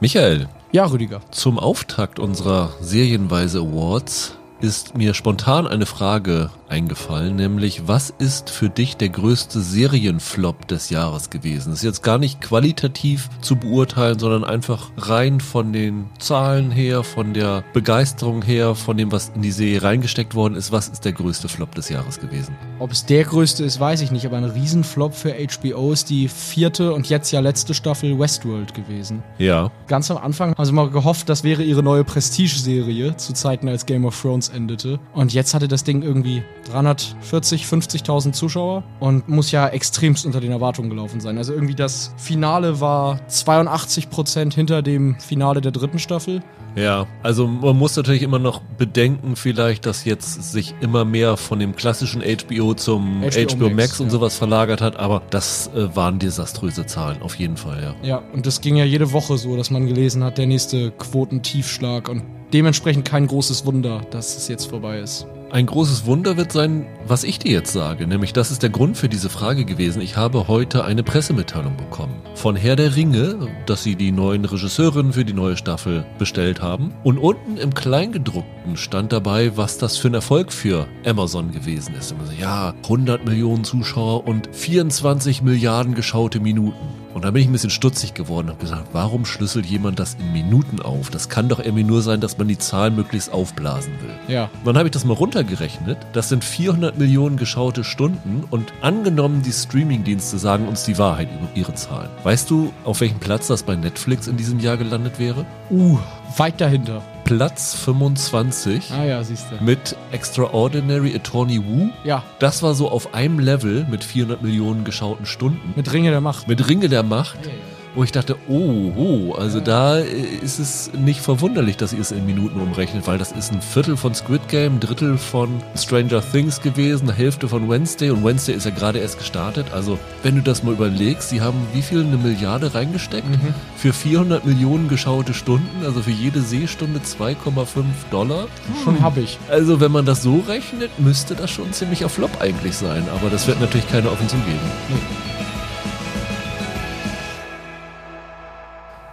Michael, Ja, Rüdiger. zum Auftakt unserer Serienweise Awards ist mir spontan eine Frage eingefallen, nämlich was ist für dich der größte Serienflop des Jahres gewesen? Das ist jetzt gar nicht qualitativ zu beurteilen, sondern einfach rein von den Zahlen her, von der Begeisterung her, von dem, was in die Serie reingesteckt worden ist. Was ist der größte Flop des Jahres gewesen? Ob es der größte ist, weiß ich nicht, aber ein Riesenflop für HBO ist die vierte und jetzt ja letzte Staffel Westworld gewesen. Ja, Ganz am Anfang haben sie mal gehofft, das wäre ihre neue Prestige-Serie, zu Zeiten als Game of Thrones endete. Und jetzt hatte das Ding irgendwie 340, 50.000 Zuschauer und muss ja extremst unter den Erwartungen gelaufen sein. Also irgendwie das Finale war 82% hinter dem Finale der dritten Staffel. Ja, also man muss natürlich immer noch bedenken vielleicht, dass jetzt sich immer mehr von dem klassischen HBO zum HBO, HBO Max, Max, und ja. sowas verlagert hat, aber das äh, waren desaströse Zahlen, auf jeden Fall, ja. Ja, und das ging ja jede Woche so, dass man gelesen hat, der nächste Quotentiefschlag und dementsprechend kein großes Wunder, dass es jetzt vorbei ist. Ein großes Wunder wird sein, was ich dir jetzt sage, nämlich das ist der Grund für diese Frage gewesen. Ich habe heute eine Pressemitteilung bekommen von Herr der Ringe, dass sie die neuen Regisseurinnen für die neue Staffel bestellt haben. Und unten im Kleingedruckten stand dabei, was das für ein Erfolg für Amazon gewesen ist. Ja, 100 Millionen Zuschauer und 24 Milliarden geschaute Minuten. Und da bin ich ein bisschen stutzig geworden und habe gesagt, warum schlüsselt jemand das in Minuten auf? Das kann doch irgendwie nur sein, dass man die Zahl möglichst aufblasen will. Ja, Dann habe ich das mal runtergerechnet. Das sind 400 Millionen geschaute Stunden und angenommen, die Streamingdienste sagen uns die Wahrheit über ihre Zahlen. Weißt du, auf welchem Platz das bei Netflix in diesem Jahr gelandet wäre? uh, weit dahinter. Platz 25 Ah ja, siehst du. mit Extraordinary Attorney Wu. Ja, Das war so auf einem Level mit 400 Millionen geschauten Stunden. mit Ringe der Macht. Mit Ringe der Macht. Wo ich dachte, oh, oh, also da ist es nicht verwunderlich, dass ihr es in Minuten umrechnet, weil das ist ein Viertel von Squid Game, ein Drittel von Stranger Things gewesen, eine Hälfte von Wednesday und Wednesday ist ja gerade erst gestartet. Also wenn du das mal überlegst, sie haben wie viel, eine Milliarde reingesteckt für 400 Millionen geschaute Stunden, also für jede Seestunde 2,5 Dollar. Schon hab ich. Also wenn man das so rechnet, müsste das schon ein ziemlicher Flop eigentlich sein, aber das wird natürlich keiner offen zugeben.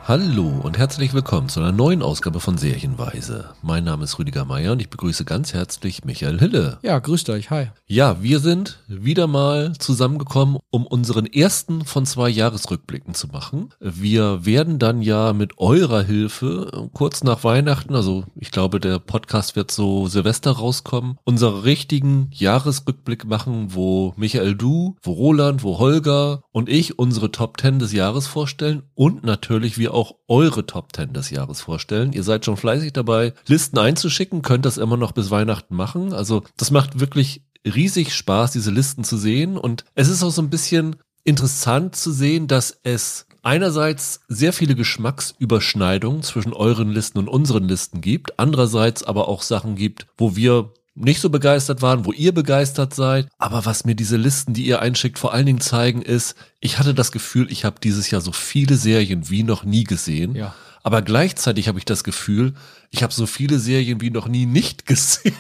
Hallo und herzlich willkommen zu einer neuen Ausgabe von Serienweise. Mein Name ist Rüdiger Meier und ich begrüße ganz herzlich Michael Hille. Ja, grüßt euch, hi. Ja, wir sind wieder mal zusammengekommen, um unseren ersten von zwei Jahresrückblicken zu machen. Wir werden dann ja mit eurer Hilfe kurz nach Weihnachten, also ich glaube, der Podcast wird so Silvester rauskommen, unseren richtigen Jahresrückblick machen, wo Michael du, wo Roland, wo Holger und ich unsere Top 10 des Jahres vorstellen und natürlich wir auch eure Top 10 des Jahres vorstellen. Ihr seid schon fleißig dabei, Listen einzuschicken, könnt das immer noch bis Weihnachten machen. Also das macht wirklich riesig Spaß, diese Listen zu sehen. Und es ist auch so ein bisschen interessant zu sehen, dass es einerseits sehr viele Geschmacksüberschneidungen zwischen euren Listen und unseren Listen gibt, andererseits aber auch Sachen gibt, wo wir nicht so begeistert waren, wo ihr begeistert seid. Aber was mir diese Listen, die ihr einschickt, vor allen Dingen zeigen, ist, ich hatte das Gefühl, ich habe dieses Jahr so viele Serien wie noch nie gesehen. Ja. Aber gleichzeitig habe ich das Gefühl, ich habe so viele Serien wie noch nie nicht gesehen.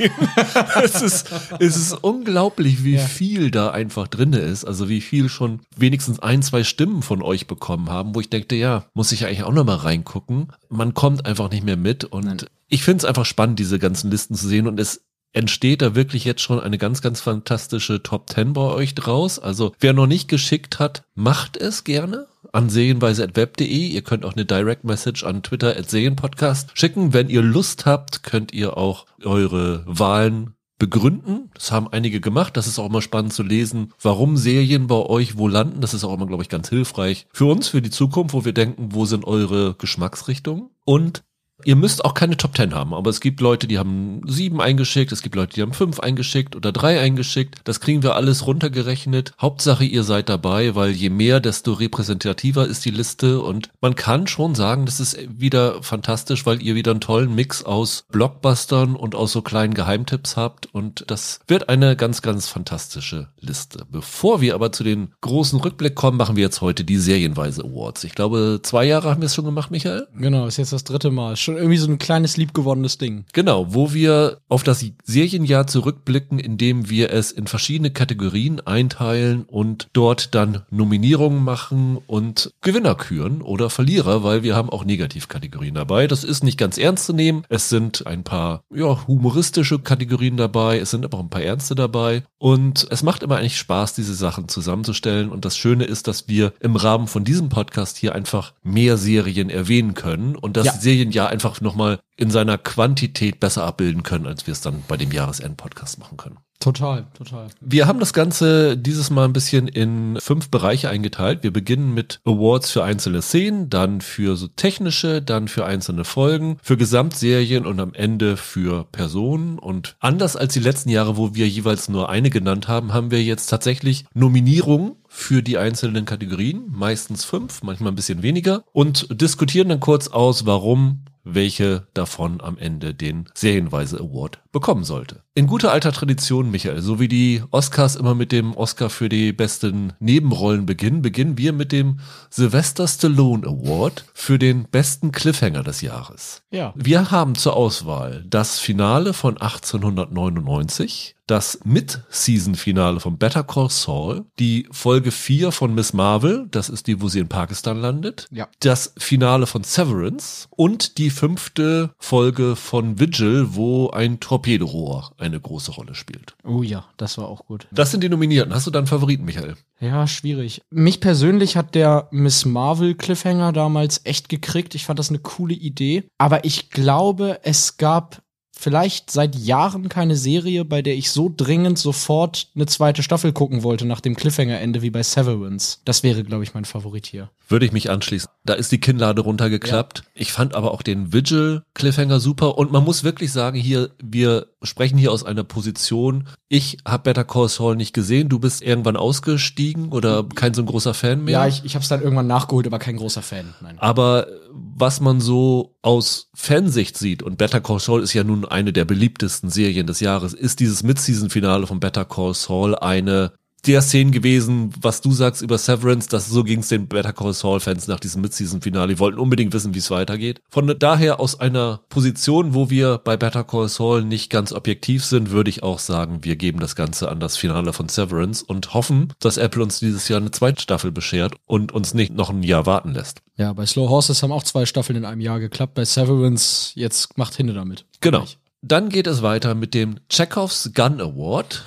es, ist, es ist unglaublich, wie Ja. viel da einfach drinne ist. Also wie viel schon wenigstens ein, zwei Stimmen von euch bekommen haben, wo ich denke, ja, muss ich eigentlich auch noch mal reingucken. Man kommt einfach nicht mehr mit. Und Nein. ich finde es einfach spannend, diese ganzen Listen zu sehen. Und es entsteht da wirklich jetzt schon eine ganz, ganz fantastische Top 10 bei euch draus. Also wer noch nicht geschickt hat, macht es gerne an sehenweise.web.de. Ihr könnt auch eine Direct Message an Twitter at Sehenpodcast schicken. Wenn ihr Lust habt, könnt ihr auch eure Wahlen begründen. Das haben einige gemacht. Das ist auch immer spannend zu lesen, warum Serien bei euch wo landen. Das ist auch immer, glaube ich, ganz hilfreich für uns, für die Zukunft, wo wir denken, wo sind eure Geschmacksrichtungen. Und Ihr müsst auch keine Top 10 haben, aber es gibt Leute, die haben sieben eingeschickt, es gibt Leute, die haben fünf eingeschickt oder drei eingeschickt. Das kriegen wir alles runtergerechnet. Hauptsache, ihr seid dabei, weil je mehr, desto repräsentativer ist die Liste und man kann schon sagen, das ist wieder fantastisch, weil ihr wieder einen tollen Mix aus Blockbustern und aus so kleinen Geheimtipps habt und das wird eine ganz, ganz fantastische Liste. Bevor wir aber zu den großen Rückblick kommen, machen wir jetzt heute die Serienweise Awards. Ich glaube, zwei Jahre haben wir es schon gemacht, Michael. Genau, ist jetzt das dritte Mal. Schon irgendwie so ein kleines liebgewonnenes Ding. Genau, wo wir auf das Serienjahr zurückblicken, indem wir es in verschiedene Kategorien einteilen und dort dann Nominierungen machen und Gewinner küren oder Verlierer, weil wir haben auch Negativkategorien dabei. Das ist nicht ganz ernst zu nehmen. Es sind ein paar ja, humoristische Kategorien dabei, es sind aber auch ein paar ernste dabei und es macht immer eigentlich Spaß, diese Sachen zusammenzustellen und das Schöne ist, dass wir im Rahmen von diesem Podcast hier einfach mehr Serien erwähnen können und das Ja. Serienjahr einfach nochmal in seiner Quantität besser abbilden können, als wir es dann bei dem Jahresend-Podcast machen können. Total, total. Wir haben das Ganze dieses Mal ein bisschen in fünf Bereiche eingeteilt. Wir beginnen mit Awards für einzelne Szenen, dann für so technische, dann für einzelne Folgen, für Gesamtserien und am Ende für Personen. Und anders als die letzten Jahre, wo wir jeweils nur eine genannt haben, haben wir jetzt tatsächlich Nominierungen für die einzelnen Kategorien, meistens fünf, manchmal ein bisschen weniger, und diskutieren dann kurz aus, warum welche davon am Ende den Serienweise Award bekommen sollte. In guter alter Tradition, Michael, so wie die Oscars immer mit dem Oscar für die besten Nebenrollen beginnen, beginnen wir mit dem Sylvester Stallone Award für den besten Cliffhanger des Jahres. Ja. Wir haben zur Auswahl das Finale von 1899, das Mid-Season-Finale von Better Call Saul, die Folge 4 von Miss Marvel, das ist die, wo sie in Pakistan landet, Ja. das Finale von Severance und die fünfte Folge von Vigil, wo ein Torpedorohr eine große Rolle spielt. Oh ja, das war auch gut. Das sind die Nominierten. Hast du dann Favoriten, Michael? Ja, schwierig. Mich persönlich hat der Miss Marvel Cliffhanger damals echt gekriegt. Ich fand das eine coole Idee. Aber ich glaube, es gab vielleicht seit Jahren keine Serie, bei der ich so dringend sofort eine zweite Staffel gucken wollte nach dem Cliffhanger-Ende wie bei Severance. Das wäre, glaube ich, mein Favorit hier. Würde ich mich anschließen. Da ist die Kinnlade runtergeklappt. Ich fand aber auch den Vigil Cliffhanger super und man muss wirklich sagen, hier, wir sprechen hier aus einer Position. Ich habe Better Call Saul nicht gesehen. Du bist irgendwann ausgestiegen oder kein so ein großer Fan mehr. Ja, ich, ich habe es dann irgendwann nachgeholt, aber kein großer Fan. Nein. Aber was man so aus Fansicht sieht, und Better Call Saul ist ja nun eine der beliebtesten Serien des Jahres, ist dieses Mid-Season-Finale von Better Call Saul eine der Szenen gewesen, was du sagst über Severance, dass so ging es den Better Call Saul-Fans nach diesem Mid-Season-Finale. Die wollten unbedingt wissen, wie es weitergeht. Von daher aus einer Position, wo wir bei Better Call Saul nicht ganz objektiv sind, würde ich auch sagen, wir geben das Ganze an das Finale von Severance und hoffen, dass Apple uns dieses Jahr eine zweite Staffel beschert und uns nicht noch ein Jahr warten lässt. Ja, bei Slow Horses haben auch zwei Staffeln in einem Jahr geklappt. Bei Severance, jetzt macht Hinde damit. Genau. Dann geht es weiter mit dem Chekhovs Gun Award.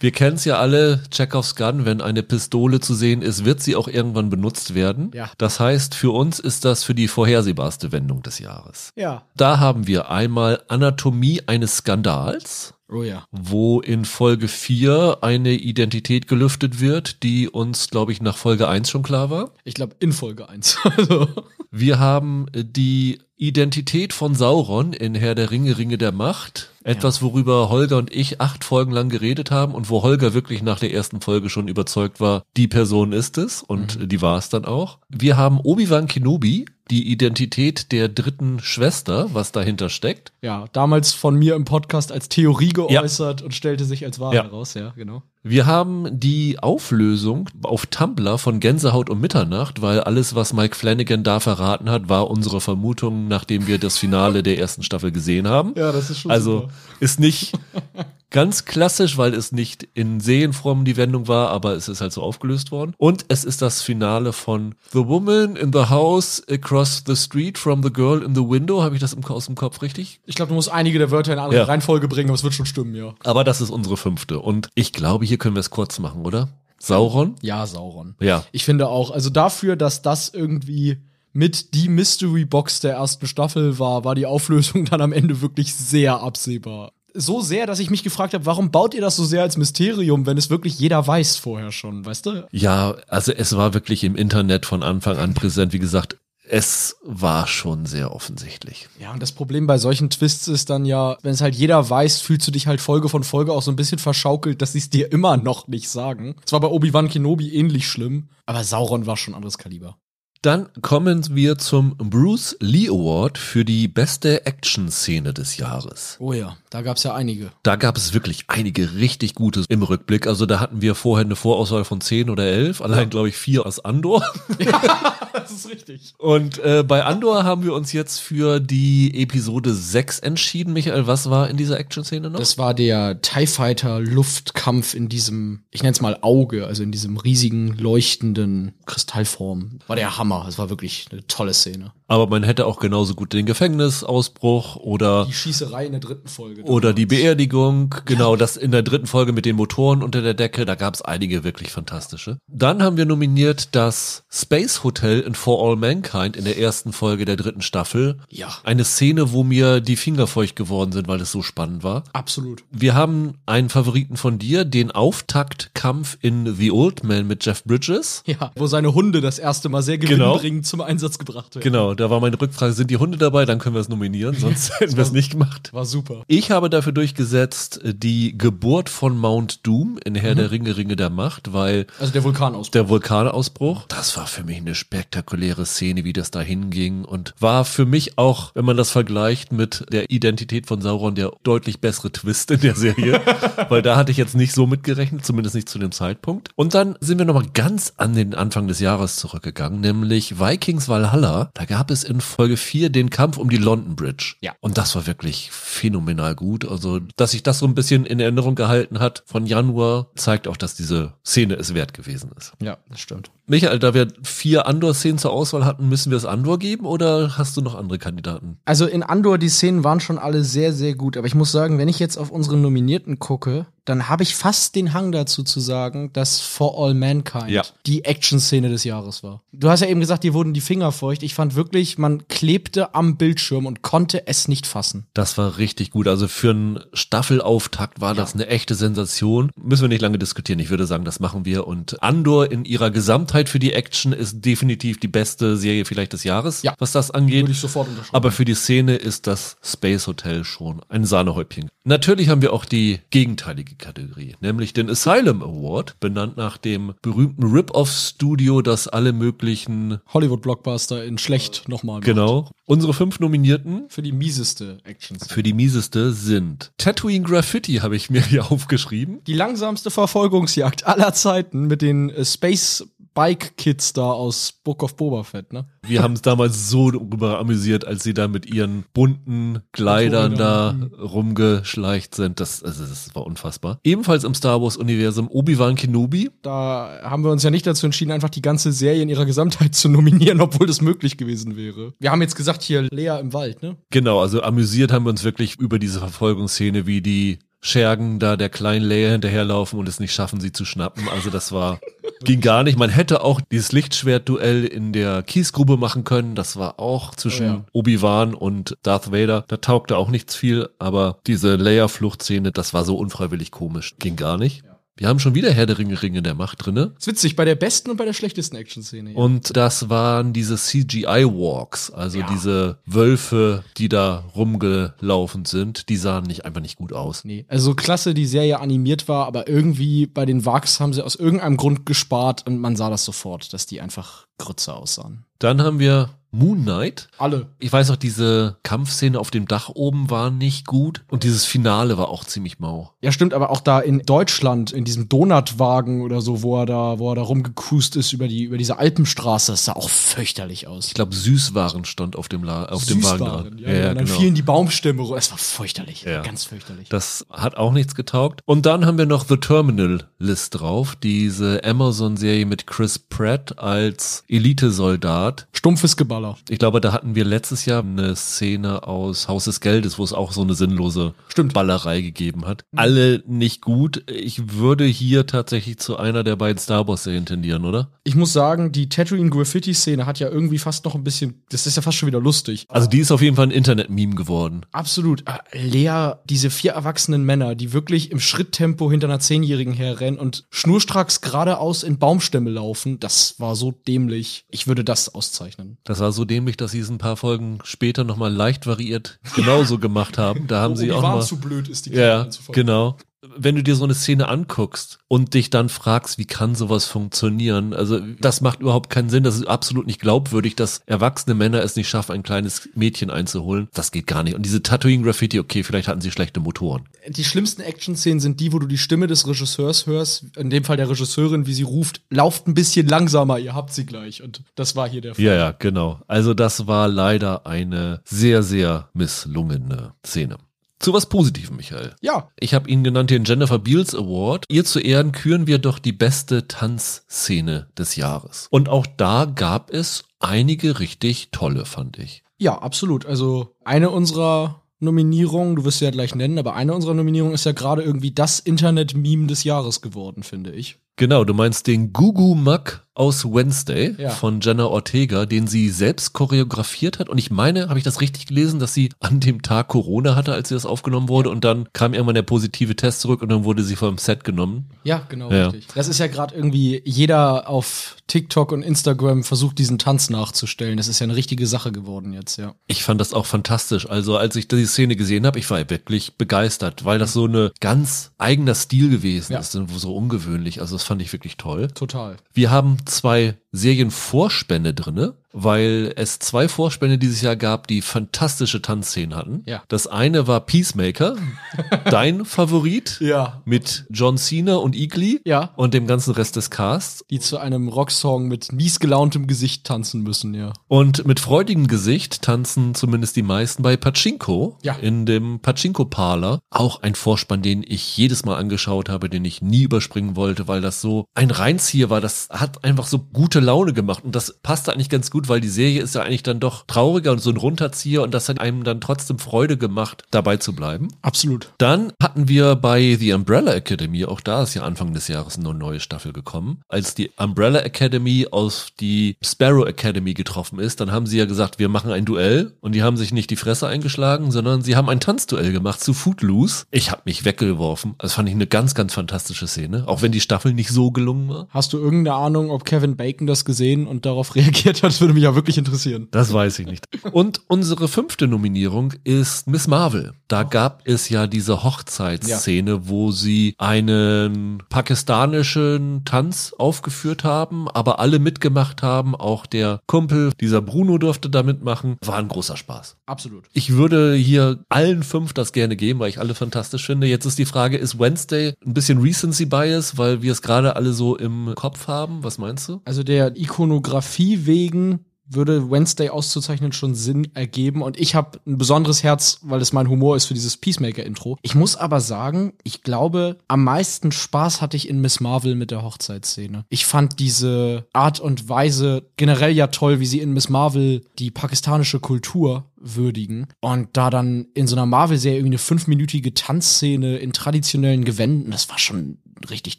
Wir kennen es ja alle, Chekhovs Gun, wenn eine Pistole zu sehen ist, wird sie auch irgendwann benutzt werden. Ja. Das heißt, für uns ist das für die vorhersehbarste Wendung des Jahres. Ja. Da haben wir einmal Anatomie eines Skandals, Oh ja. wo in Folge 4 eine Identität gelüftet wird, die uns, glaube ich, nach Folge 1 schon klar war. Ich glaube in Folge 1. also. Wir haben die Identität von Sauron in Herr der Ringe, Ringe der Macht. Etwas, worüber Holger und ich acht Folgen lang geredet haben und wo Holger wirklich nach der ersten Folge schon überzeugt war, die Person ist es und äh, die war es dann auch. Wir haben Obi-Wan Kenobi, die Identität der dritten Schwester, was dahinter steckt. Ja, damals von mir im Podcast als Theorie geäußert und stellte sich als wahr Ja. heraus, ja, genau. Wir haben die Auflösung auf Tumblr von Gänsehaut um Mitternacht, weil alles, was Mike Flanagan da verraten hat, war unsere Vermutung, nachdem wir das Finale der ersten Staffel gesehen haben. Ja, das ist schon Also super. ist nicht ganz klassisch, weil es nicht in Serienform die Wendung war, aber es ist halt so aufgelöst worden. Und es ist das Finale von The Woman in the House Across the Street from the Girl in the Window. Habe ich das im, aus dem Kopf richtig? Ich glaube, du musst einige der Wörter in eine andere Ja. Reihenfolge bringen, aber es wird schon stimmen, ja. Aber das ist unsere fünfte. Und ich glaube, hier können wir es kurz machen, oder? Sauron? Ja, Sauron. Ja. Ich finde auch, also dafür, dass das irgendwie mit die Mystery Box der ersten Staffel war, war die Auflösung dann am Ende wirklich sehr absehbar. So sehr, dass ich mich gefragt habe, warum baut ihr das so sehr als Mysterium, wenn es wirklich jeder weiß vorher schon, weißt du? Ja, also es war wirklich im Internet von Anfang an präsent. Wie gesagt, es war schon sehr offensichtlich. Ja, und das Problem bei solchen Twists ist dann ja, wenn es halt jeder weiß, fühlst du dich halt Folge von Folge auch so ein bisschen verschaukelt, dass sie es dir immer noch nicht sagen. Es war bei Obi-Wan Kenobi ähnlich schlimm, aber Sauron war schon anderes Kaliber. Dann kommen wir zum Bruce Lee Award für die beste Action-Szene des Jahres. Oh ja, da gab's ja einige. Da gab es wirklich einige richtig gute im Rückblick. Also da hatten wir vorher eine Vorauswahl von 10 oder 11. Allein, glaube ich, vier aus Andor. das ist richtig. Und äh, bei Andor haben wir uns jetzt für die Episode 6 entschieden. Michael, was war in dieser Action-Szene noch? Das war der TIE Fighter Luftkampf in diesem, ich nenne es mal Auge, also in diesem riesigen, leuchtenden Kristallform. War der Hammer. Das war wirklich eine tolle Szene. Aber man hätte auch genauso gut den Gefängnisausbruch oder Die Schießerei in der dritten Folge. oder die Beerdigung, genau, das in der dritten Folge mit den Motoren unter der Decke, da gab es einige wirklich fantastische. Dann haben wir nominiert das Space Hotel in For All Mankind in der ersten Folge der dritten Staffel. Ja. Eine Szene, wo mir die Finger feucht geworden sind, weil es so spannend war. Absolut. Wir haben einen Favoriten von dir, den Auftaktkampf in The Old Man mit Jeff Bridges. Ja, wo seine Hunde das erste Mal sehr Genau. gewinnbringend zum Einsatz gebracht werden. Genau, da war meine Rückfrage, sind die Hunde dabei? Dann können wir es nominieren, sonst hätten wir es nicht gemacht. War super. Ich habe dafür durchgesetzt äh, die Geburt von Mount Doom in Herr der Ringe, Ringe der Macht, weil Also der Vulkanausbruch. der Vulkanausbruch, das war für mich eine spektakuläre Szene, wie das da hinging und war für mich auch, wenn man das vergleicht mit der Identität von Sauron, der deutlich bessere Twist in der Serie, weil da hatte ich jetzt nicht so mitgerechnet, zumindest nicht zu dem Zeitpunkt. Und dann sind wir nochmal ganz an den Anfang des Jahres zurückgegangen, nämlich Vikings Valhalla. Da gab es in Folge 4 den Kampf um die London Bridge. Ja. Und das war wirklich phänomenal gut. Also, dass sich das so ein bisschen in Erinnerung gehalten hat von Januar, zeigt auch, dass diese Szene es wert gewesen ist. Ja, das stimmt. Michael, da wir vier Andor-Szenen zur Auswahl hatten, müssen wir es Andor geben oder hast du noch andere Kandidaten? Also in Andor, die Szenen waren schon alle sehr, sehr gut. Aber ich muss sagen, wenn ich jetzt auf unsere Nominierten gucke, dann habe ich fast den Hang dazu zu sagen, dass For All Mankind Ja. die Action-Szene des Jahres war. Du hast ja eben gesagt, dir wurden die Finger feucht. Ich fand wirklich, man klebte am Bildschirm und konnte es nicht fassen. Das war richtig gut. Also für einen Staffelauftakt war das eine echte Sensation. Müssen wir nicht lange diskutieren. Ich würde sagen, das machen wir. Und Andor in ihrer Gesamtheit für die Action ist definitiv die beste Serie vielleicht des Jahres, Ja. was das angeht. Würde ich sofort unterschreiben. Aber für die Szene ist das Space Hotel schon ein Sahnehäubchen. Natürlich haben wir auch die gegenteilige Kategorie, nämlich den Asylum Award, benannt nach dem berühmten Rip-Off-Studio, das alle möglichen, Hollywood-Blockbuster in schlecht nochmal. macht. genau, unsere fünf Nominierten Für die mieseste Action-Szene. für die mieseste sind Tatooine Graffiti, habe ich mir hier aufgeschrieben. Die langsamste Verfolgungsjagd aller Zeiten mit den äh, Space Bike Kids da aus Book of Boba Fett, ne? Wir haben es damals so darüber amüsiert, als sie da mit ihren bunten Kleidern da rumgeschleicht sind. Das, also das war unfassbar. Ebenfalls im Star Wars-Universum Obi-Wan Kenobi. Da haben wir uns ja nicht dazu entschieden, einfach die ganze Serie in ihrer Gesamtheit zu nominieren, obwohl das möglich gewesen wäre. Wir haben jetzt gesagt, hier Lea im Wald, ne? Genau, also amüsiert haben wir uns wirklich über diese Verfolgungsszene, wie die Schergen da der kleinen Leia hinterherlaufen und es nicht schaffen, sie zu schnappen. Also das war, ging gar nicht. Man hätte auch dieses Lichtschwertduell in der Kiesgrube machen können. Das war auch zwischen Oh ja. Obi-Wan und Darth Vader. Da taugte auch nichts viel, aber diese Leia-Fluchtszene, das war so unfreiwillig komisch. Ging gar nicht. Wir haben schon wieder Herr der Ringe, Ringe der Macht drinne. Ist witzig, bei der besten und bei der schlechtesten Action-Szene. ja. Und das waren diese CGI-Walks, also Ja. diese Wölfe, die da rumgelaufen sind, die sahen nicht einfach nicht gut aus. Nee, also klasse, die Serie animiert war, aber irgendwie bei den Wags haben sie aus irgendeinem Grund gespart und man sah das sofort, dass die einfach Grütze aussahen. Dann haben wir Moon Knight. Alle. Ich weiß noch, diese Kampfszene auf dem Dach oben war nicht gut und dieses Finale war auch ziemlich mau. Ja, stimmt, aber auch da in Deutschland, in diesem Donutwagen oder so, wo er da, wo er da rumgecruised ist über die, über diese Alpenstraße, das sah auch fürchterlich aus. Ich glaube, Süßwaren stand auf dem, La auf dem Wagen. Dran. ja, ja, und dann fielen die Baumstämme rum. Es war fürchterlich. Ja. Ganz fürchterlich. Das hat auch nichts getaugt. Und dann haben wir noch The Terminal List drauf, diese Amazon-Serie mit Chris Pratt als Elitesoldat. Stumpfes Geballer. Ich glaube, da hatten wir letztes Jahr eine Szene aus Haus des Geldes, wo es auch so eine sinnlose Stimmt. Ballerei gegeben hat. Alle nicht gut. Ich würde hier tatsächlich zu einer der beiden Star Wars-Serien tendieren, oder? Ich muss sagen, die Tatooine Graffiti-Szene hat ja irgendwie fast noch ein bisschen, das ist ja fast schon wieder lustig. Also die ist auf jeden Fall ein Internet-Meme geworden. Absolut. Ah, Lea, diese vier erwachsenen Männer, die wirklich im Schritttempo hinter einer Zehnjährigen herrennen und schnurstracks geradeaus in Baumstämme laufen, das war so dämlich. Ich würde das auszeichnen. Das war so dämlich, dass sie es ein paar Folgen später nochmal leicht variiert genauso gemacht haben. Da haben sie auch mal zu blöd ist, die Ja, anzufangen. genau. Wenn du dir so eine Szene anguckst und dich dann fragst, wie kann sowas funktionieren? Also das macht überhaupt keinen Sinn. Das ist absolut nicht glaubwürdig, dass erwachsene Männer es nicht schaffen, ein kleines Mädchen einzuholen. Das geht gar nicht. Und diese Tattooing-Graffiti, okay, vielleicht hatten sie schlechte Motoren. Die schlimmsten Action-Szenen sind die, wo du die Stimme des Regisseurs hörst, in dem Fall der Regisseurin, wie sie ruft, lauft ein bisschen langsamer, ihr habt sie gleich. Und das war hier der Fall. Ja, ja, genau. Also das war leider eine sehr, sehr misslungene Szene. Zu was Positivem, Michael. Ja. Ich habe ihn genannt den Jennifer Beals Award. Ihr zu Ehren küren wir doch die beste Tanzszene des Jahres. Und auch da gab es einige richtig tolle, fand ich. Ja, absolut. Also eine unserer Nominierungen, du wirst sie ja gleich nennen, aber eine unserer Nominierungen ist ja gerade irgendwie das Internet-Meme des Jahres geworden, finde ich. Genau, du meinst den Gugu Muck aus Wednesday Ja. von Jenna Ortega, den sie selbst choreografiert hat. Und ich meine, habe ich das richtig gelesen, dass sie an dem Tag Corona hatte, als sie das aufgenommen wurde. Und dann kam irgendwann der positive Test zurück und dann wurde sie vom Set genommen. Ja, genau, Ja. richtig. Das ist ja gerade irgendwie, jeder auf TikTok und Instagram versucht, diesen Tanz nachzustellen. Das ist ja eine richtige Sache geworden jetzt, ja. Ich fand das auch fantastisch. Also als ich die Szene gesehen habe, ich war wirklich begeistert, weil das so eine ganz eigener Stil gewesen Ja. ist, so ungewöhnlich. Also fand ich wirklich toll. Total. Wir haben zwei Serienvorspänne drinne, weil es zwei Vorspänne dieses Jahr gab, die fantastische Tanzszenen hatten. Ja. Das eine war Peacemaker, dein Favorit, Ja. mit John Cena und Igli Ja. und dem ganzen Rest des Casts. Die zu einem Rocksong mit mies gelauntem Gesicht tanzen müssen, ja. Und mit freudigem Gesicht tanzen zumindest die meisten bei Pachinko Ja. in dem Pachinko-Parler. Auch ein Vorspann, den ich jedes Mal angeschaut habe, den ich nie überspringen wollte, weil das so ein Reinzieher war. Das hat einfach so gute Laune gemacht und das passte eigentlich ganz gut, weil die Serie ist ja eigentlich dann doch trauriger und so ein Runterzieher und das hat einem dann trotzdem Freude gemacht, dabei zu bleiben. Absolut. Dann hatten wir bei The Umbrella Academy, auch da ist ja Anfang des Jahres eine neue Staffel gekommen, als die Umbrella Academy auf die Sparrow Academy getroffen ist, dann haben sie ja gesagt, wir machen ein Duell und die haben sich nicht die Fresse eingeschlagen, sondern sie haben ein Tanzduell gemacht zu Footloose. Ich habe mich weggeworfen. Das fand ich eine ganz, ganz fantastische Szene, auch wenn die Staffel nicht so gelungen war. Hast du irgendeine Ahnung, ob Kevin Bacon das gesehen und darauf reagiert hat? Das würde mich ja wirklich interessieren. Das weiß ich nicht. Und unsere fünfte Nominierung ist Miss Marvel. Da gab es ja diese Hochzeitsszene, wo sie einen pakistanischen Tanz aufgeführt haben, aber alle mitgemacht haben. Auch der Kumpel, dieser Bruno durfte da mitmachen. War ein großer Spaß. Absolut. Ich würde hier allen fünf das gerne geben, weil ich alle fantastisch finde. Jetzt ist die Frage, ist Wednesday ein bisschen Recency Bias, weil wir es gerade alle so im Kopf haben? Was meinst du? Also der Ikonografie wegen würde Wednesday auszuzeichnen schon Sinn ergeben und ich habe ein besonderes Herz, weil es mein Humor ist für dieses Peacemaker-Intro. Ich muss aber sagen, ich glaube, am meisten Spaß hatte ich in Miss Marvel mit der Hochzeitsszene. Ich fand diese Art und Weise generell ja toll, wie sie in Miss Marvel die pakistanische Kultur würdigen und da dann in so einer Marvel-Serie irgendwie eine fünfminütige Tanzszene in traditionellen Gewänden, das war schon ein richtig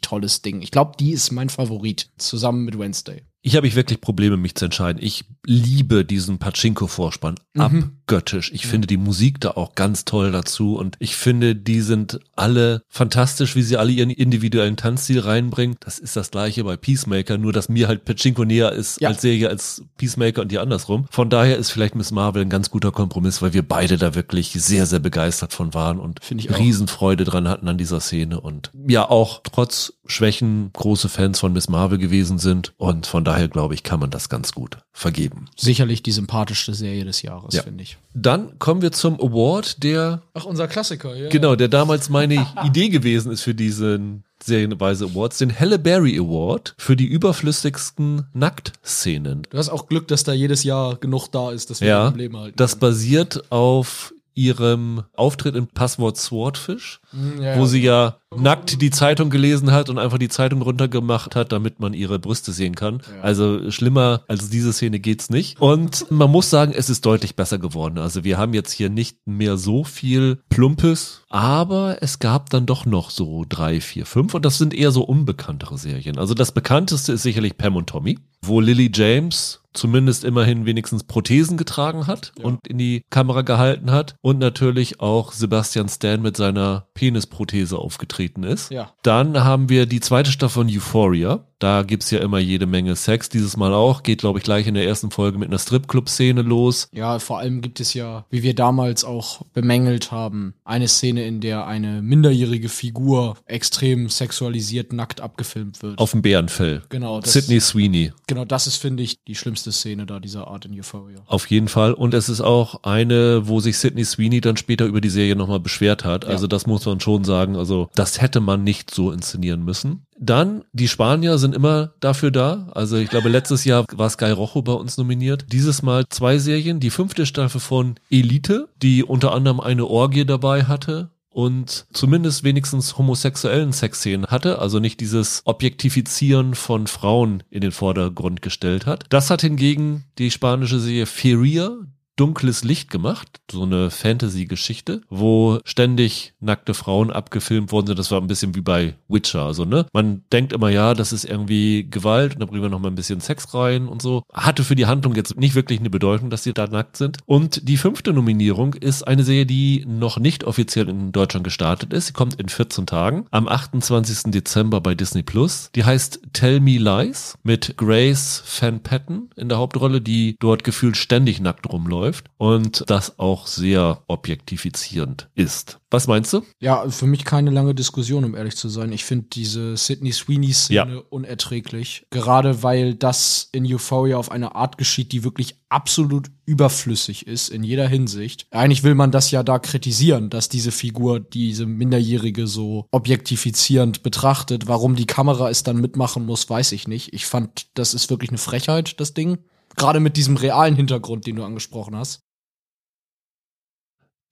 tolles Ding. Ich glaube, die ist mein Favorit, zusammen mit Wednesday. Ich habe ich wirklich Probleme, mich zu entscheiden. Ich liebe diesen Pachinko-Vorspann abgöttisch. Ich finde die Musik da auch ganz toll dazu und ich finde, die sind alle fantastisch, wie sie alle ihren individuellen Tanzstil reinbringen. Das ist das gleiche bei Peacemaker, nur dass mir halt Pachinko näher ist Ja. als Serie als Peacemaker und die andersrum. Von daher ist vielleicht Miss Marvel ein ganz guter Kompromiss, weil wir beide da wirklich sehr, sehr begeistert von waren und Finde ich auch. Riesenfreude dran hatten an dieser Szene und ja auch trotz Schwächen große Fans von Miss Marvel gewesen sind und von daher glaube ich, kann man das ganz gut vergeben. Sicherlich die sympathischste Serie des Jahres, Ja. finde ich. Dann kommen wir zum Award, der Ach, unser Klassiker, ja. genau, der damals meine Idee gewesen ist für diesen Serienweise Awards, den Halle Berry Award für die überflüssigsten Nacktszenen. Du hast auch Glück, dass da jedes Jahr genug da ist, dass wir Ja, am Leben halten. das können. basiert auf ihrem Auftritt im Passwort Swordfish, Hm, ja, wo ja. sie ja nackt die Zeitung gelesen hat und einfach die Zeitung runtergemacht hat, damit man ihre Brüste sehen kann. Also schlimmer als diese Szene geht's nicht. Und man muss sagen, es ist deutlich besser geworden. Also wir haben jetzt hier nicht mehr so viel Plumpes, aber es gab dann doch noch so drei, vier, fünf und das sind eher so unbekanntere Serien. Also das bekannteste ist sicherlich Pam und Tommy, wo Lily James zumindest immerhin wenigstens Prothesen getragen hat Ja. und in die Kamera gehalten hat. Und natürlich auch Sebastian Stan mit seiner Penisprothese aufgetreten ist. Ja. Dann haben wir die zweite Staffel von Euphoria. Da gibt's ja immer jede Menge Sex. Dieses Mal auch. Geht, glaube ich, gleich in der ersten Folge mit einer Stripclub-Szene los. Ja, vor allem gibt es ja, wie wir damals auch bemängelt haben, eine Szene, in der eine minderjährige Figur extrem sexualisiert nackt abgefilmt wird. Auf dem Bärenfell. genau, das, Sydney Sweeney. genau das ist, finde ich, die schlimmste Szene da dieser Art in Euphoria. Auf jeden Fall. Und es ist auch eine, wo sich Sydney Sweeney dann später über die Serie nochmal beschwert hat. Ja. Also das muss man schon sagen. Also das hätte man nicht so inszenieren müssen. Dann, die Spanier sind immer dafür da. Also ich glaube, letztes Jahr war Sky Rojo bei uns nominiert. Dieses Mal zwei Serien. Die fünfte Staffel von Elite, die unter anderem eine Orgie dabei hatte und zumindest wenigstens homosexuellen Sexszenen hatte, also nicht dieses Objektifizieren von Frauen in den Vordergrund gestellt hat. Das hat hingegen die spanische Serie Feria dunkles Licht gemacht, so eine Fantasy-Geschichte, wo ständig nackte Frauen abgefilmt worden sind. Das war ein bisschen wie bei Witcher, also ne? Man denkt immer, ja, das ist irgendwie Gewalt und da bringen wir noch mal ein bisschen Sex rein und so. Hatte für die Handlung jetzt nicht wirklich eine Bedeutung, dass sie da nackt sind. Und die fünfte Nominierung ist eine Serie, die noch nicht offiziell in Deutschland gestartet ist. Sie kommt in 14 Tagen, am 28. Dezember bei Disney Plus. Die heißt Tell Me Lies mit Grace Van Patten in der Hauptrolle, die dort gefühlt ständig nackt rumläuft und das auch sehr objektifizierend ist. Was meinst du? Ja, für mich keine lange Diskussion, um ehrlich zu sein. Ich finde diese Sydney Sweeney-Szene unerträglich. Gerade weil das in Euphoria auf eine Art geschieht, die wirklich absolut überflüssig ist in jeder Hinsicht. Eigentlich will man das ja da kritisieren, dass diese Figur diese Minderjährige so objektifizierend betrachtet. Warum die Kamera es dann mitmachen muss, weiß ich nicht. Ich fand, das ist wirklich eine Frechheit, das Ding. Gerade mit diesem realen Hintergrund, den du angesprochen hast.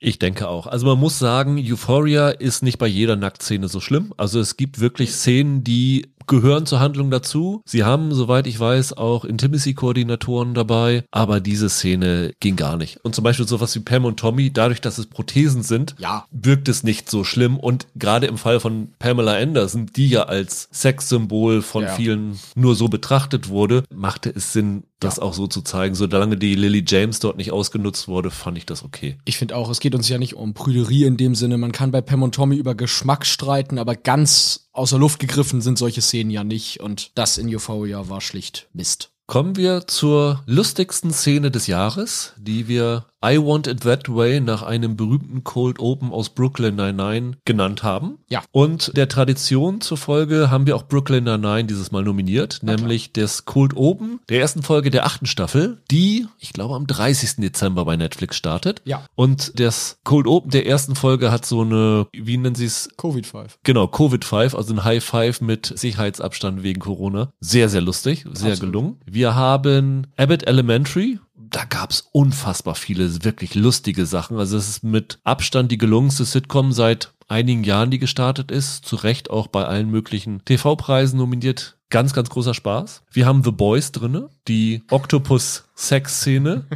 Ich denke auch. Also man muss sagen, Euphoria ist nicht bei jeder Nacktszene so schlimm. Also es gibt wirklich Szenen, die gehören zur Handlung dazu. Sie haben, soweit ich weiß, auch Intimacy-Koordinatoren dabei, aber diese Szene ging gar nicht. Und zum Beispiel sowas wie Pam und Tommy, dadurch, dass es Prothesen sind, Ja. wirkt es nicht so schlimm. Und gerade im Fall von Pamela Anderson, die ja als Sexsymbol von Ja. vielen nur so betrachtet wurde, machte es Sinn, das auch so zu zeigen. Solange die Lily James dort nicht ausgenutzt wurde, fand ich das okay. Ich finde auch, es geht uns ja nicht um Prüderie in dem Sinne. Man kann bei Pam und Tommy über Geschmack streiten, aber ganz außer Luft gegriffen sind solche Szenen ja nicht. Und das in Euphoria war schlicht Mist. Kommen wir zur lustigsten Szene des Jahres, die wir I Want It That Way nach einem berühmten Cold Open aus Brooklyn Nine-Nine genannt haben. Ja. Und der Tradition zufolge haben wir auch Brooklyn Nine-Nine dieses Mal nominiert, nämlich das Cold Open der ersten Folge der achten Staffel, die, ich glaube, am 30. Dezember bei Netflix startet. Ja. Und das Cold Open der ersten Folge hat so eine, wie nennen sie es, Covid 5. Genau, Covid-5, also ein High Five mit Sicherheitsabstand wegen Corona. Sehr, sehr lustig, sehr Absolut. gelungen. Wir haben Abbott Elementary. Da gab's unfassbar viele wirklich lustige Sachen. Also es ist mit Abstand die gelungenste Sitcom seit einigen Jahren, die gestartet ist. Zu Recht auch bei allen möglichen TV-Preisen nominiert. Ganz, ganz großer Spaß. Wir haben The Boys drinne, die Octopus-Sex-Szene.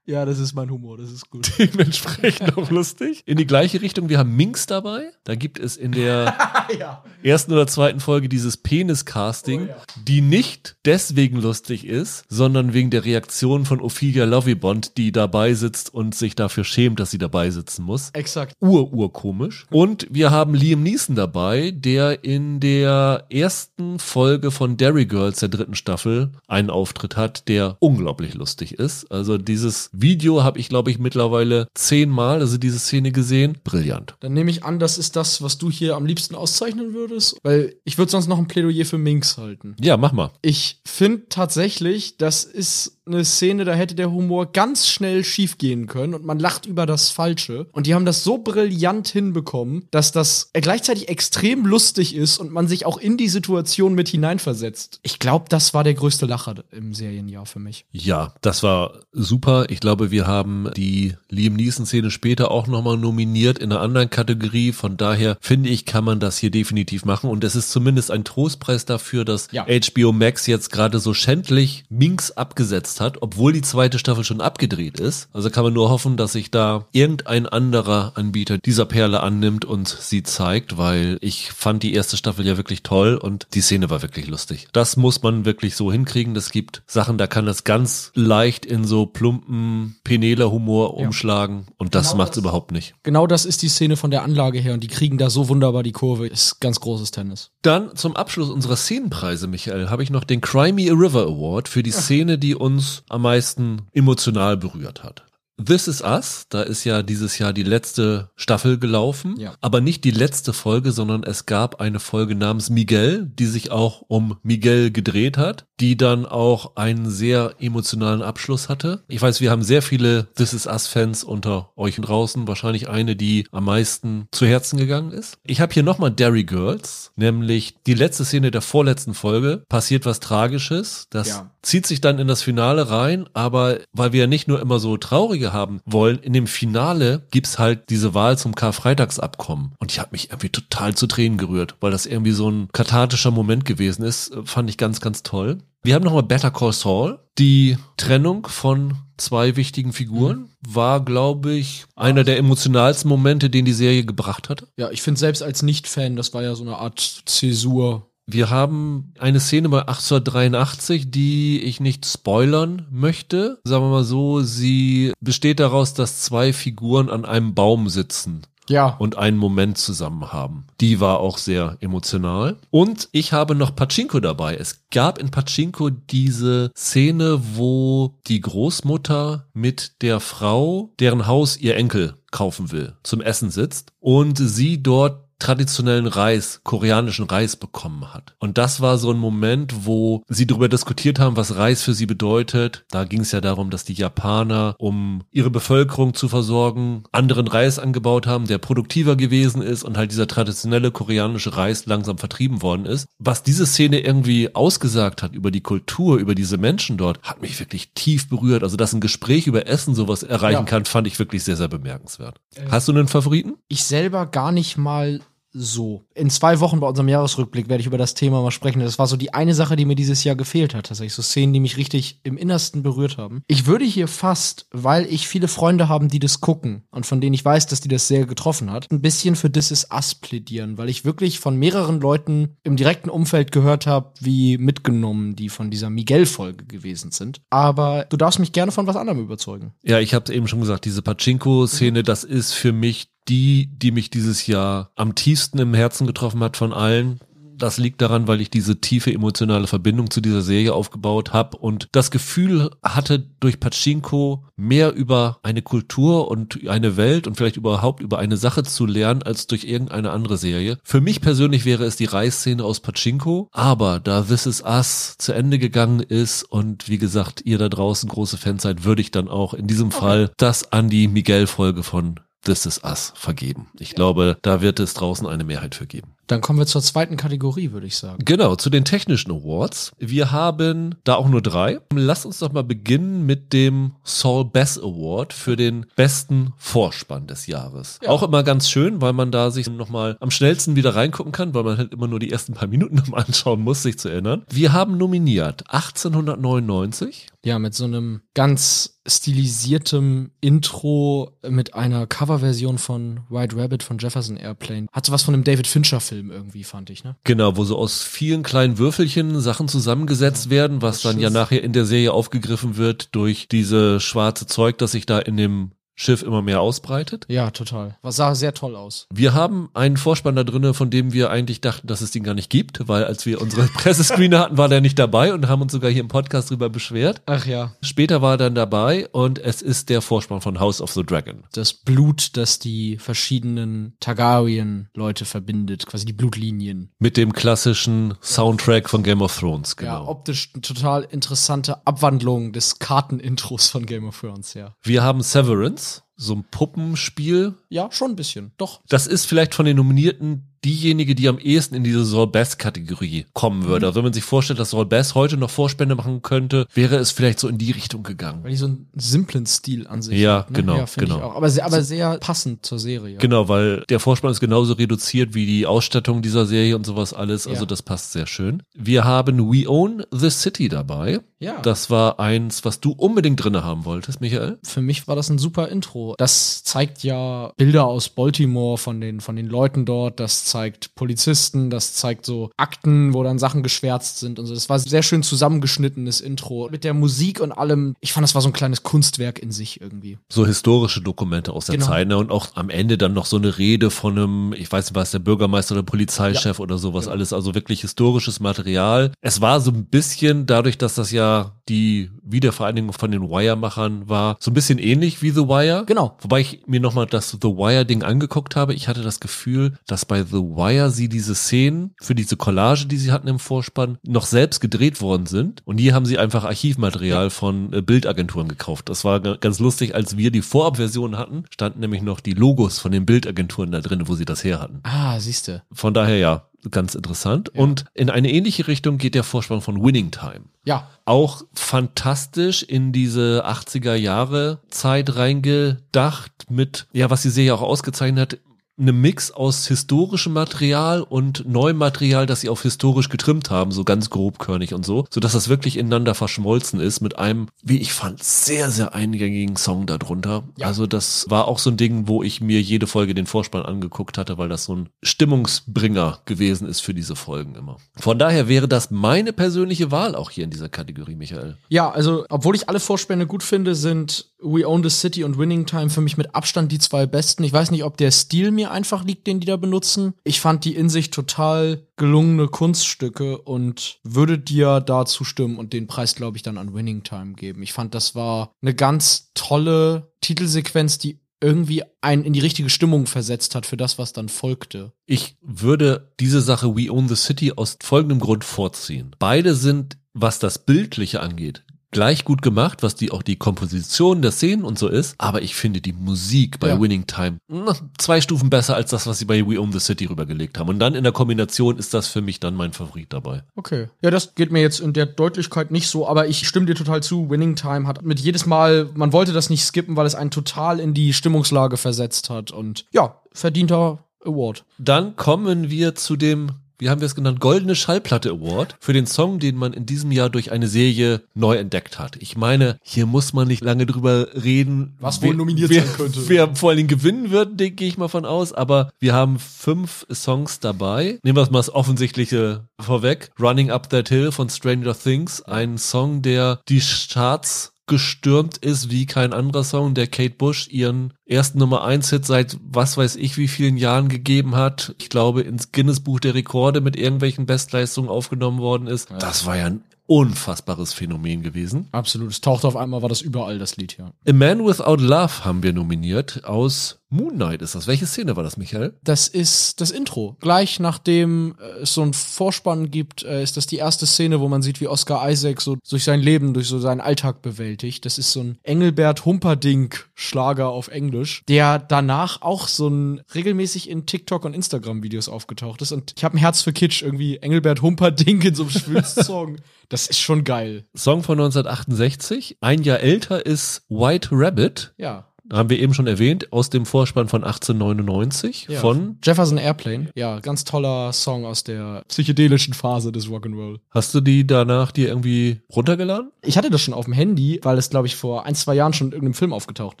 Ja, das ist mein Humor, das ist gut. Dementsprechend auch lustig. In die gleiche Richtung, wir haben Minx dabei. Da gibt es in der ja. ersten oder zweiten Folge dieses Penis-Casting, Oh ja. die nicht deswegen lustig ist, sondern wegen der Reaktion von Ophelia Lovibond, die dabei sitzt und sich dafür schämt, dass sie dabei sitzen muss. Exakt. Ur-urkomisch. Und wir haben Liam Neeson dabei, der in der ersten Folge von Derry Girls der dritten Staffel einen Auftritt hat, der unglaublich lustig ist. Also dieses Video habe ich, glaube ich, mittlerweile zehnmal, also diese Szene gesehen. Brillant. Dann nehme ich an, das ist das, was du hier am liebsten auszeichnen würdest, weil ich würde sonst noch ein Plädoyer für Minx halten. Ja, mach mal. Ich finde tatsächlich, das ist eine Szene, da hätte der Humor ganz schnell schief gehen können und man lacht über das Falsche. Und die haben das so brillant hinbekommen, dass das gleichzeitig extrem lustig ist und man sich auch in die Situation mit hineinversetzt. Ich glaube, das war der größte Lacher im Serienjahr für mich. Ja, das war super. Ich glaube, wir haben die Liam Neeson-Szene später auch nochmal nominiert in einer anderen Kategorie. Von daher finde ich, kann man das hier definitiv machen. Und es ist zumindest ein Trostpreis dafür, dass Ja. HBO Max jetzt gerade so schändlich Minx abgesetzt gepasst hat, obwohl die zweite Staffel schon abgedreht ist. Also kann man nur hoffen, dass sich da irgendein anderer Anbieter dieser Perle annimmt und sie zeigt, weil ich fand die erste Staffel ja wirklich toll und die Szene war wirklich lustig. Das muss man wirklich so hinkriegen. Das gibt Sachen, da kann das ganz leicht in so plumpen Penela-Humor Ja. umschlagen und das Genau macht's das- überhaupt nicht. Genau das ist die Szene von der Anlage her und die kriegen da so wunderbar die Kurve. Ist ganz großes Tennis. Dann zum Abschluss unserer Szenenpreise, Michael, habe ich noch den Cry Me a River Award für die Szene, die uns am meisten emotional berührt hat. This Is Us, da ist ja dieses Jahr die letzte Staffel gelaufen, Ja. aber nicht die letzte Folge, sondern es gab eine Folge namens Miguel, die sich auch um Miguel gedreht hat, die dann auch einen sehr emotionalen Abschluss hatte. Ich weiß, wir haben sehr viele This Is Us Fans unter euch draußen, wahrscheinlich eine, die am meisten zu Herzen gegangen ist. Ich habe hier nochmal Derry Girls, nämlich die letzte Szene der vorletzten Folge, passiert was Tragisches, das Ja. zieht sich dann in das Finale rein, aber weil wir ja nicht nur immer so traurige haben wollen, in dem Finale gibt's halt diese Wahl zum Karfreitagsabkommen. Und ich habe mich irgendwie total zu Tränen gerührt, weil das irgendwie so ein kathartischer Moment gewesen ist. Äh, Fand ich ganz, ganz toll. Wir haben nochmal Better Call Saul. Die Trennung von zwei wichtigen Figuren war, glaube ich, einer der emotionalsten Momente, den die Serie gebracht hatte. Ja, ich finde selbst als Nicht-Fan, das war ja so eine Art Zäsur. Wir haben eine Szene bei 1883, die ich nicht spoilern möchte. Sagen wir mal so, sie besteht daraus, dass zwei Figuren an einem Baum sitzen Ja. und einen Moment zusammen haben. Die war auch sehr emotional. Und ich habe noch Pachinko dabei. Es gab in Pachinko diese Szene, wo die Großmutter mit der Frau, deren Haus ihr Enkel kaufen will, zum Essen sitzt und sie dort traditionellen Reis, koreanischen Reis bekommen hat. Und das war so ein Moment, wo sie darüber diskutiert haben, was Reis für sie bedeutet. Da ging es ja darum, dass die Japaner, um ihre Bevölkerung zu versorgen, anderen Reis angebaut haben, der produktiver gewesen ist und halt dieser traditionelle koreanische Reis langsam vertrieben worden ist. Was diese Szene irgendwie ausgesagt hat über die Kultur, über diese Menschen dort, hat mich wirklich tief berührt. Also, dass ein Gespräch über Essen sowas erreichen Ja. kann, fand ich wirklich sehr, sehr bemerkenswert. Hast du einen Favoriten? Ich selber gar nicht mal so. In zwei Wochen bei unserem Jahresrückblick werde ich über das Thema mal sprechen. Das war so die eine Sache, die mir dieses Jahr gefehlt hat. Tatsächlich so Szenen, die mich richtig im Innersten berührt haben. Ich würde hier fast, weil ich viele Freunde haben, die das gucken und von denen ich weiß, dass die das sehr getroffen hat, ein bisschen für This Is Us plädieren, weil ich wirklich von mehreren Leuten im direkten Umfeld gehört habe, wie mitgenommen die von dieser Miguel-Folge gewesen sind. Aber du darfst mich gerne von was anderem überzeugen. Ja, ich habe eben schon gesagt, diese Pachinko-Szene, das ist für mich die, die mich dieses Jahr am tiefsten im Herzen getroffen hat von allen. Das liegt daran, weil ich diese tiefe emotionale Verbindung zu dieser Serie aufgebaut habe und das Gefühl hatte, durch Pachinko mehr über eine Kultur und eine Welt und vielleicht überhaupt über eine Sache zu lernen, als durch irgendeine andere Serie. Für mich persönlich wäre es die Reisszene aus Pachinko, aber da This Is Us zu Ende gegangen ist und wie gesagt, ihr da draußen große Fans seid, würde ich dann auch in diesem Fall das an die Miguel-Folge von This Is Us vergeben. Ich glaube, da wird es draußen eine Mehrheit für geben. Dann kommen wir zur zweiten Kategorie, würde ich sagen. Genau, zu den technischen Awards. Wir haben da auch nur drei. Lass uns doch mal beginnen mit dem Saul Bass Award für den besten Vorspann des Jahres. Ja. Auch immer ganz schön, weil man da sich nochmal am schnellsten wieder reingucken kann, weil man halt immer nur die ersten paar Minuten nochmal anschauen muss, sich zu erinnern. Wir haben nominiert 1899, Ja, mit so einem ganz stilisiertem Intro mit einer Coverversion von White Rabbit von Jefferson Airplane. Hat so was von einem David Fincher Film irgendwie, fand ich, ne? Genau, wo so aus vielen kleinen Würfelchen Sachen zusammengesetzt werden, was dann ja nachher in der Serie aufgegriffen wird durch diese schwarze Zeug, das sich da in dem Schiff immer mehr ausbreitet. Ja, total. Was sah sehr toll aus. Wir haben einen Vorspann da drinne, von dem wir eigentlich dachten, dass es den gar nicht gibt, weil als wir unsere Pressescreener hatten, war der nicht dabei und haben uns sogar hier im Podcast drüber beschwert. Ach ja. Später war er dann dabei und es ist der Vorspann von House of the Dragon. Das Blut, das die verschiedenen Targaryen-Leute verbindet, quasi die Blutlinien. Mit dem klassischen Soundtrack von Game of Thrones, Ja, genau. optisch eine total interessante Abwandlung des Kartenintros von Game of Thrones, ja. wir haben Severance, so ein Puppenspiel, Ja, schon ein bisschen. Doch. Das ist vielleicht von den Nominierten diejenige, die am ehesten in diese Saul Bass-Kategorie kommen würde. Also wenn man sich vorstellt, dass Saul Bass heute noch Vorspende machen könnte, wäre es vielleicht so in die Richtung gegangen. Weil die so einen simplen Stil an sich Ja, hat, ne? genau, Ja, genau. Aber, sehr, aber sehr passend zur Serie. Genau, weil der Vorspann ist genauso reduziert wie die Ausstattung dieser Serie und sowas alles. Also Ja. das passt sehr schön. Wir haben We Own the City dabei. Ja. Das war eins, was du unbedingt drinne haben wolltest, Michael. Für mich war das ein super Intro. Das zeigt ja Bilder aus Baltimore von den, von den Leuten dort. Das zeigt Polizisten. Das zeigt so Akten, wo dann Sachen geschwärzt sind und so. Das war sehr schön zusammengeschnittenes Intro. Mit der Musik und allem. Ich fand, das war so ein kleines Kunstwerk in sich irgendwie. So historische Dokumente aus der Genau. Zeit ne? und auch am Ende dann noch so eine Rede von einem, ich weiß nicht, was der Bürgermeister oder Polizeichef oder sowas Genau. alles, also wirklich historisches Material. Es war so ein bisschen dadurch, dass das ja die Wiedervereinigung von den Wire-Machern war, so ein bisschen ähnlich wie The Wire. Genau. Wobei ich mir nochmal das The Wire-Ding angeguckt habe. Ich hatte das Gefühl, dass bei The Wire sie diese Szenen für diese Collage, die sie hatten im Vorspann, noch selbst gedreht worden sind. Und hier haben sie einfach Archivmaterial von äh, Bildagenturen gekauft. Das war ga- ganz lustig, als wir die Vorabversion hatten, standen nämlich noch die Logos von den Bildagenturen da drin, wo sie das her hatten. Ah, siehste. Von daher ja, ganz interessant. Und in eine ähnliche Richtung geht der Vorspann von Winning Time Ja. auch fantastisch in diese 80er Jahre Zeit reingedacht mit, ja, was die Serie auch ausgezeichnet hat, eine Mix aus historischem Material und neuem Material, das sie auf historisch getrimmt haben, so ganz grobkörnig und so, so dass das wirklich ineinander verschmolzen ist mit einem, wie ich fand, sehr, sehr eingängigen Song darunter. Ja. Also das war auch so ein Ding, wo ich mir jede Folge den Vorspann angeguckt hatte, weil das so ein Stimmungsbringer gewesen ist für diese Folgen immer. Von daher wäre das meine persönliche Wahl auch hier in dieser Kategorie, Michael. Ja, also, obwohl ich alle Vorspänne gut finde, sind We Own the City und Winning Time für mich mit Abstand die zwei besten. Ich weiß nicht, ob der Stil mir einfach liegt, den die da benutzen. Ich fand die in sich total gelungene Kunststücke und würde dir da zustimmen und den Preis, glaube ich, dann an Winning Time geben. Ich fand, das war eine ganz tolle Titelsequenz, die irgendwie einen in die richtige Stimmung versetzt hat für das, was dann folgte. Ich würde diese Sache We Own the City aus folgendem Grund vorziehen. Beide sind, was das Bildliche angeht, gleich gut gemacht, was die auch die Komposition der Szenen und so ist. Aber ich finde die Musik bei Ja. Winning Time na, zwei Stufen besser als das, was sie bei We Own the City rübergelegt haben. Und dann in der Kombination ist das für mich dann mein Favorit dabei. Okay. Ja, das geht mir jetzt in der Deutlichkeit nicht so, aber ich stimme dir total zu. Winning Time hat mit jedes Mal, man wollte das nicht skippen, weil es einen total in die Stimmungslage versetzt hat und ja, verdienter Award. Dann kommen wir zu dem, wie haben wir es genannt, Goldene Schallplatte Award für den Song, den man in diesem Jahr durch eine Serie neu entdeckt hat. Ich meine, hier muss man nicht lange drüber reden, Was wohl nominiert wer, sein könnte. Wer vor allen Dingen gewinnen wird, denke ich mal von aus. Aber wir haben fünf Songs dabei. Nehmen wir mal das Offensichtliche vorweg. Running Up That Hill von Stranger Things. Ein Song, der die Charts gestürmt ist wie kein anderer Song, der Kate Bush ihren ersten Nummer 1 Hit seit was weiß ich wie vielen Jahren gegeben hat. Ich glaube ins Guinness Buch der Rekorde mit irgendwelchen Bestleistungen aufgenommen worden ist. Das war ja ein unfassbares Phänomen gewesen. Absolut. Es tauchte auf einmal, war das überall, das Lied, ja. A Man Without Love haben wir nominiert aus Moon Knight ist das. Welche Szene war das, Michael? Das ist das Intro. Gleich nachdem äh, es so einen Vorspann gibt, äh, ist das die erste Szene, wo man sieht, wie Oscar Isaac so durch sein Leben, durch so seinen Alltag bewältigt. Das ist so ein Engelbert Humperdinck-Schlager auf Englisch, der danach auch so ein regelmäßig in TikTok und Instagram-Videos aufgetaucht ist. Und ich habe ein Herz für Kitsch, irgendwie Engelbert Humperdinck in so einem Schwülst-Song. Das ist schon geil. Song von 1968. Ein Jahr älter ist White Rabbit. Ja. Haben wir eben schon erwähnt, aus dem Vorspann von 1899 Ja. von. Jefferson Airplane. Ja, ganz toller Song aus der psychedelischen Phase des Rock'n'Roll. Hast du die danach dir irgendwie runtergeladen? Ich hatte das schon auf dem Handy, weil es, glaube ich, vor ein, zwei Jahren schon in irgendeinem Film aufgetaucht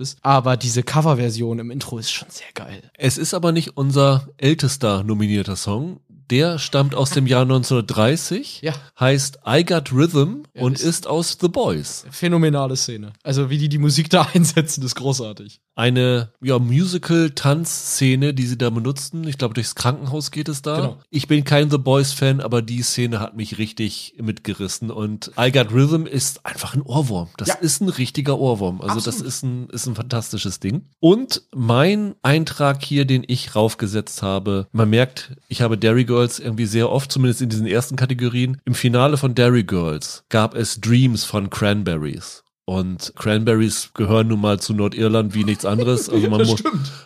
ist. Aber diese Coverversion im Intro ist schon sehr geil. Es ist aber nicht unser ältester nominierter Song. Der stammt aus dem Jahr 1930, Ja. heißt I Got Rhythm Ja, und ist- ist aus The Boys. Phänomenale Szene. Also, wie die die Musik da einsetzen, ist großartig. Eine ja, Musical-Tanzszene, die sie da benutzten. Ich glaube, durchs Krankenhaus geht es da. Genau. Ich bin kein The Boys-Fan, aber die Szene hat mich richtig mitgerissen. Und I Got Rhythm ist einfach ein Ohrwurm. Das Ja. ist ein richtiger Ohrwurm. Also das Absolut. ist ein, ist ein fantastisches Ding. Und mein Eintrag hier, den ich raufgesetzt habe, man merkt, ich habe Dairy Girls irgendwie sehr oft, zumindest in diesen ersten Kategorien. Im Finale von Dairy Girls gab es Dreams von Cranberries. Und Cranberries gehören nun mal zu Nordirland wie nichts anderes. Also man, muss,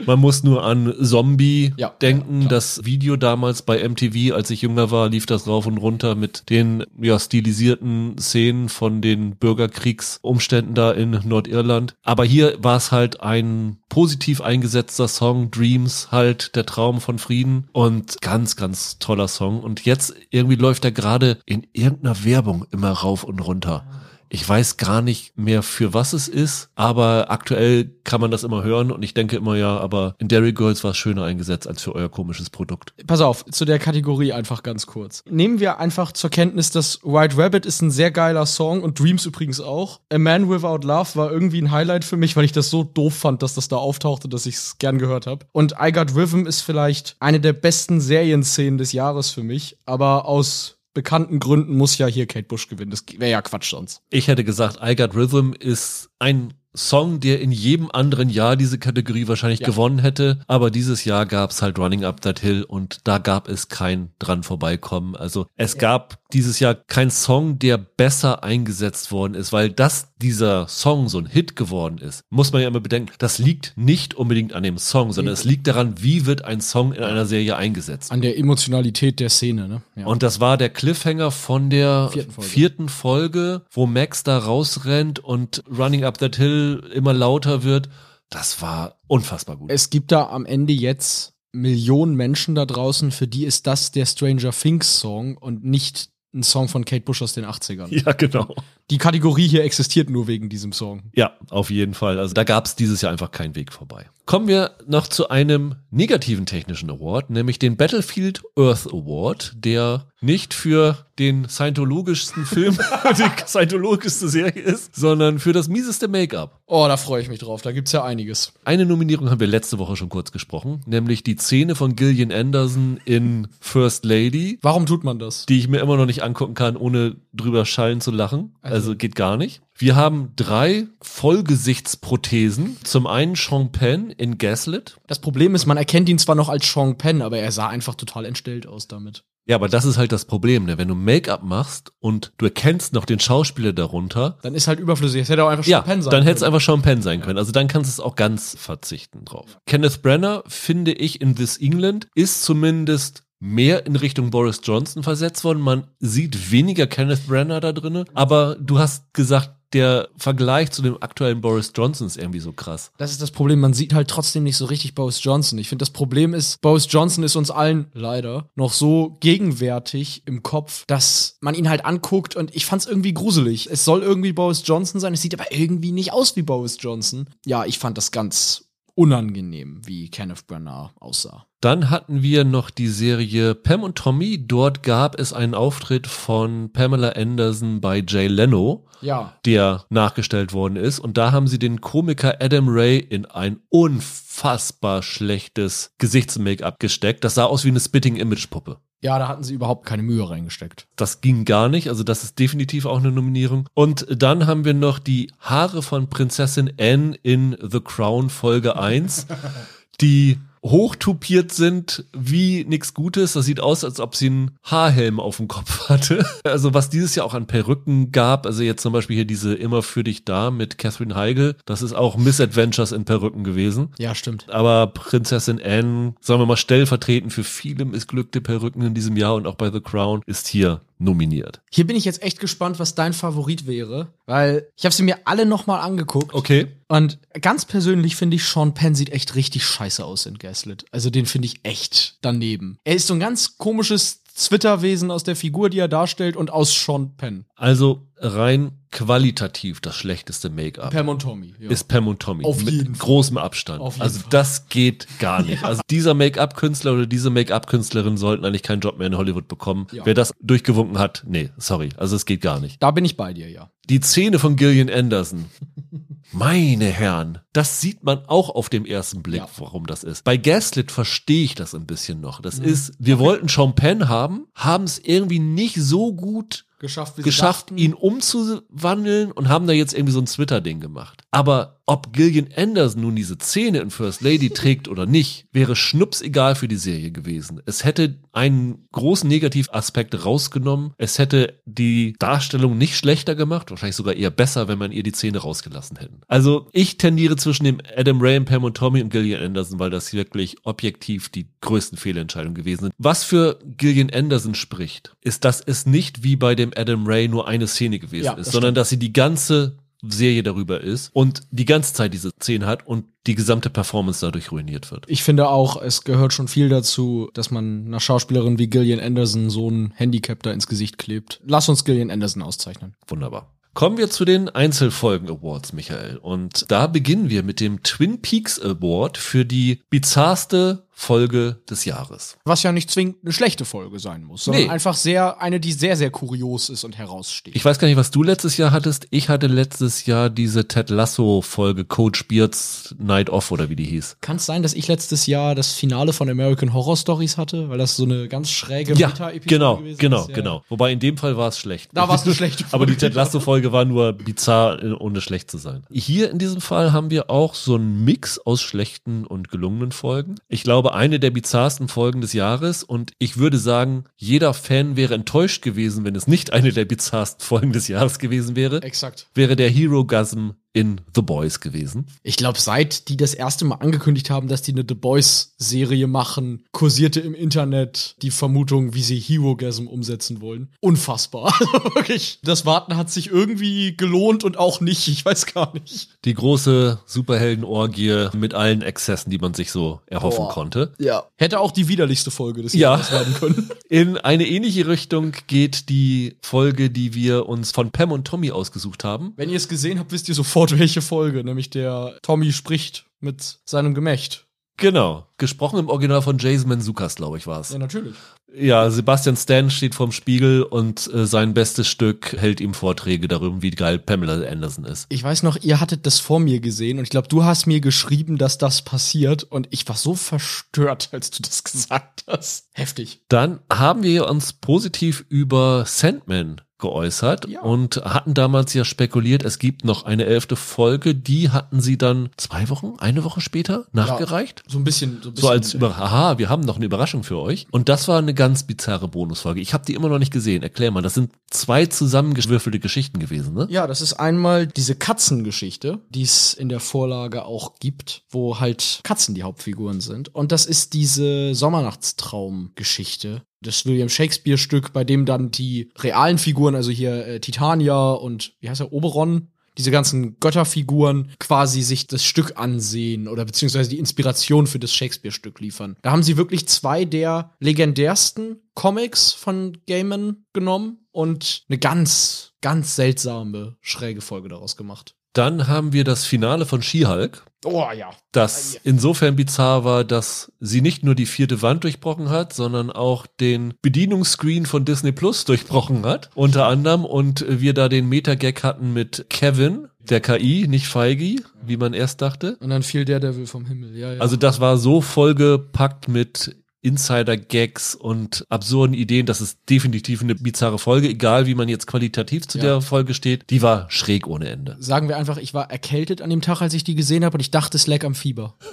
man muss nur an Zombie Ja, denken. ja, das Video damals bei MTV, als ich jünger war, lief das rauf und runter mit den ja, stilisierten Szenen von den Bürgerkriegsumständen da in Nordirland. Aber hier war es halt ein positiv eingesetzter Song, Dreams, halt der Traum von Frieden und ganz, ganz toller Song. Und jetzt irgendwie läuft er gerade in irgendeiner Werbung immer rauf und runter. Ich weiß gar nicht mehr, für was es ist, aber aktuell kann man das immer hören und ich denke immer, ja, aber in Dairy Girls war es schöner eingesetzt als für euer komisches Produkt. Pass auf, zu der Kategorie einfach ganz kurz. Nehmen wir einfach zur Kenntnis, dass White Rabbit ist ein sehr geiler Song und Dreams übrigens auch. A Man Without Love war irgendwie ein Highlight für mich, weil ich das so doof fand, dass das da auftauchte, dass ich es gern gehört habe. Und I Got Rhythm ist vielleicht eine der besten Serienszenen des Jahres für mich, aber aus bekannten Gründen muss ja hier Kate Bush gewinnen. Das wäre ja Quatsch sonst. Ich hätte gesagt, I Got Rhythm ist ein Song, der in jedem anderen Jahr diese Kategorie wahrscheinlich Ja. gewonnen hätte, aber dieses Jahr gab es halt Running Up That Hill und da gab es kein dran vorbeikommen. Also es gab dieses Jahr keinen Song, der besser eingesetzt worden ist, weil dass dieser Song so ein Hit geworden ist, muss man ja immer bedenken, das liegt nicht unbedingt an dem Song, sondern es liegt daran, wie wird ein Song in einer Serie eingesetzt. An der Emotionalität der Szene, ne? Ja. Und das war der Cliffhanger von der Vierten Folge. vierten Folge, wo Max da rausrennt und Running Up That Hill immer lauter wird. Das war unfassbar gut. Es gibt da am Ende jetzt Millionen Menschen da draußen, für die ist das der Stranger Things Song und nicht ein Song von Kate Bush aus den 80ern. Ja, genau. Die Kategorie hier existiert nur wegen diesem Song. Ja, auf jeden Fall. Also da gab es dieses Jahr einfach keinen Weg vorbei. Kommen wir noch zu einem negativen technischen Award, nämlich den Battlefield Earth Award, der nicht für den scientologischsten Film, die scientologischste Serie ist, sondern für das mieseste Make-up. Oh, da freue ich mich drauf. Da gibt's ja einiges. Eine Nominierung haben wir letzte Woche schon kurz gesprochen, nämlich die Szene von Gillian Anderson in First Lady, Warum tut man das? die ich mir immer noch nicht angucken kann, ohne drüber schallen zu lachen. Also geht gar nicht. Wir haben drei Vollgesichtsprothesen. Zum einen Sean Penn in Gaslit. Das Problem ist, man erkennt ihn zwar noch als Sean Penn, aber er sah einfach total entstellt aus damit. Ja, aber das ist halt das Problem, ne? Wenn du Make-up machst und du erkennst noch den Schauspieler darunter, Dann ist halt überflüssig. Es hätte auch einfach Sean ja, Penn sein dann hätte es können. einfach Sean Penn sein können. Also dann kannst du es auch ganz verzichten drauf. Kenneth Brenner, finde ich, in This England ist zumindest mehr in Richtung Boris Johnson versetzt worden. Man sieht weniger Kenneth Brenner da drinne, aber du hast gesagt, der Vergleich zu dem aktuellen Boris Johnson ist irgendwie so krass. Das ist das Problem. Man sieht halt trotzdem nicht so richtig Boris Johnson. Ich finde, das Problem ist, Boris Johnson ist uns allen leider noch so gegenwärtig im Kopf, dass man ihn halt anguckt und ich fand's irgendwie gruselig. Es soll irgendwie Boris Johnson sein, es sieht aber irgendwie nicht aus wie Boris Johnson. Ja, ich fand das ganz unangenehm, wie Kenneth Branagh aussah. Dann hatten wir noch die Serie Pam und Tommy. Dort gab es einen Auftritt von Pamela Anderson bei Jay Leno. Ja. der nachgestellt worden ist. Und da haben sie den Komiker Adam Ray in ein unfassbar schlechtes Gesichtsmake-up gesteckt. Das sah aus wie eine Spitting-Image-Puppe. Ja, da hatten sie überhaupt keine Mühe reingesteckt. Das ging gar nicht, also das ist definitiv auch eine Nominierung. Und dann haben wir noch die Haare von Prinzessin Anne in The Crown Folge 1, die hochtupiert sind wie nix Gutes. Das sieht aus, als ob sie einen Haarhelm auf dem Kopf hatte. Also was dieses Jahr auch an Perücken gab, also jetzt zum Beispiel hier diese Immer für dich da mit Catherine Heigl, das ist auch Misadventures in Perücken gewesen. Ja, stimmt. Aber Prinzessin Anne, sagen wir mal stellvertretend für viele missglückte Perücken in diesem Jahr und auch bei The Crown, ist hier nominiert. Hier bin ich jetzt echt gespannt, was dein Favorit wäre, weil ich habe sie mir alle nochmal angeguckt. Okay. Und ganz persönlich finde ich, Sean Penn sieht echt richtig scheiße aus in Gaslit. Also den finde ich echt daneben. Er ist so ein ganz komisches Zwitterwesen aus der Figur, die er darstellt und aus Sean Penn. Also rein qualitativ das schlechteste Make-up. Pam und Tommy. Ja. ist Pam und Tommy. Auf mit jeden Fall. großem Abstand. Auf jeden also das geht gar nicht. Also dieser Make-up-Künstler oder diese Make-up-Künstlerin sollten eigentlich keinen Job mehr in Hollywood bekommen. Ja. Wer das durchgewunken hat, nee, sorry. Also es geht gar nicht. da bin ich bei dir, ja. Die Szene von Gillian Anderson. Meine Herren, das sieht man auch auf dem ersten Blick, Ja. warum das ist. Bei Gaslit verstehe ich das ein bisschen noch. Das ist, wir wollten Sean Penn haben, haben es irgendwie nicht so gut Geschafft, geschafft, ihn umzuwandeln und haben da jetzt irgendwie so ein Twitter-Ding gemacht. Aber ob Gillian Anderson nun diese Szene in First Lady trägt oder nicht, wäre schnups egal für die Serie gewesen. Es hätte einen großen Negativaspekt rausgenommen. Es hätte die Darstellung nicht schlechter gemacht, wahrscheinlich sogar eher besser, wenn man ihr die Szene rausgelassen hätten. Also ich tendiere zwischen dem Adam Ray, Pam und Tommy und Gillian Anderson, weil das wirklich objektiv die größten Fehlentscheidungen gewesen sind. Was für Gillian Anderson spricht, ist, dass es nicht wie bei dem Adam Ray nur eine Szene gewesen Ja, ist, das sondern stimmt. dass sie die ganze Serie darüber ist und die ganze Zeit diese Szene hat und die gesamte Performance dadurch ruiniert wird. Ich finde auch, es gehört schon viel dazu, dass man einer Schauspielerin wie Gillian Anderson so ein Handicap da ins Gesicht klebt. Lass uns Gillian Anderson auszeichnen. Wunderbar. Kommen wir zu den Einzelfolgen Awards, Michael. Und da beginnen wir mit dem Twin Peaks Award für die bizarrste Folge des Jahres. Was ja nicht zwingend eine schlechte Folge sein muss, sondern Nee. einfach sehr, eine, die sehr, sehr kurios ist und heraussticht. Ich weiß gar nicht, was du letztes Jahr hattest. Ich hatte letztes Jahr diese Ted Lasso Folge Coach Beards Night Off oder wie die hieß. Kann es sein, dass ich letztes Jahr das Finale von American Horror Stories hatte, weil das so eine ganz schräge Ja, Meta-Episode genau, gewesen genau, ist? Ja. genau. Wobei in dem Fall war es schlecht. Da war es eine schlechte Aber die Folge. Ted Lasso Folge war nur bizarr, ohne schlecht zu sein. Hier in diesem Fall haben wir auch so einen Mix aus schlechten und gelungenen Folgen. Ich glaube, eine der bizarrsten Folgen des Jahres und ich würde sagen, jeder Fan wäre enttäuscht gewesen, wenn es nicht eine der bizarrsten Folgen des Jahres gewesen wäre, Exakt. wäre der Hero-Gasm in The Boys gewesen. Ich glaube, seit die das erste Mal angekündigt haben, dass die eine The Boys-Serie machen, kursierte im Internet die Vermutung, wie sie Hero-Gasm umsetzen wollen. Unfassbar. Also wirklich. Das Warten hat sich irgendwie gelohnt und auch nicht. Ich weiß gar nicht. Die große Superhelden-Orgie mit allen Exzessen, die man sich so erhoffen Boah. konnte. Ja. Hätte auch die widerlichste Folge des Ja. Jahres werden können. In eine ähnliche Richtung geht die Folge, die wir uns von Pam und Tommy ausgesucht haben. Wenn ihr es gesehen habt, wisst ihr sofort, welche Folge. Nämlich der Tommy spricht mit seinem Gemächt. Genau. Gesprochen im Original von Jason Manzukas, glaube ich, war es. Ja, natürlich. Ja, Sebastian Stan steht vorm Spiegel und äh, sein bestes Stück hält ihm Vorträge darüber, wie geil Pamela Anderson ist. Ich weiß noch, ihr hattet das vor mir gesehen und ich glaube, du hast mir geschrieben, dass das passiert und ich war so verstört, als du das gesagt hast. Heftig. Dann haben wir uns positiv über Sandman geäußert Ja. und hatten damals ja spekuliert, es gibt noch eine elfte Folge, die hatten sie dann zwei Wochen, eine Woche später nachgereicht. So ein bisschen. So, ein bisschen So als über, haha, wir haben noch eine Überraschung für euch. Und das war eine ganz bizarre Bonusfolge. Ich habe die immer noch nicht gesehen. Erklär mal, das sind zwei zusammengewürfelte Geschichten gewesen, ne? Ja, das ist einmal diese Katzengeschichte, die es in der Vorlage auch gibt, wo halt Katzen die Hauptfiguren sind. Und das ist diese Sommernachtstraum-Geschichte. Das William Shakespeare-Stück, bei dem dann die realen Figuren, also hier äh, Titania und wie heißt er, Oberon, diese ganzen Götterfiguren quasi sich das Stück ansehen oder beziehungsweise die Inspiration für das Shakespeare-Stück liefern. Da haben sie wirklich zwei der legendärsten Comics von Gaiman genommen und eine ganz, ganz seltsame, schräge Folge daraus gemacht. Dann haben wir das Finale von She-Hulk, Oh ja. das insofern bizarr war, dass sie nicht nur die vierte Wand durchbrochen hat, sondern auch den Bedienungsscreen von Disney Plus durchbrochen hat, unter anderem, und wir da den Meta-Gag hatten mit Kevin, der KI, nicht Feige, wie man erst dachte. Und dann fiel der Devil vom Himmel, ja, ja. Also das war so vollgepackt mit Insider-Gags und absurden Ideen. Das ist definitiv eine bizarre Folge, egal wie man jetzt qualitativ zu Ja. der Folge steht. Die war schräg ohne Ende. Sagen wir einfach, ich war erkältet an dem Tag, als ich die gesehen habe und ich dachte, es lag am Fieber.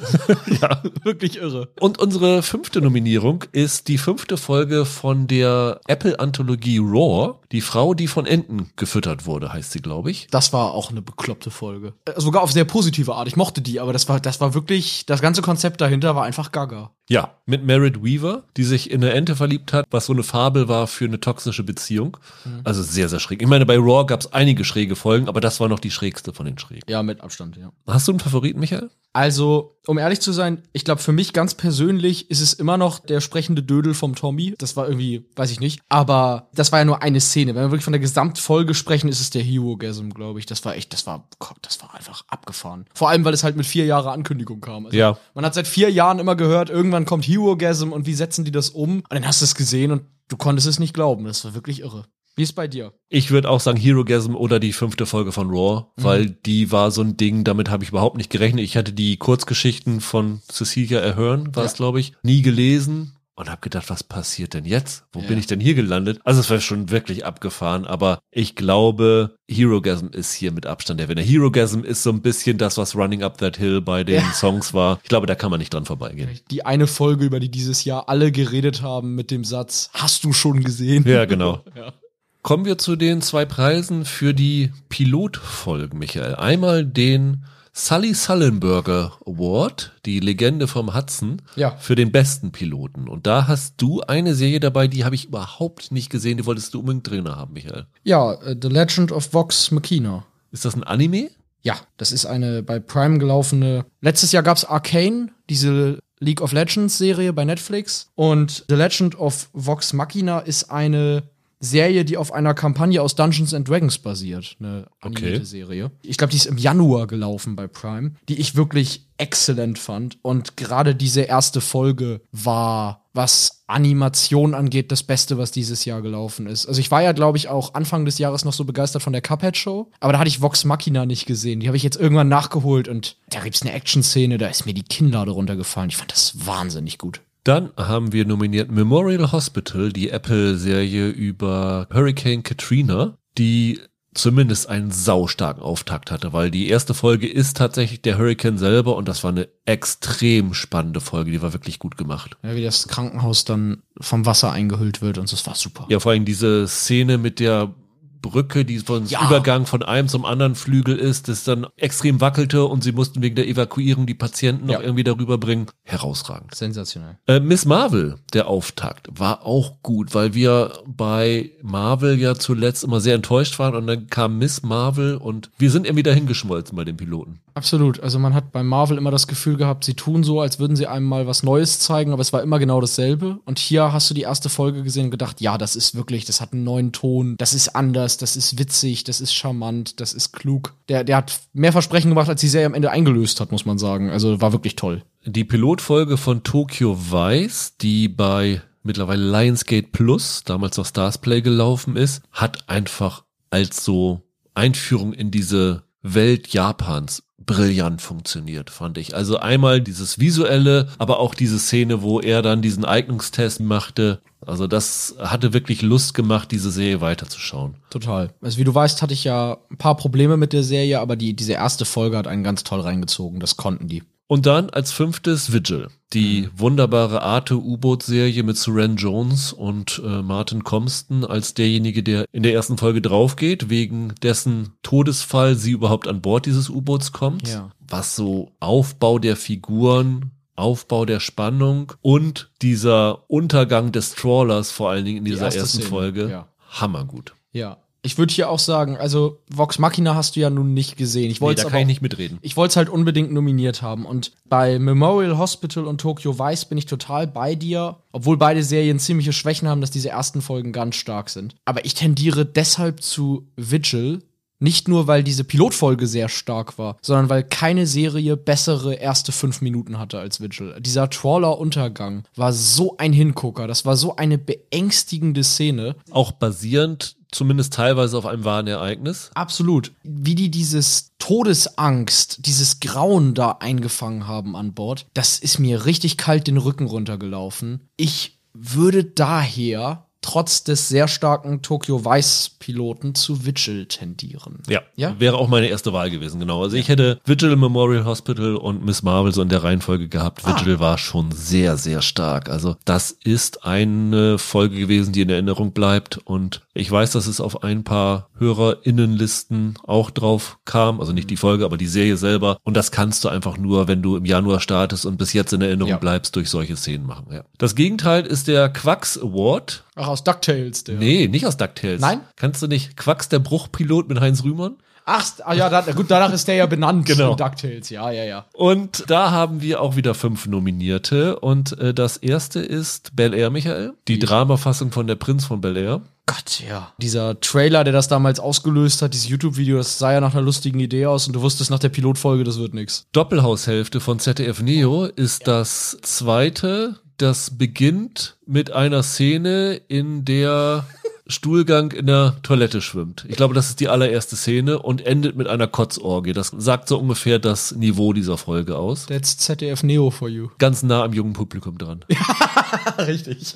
Ja. Wirklich irre. Und unsere fünfte Nominierung ist die fünfte Folge von der Apple-Anthologie Raw. Die Frau, die von Enten gefüttert wurde, heißt sie, glaube ich. Das war auch eine bekloppte Folge. Äh, Sogar auf sehr positive Art. Ich mochte die, aber das war, das war wirklich, das ganze Konzept dahinter war einfach gaga. Ja, mit Merritt Weaver, die sich in eine Ente verliebt hat, was so eine Fabel war für eine toxische Beziehung. Also sehr, sehr schräg. Ich meine, bei Raw gab es einige schräge Folgen, aber das war noch die schrägste von den schrägen. Ja, mit Abstand, ja. Hast du einen Favoriten, Michael? Also, um ehrlich zu sein, ich glaube, für mich ganz persönlich ist es immer noch der sprechende Dödel vom Tommy. Das war irgendwie, weiß ich nicht. Aber das war ja nur eine Szene. Wenn wir wirklich von der Gesamtfolge sprechen, ist es der Hero-Gasm, glaube ich. Das war echt, das war, das war einfach abgefahren. Vor allem, weil es halt mit vier Jahre Ankündigung kam. Also, Ja. Man hat seit vier Jahren immer gehört, irgendwann kommt Hero-Gasm und wie setzen die das um? Und dann hast du es gesehen und du konntest es nicht glauben. Das war wirklich irre. Wie ist bei dir? Ich würde auch sagen Herogasm oder die fünfte Folge von Raw, weil die war so ein Ding, damit habe ich überhaupt nicht gerechnet. Ich hatte die Kurzgeschichten von Cecilia Ahern, war es Ja. glaube ich, nie gelesen und habe gedacht, was passiert denn jetzt? Wo Ja. bin ich denn hier gelandet? Also es war schon wirklich abgefahren, aber ich glaube, Herogasm ist hier mit Abstand der Winner. Herogasm ist so ein bisschen das, was Running Up That Hill bei den Ja. Songs war. Ich glaube, da kann man nicht dran vorbeigehen. Die eine Folge, über die dieses Jahr alle geredet haben mit dem Satz, hast du schon gesehen? Ja, genau. Ja. Kommen wir zu den zwei Preisen für die Pilotfolgen, Michael. Einmal den Sully Sullenberger Award, die Legende vom Hudson, Ja. für den besten Piloten. Und da hast du eine Serie dabei, die habe ich überhaupt nicht gesehen, die wolltest du unbedingt drin haben, Michael. Ja, äh, The Legend of Vox Machina. Ist das ein Anime? Ja, das ist eine bei Prime gelaufene. Letztes Jahr gab's Arcane, diese League of Legends Serie bei Netflix. Und The Legend of Vox Machina ist eine Serie, die auf einer Kampagne aus Dungeons and Dragons basiert. Eine animierte Okay. Serie. Ich glaube, die ist im Januar gelaufen bei Prime, die ich wirklich exzellent fand. Und gerade diese erste Folge war, was Animation angeht, das Beste, was dieses Jahr gelaufen ist. Also ich war ja, glaube ich, auch Anfang des Jahres noch so begeistert von der Cuphead-Show, aber da hatte ich Vox Machina nicht gesehen. Die habe ich jetzt irgendwann nachgeholt und da gibt's eine Action-Szene, da ist mir die Kinnlade runtergefallen. Ich fand das wahnsinnig gut. Dann haben wir nominiert Memorial Hospital, die Apple-Serie über Hurricane Katrina, die zumindest einen saustarken Auftakt hatte, weil die erste Folge ist tatsächlich der Hurricane selber und das war eine extrem spannende Folge, die war wirklich gut gemacht. Ja, wie das Krankenhaus dann vom Wasser eingehüllt wird und so, das war super. Ja, vor allem diese Szene mit der Brücke, die von Ja. Übergang von einem zum anderen Flügel ist, das dann extrem wackelte und sie mussten wegen der Evakuierung die Patienten noch Ja. irgendwie darüber bringen. Herausragend. Sensationell. Äh, Miss Marvel, der Auftakt, war auch gut, weil wir bei Marvel ja zuletzt immer sehr enttäuscht waren und dann kam Miss Marvel und wir sind irgendwie dahin geschmolzen bei den Piloten. Absolut. Also man hat bei Marvel immer das Gefühl gehabt, sie tun so, als würden sie einem mal was Neues zeigen, aber es war immer genau dasselbe. Und hier hast du die erste Folge gesehen und gedacht, ja, das ist wirklich, das hat einen neuen Ton, das ist anders, das ist witzig, das ist charmant, das ist klug. Der, der hat mehr Versprechen gemacht, als die Serie am Ende eingelöst hat, muss man sagen. Also war wirklich toll. Die Pilotfolge von Tokyo Vice, die bei mittlerweile Lionsgate Plus, damals noch Starsplay gelaufen ist, hat einfach als so Einführung in diese Welt Japans brillant funktioniert, fand ich. Also einmal dieses visuelle, aber auch diese Szene, wo er dann diesen Eignungstest machte. Also das hatte wirklich Lust gemacht, diese Serie weiterzuschauen. Total. Also wie du weißt, hatte ich ja ein paar Probleme mit der Serie, aber die, diese erste Folge hat einen ganz toll reingezogen. Das konnten die. Und dann als fünftes Vigil, die wunderbare Arte-U-Boot-Serie mit Suran Jones und äh, Martin Comston als derjenige, der in der ersten Folge draufgeht, wegen dessen Todesfall sie überhaupt an Bord dieses U-Boots kommt. Ja. Was so Aufbau der Figuren, Aufbau der Spannung und dieser Untergang des Trawlers vor allen Dingen in dieser erste ersten Szene, Folge. ja. Hammergut. Ja. Ich würde hier auch sagen, also Vox Machina hast du ja nun nicht gesehen. Ich Nee, wollte da es kann ich nicht mitreden. Ich wollte es halt unbedingt nominiert haben. Und bei Memorial Hospital und Tokyo Vice bin ich total bei dir. Obwohl beide Serien ziemliche Schwächen haben, dass diese ersten Folgen ganz stark sind. Aber ich tendiere deshalb zu Vigil. Nicht nur, weil diese Pilotfolge sehr stark war, sondern weil keine Serie bessere erste fünf Minuten hatte als Vigil. Dieser Trawler-Untergang war so ein Hingucker. Das war so eine beängstigende Szene. Auch basierend zumindest teilweise auf einem wahren Ereignis. Absolut. Wie die dieses Todesangst, dieses Grauen da eingefangen haben an Bord, das ist mir richtig kalt den Rücken runtergelaufen. Ich würde daher trotz des sehr starken Tokyo Vice Piloten zu Vigil tendieren. Ja, Ja? wäre auch meine erste Wahl gewesen, genau. Also ich hätte Vigil Memorial Hospital und Miss Marvel so in der Reihenfolge gehabt. Ah. Vigil war schon sehr, sehr stark. Also das ist eine Folge gewesen, die in Erinnerung bleibt. Und ich weiß, dass es auf ein paar HörerInnenlisten auch drauf kam. Also nicht die Folge, aber die Serie selber. Und das kannst du einfach nur, wenn du im Januar startest und bis jetzt in Erinnerung Ja. bleibst, durch solche Szenen machen. Ja. Das Gegenteil ist der Quacks Award. Ach, aus DuckTales, der. Nee, nicht aus DuckTales. Nein? Kannst du nicht Quacks der Bruchpilot mit Heinz Rühmann? Ach, ah, ja, da, gut, danach ist der ja benannt. Genau. DuckTales, ja, ja, ja. Und da haben wir auch wieder fünf Nominierte. Und äh, das erste ist Bel Air, Michael. Die Dramafassung von Der Prinz von Bel Air. Gott, ja. Dieser Trailer, der das damals ausgelöst hat, dieses YouTube-Video, das sah ja nach einer lustigen Idee aus und du wusstest nach der Pilotfolge, das wird nix. Doppelhaushälfte von ZDF Neo ist das zweite. Das beginnt mit einer Szene, in der Stuhlgang in der Toilette schwimmt. Ich glaube, das ist die allererste Szene und endet mit einer Kotzorgie. Das sagt so ungefähr das Niveau dieser Folge aus. That's ZDF Neo for you. Ganz nah am jungen Publikum dran. Richtig.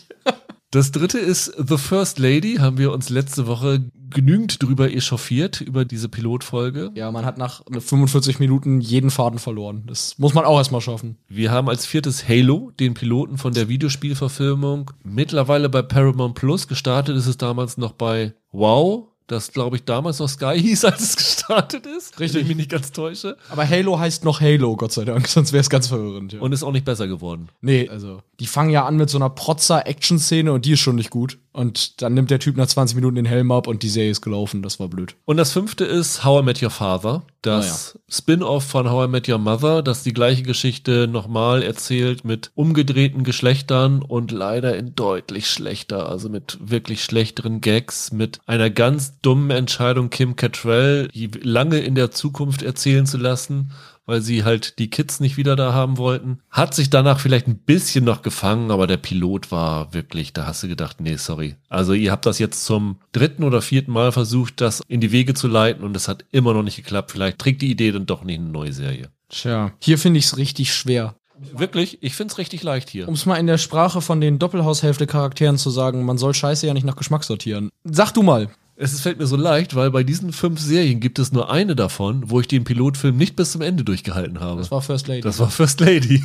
Das dritte ist The First Lady, haben wir uns letzte Woche genügend drüber echauffiert, über diese Pilotfolge. Ja, man hat nach 45 Minuten jeden Faden verloren. Das muss man auch erstmal schaffen. Wir haben als viertes Halo, den Piloten von der Videospielverfilmung, mittlerweile bei Paramount Plus gestartet. Ist es damals noch bei Wow, das glaube ich damals noch Sky hieß, als es gestartet ist. Richtig. Wenn ich mich nicht ganz täusche. Aber Halo heißt noch Halo, Gott sei Dank, sonst wäre es ganz verwirrend. Ja. Und ist auch nicht besser geworden. nee, also die fangen ja an mit so einer Protzer-Action-Szene und die ist schon nicht gut. Und dann nimmt der Typ nach 20 Minuten den Helm ab und die Serie ist gelaufen. Das war blöd. Und das fünfte ist How I Met Your Father. Das Spin-off von How I Met Your Mother, das die gleiche Geschichte nochmal erzählt mit umgedrehten Geschlechtern und leider in deutlich schlechter, also mit wirklich schlechteren Gags, mit einer ganz dummen Entscheidung Kim Cattrall, die lange in der Zukunft erzählen zu lassen weil sie halt die Kids nicht wieder da haben wollten. Hat sich danach vielleicht ein bisschen noch gefangen, aber der Pilot war wirklich, da hast du gedacht, nee, sorry. Also ihr habt das jetzt zum dritten oder vierten Mal versucht, das in die Wege zu leiten und es hat immer noch nicht geklappt. Vielleicht trägt die Idee dann doch nicht eine neue Serie. Tja, hier finde ich es richtig schwer. Wirklich, ich find's richtig leicht hier. Um es mal in der Sprache von den Doppelhaushälfte-Charakteren zu sagen, man soll Scheiße ja nicht nach Geschmack sortieren. Sag du mal. Es fällt mir so leicht, weil bei diesen fünf Serien gibt es nur eine davon, wo ich den Pilotfilm nicht bis zum Ende durchgehalten habe. Das war First Lady. Das war First Lady.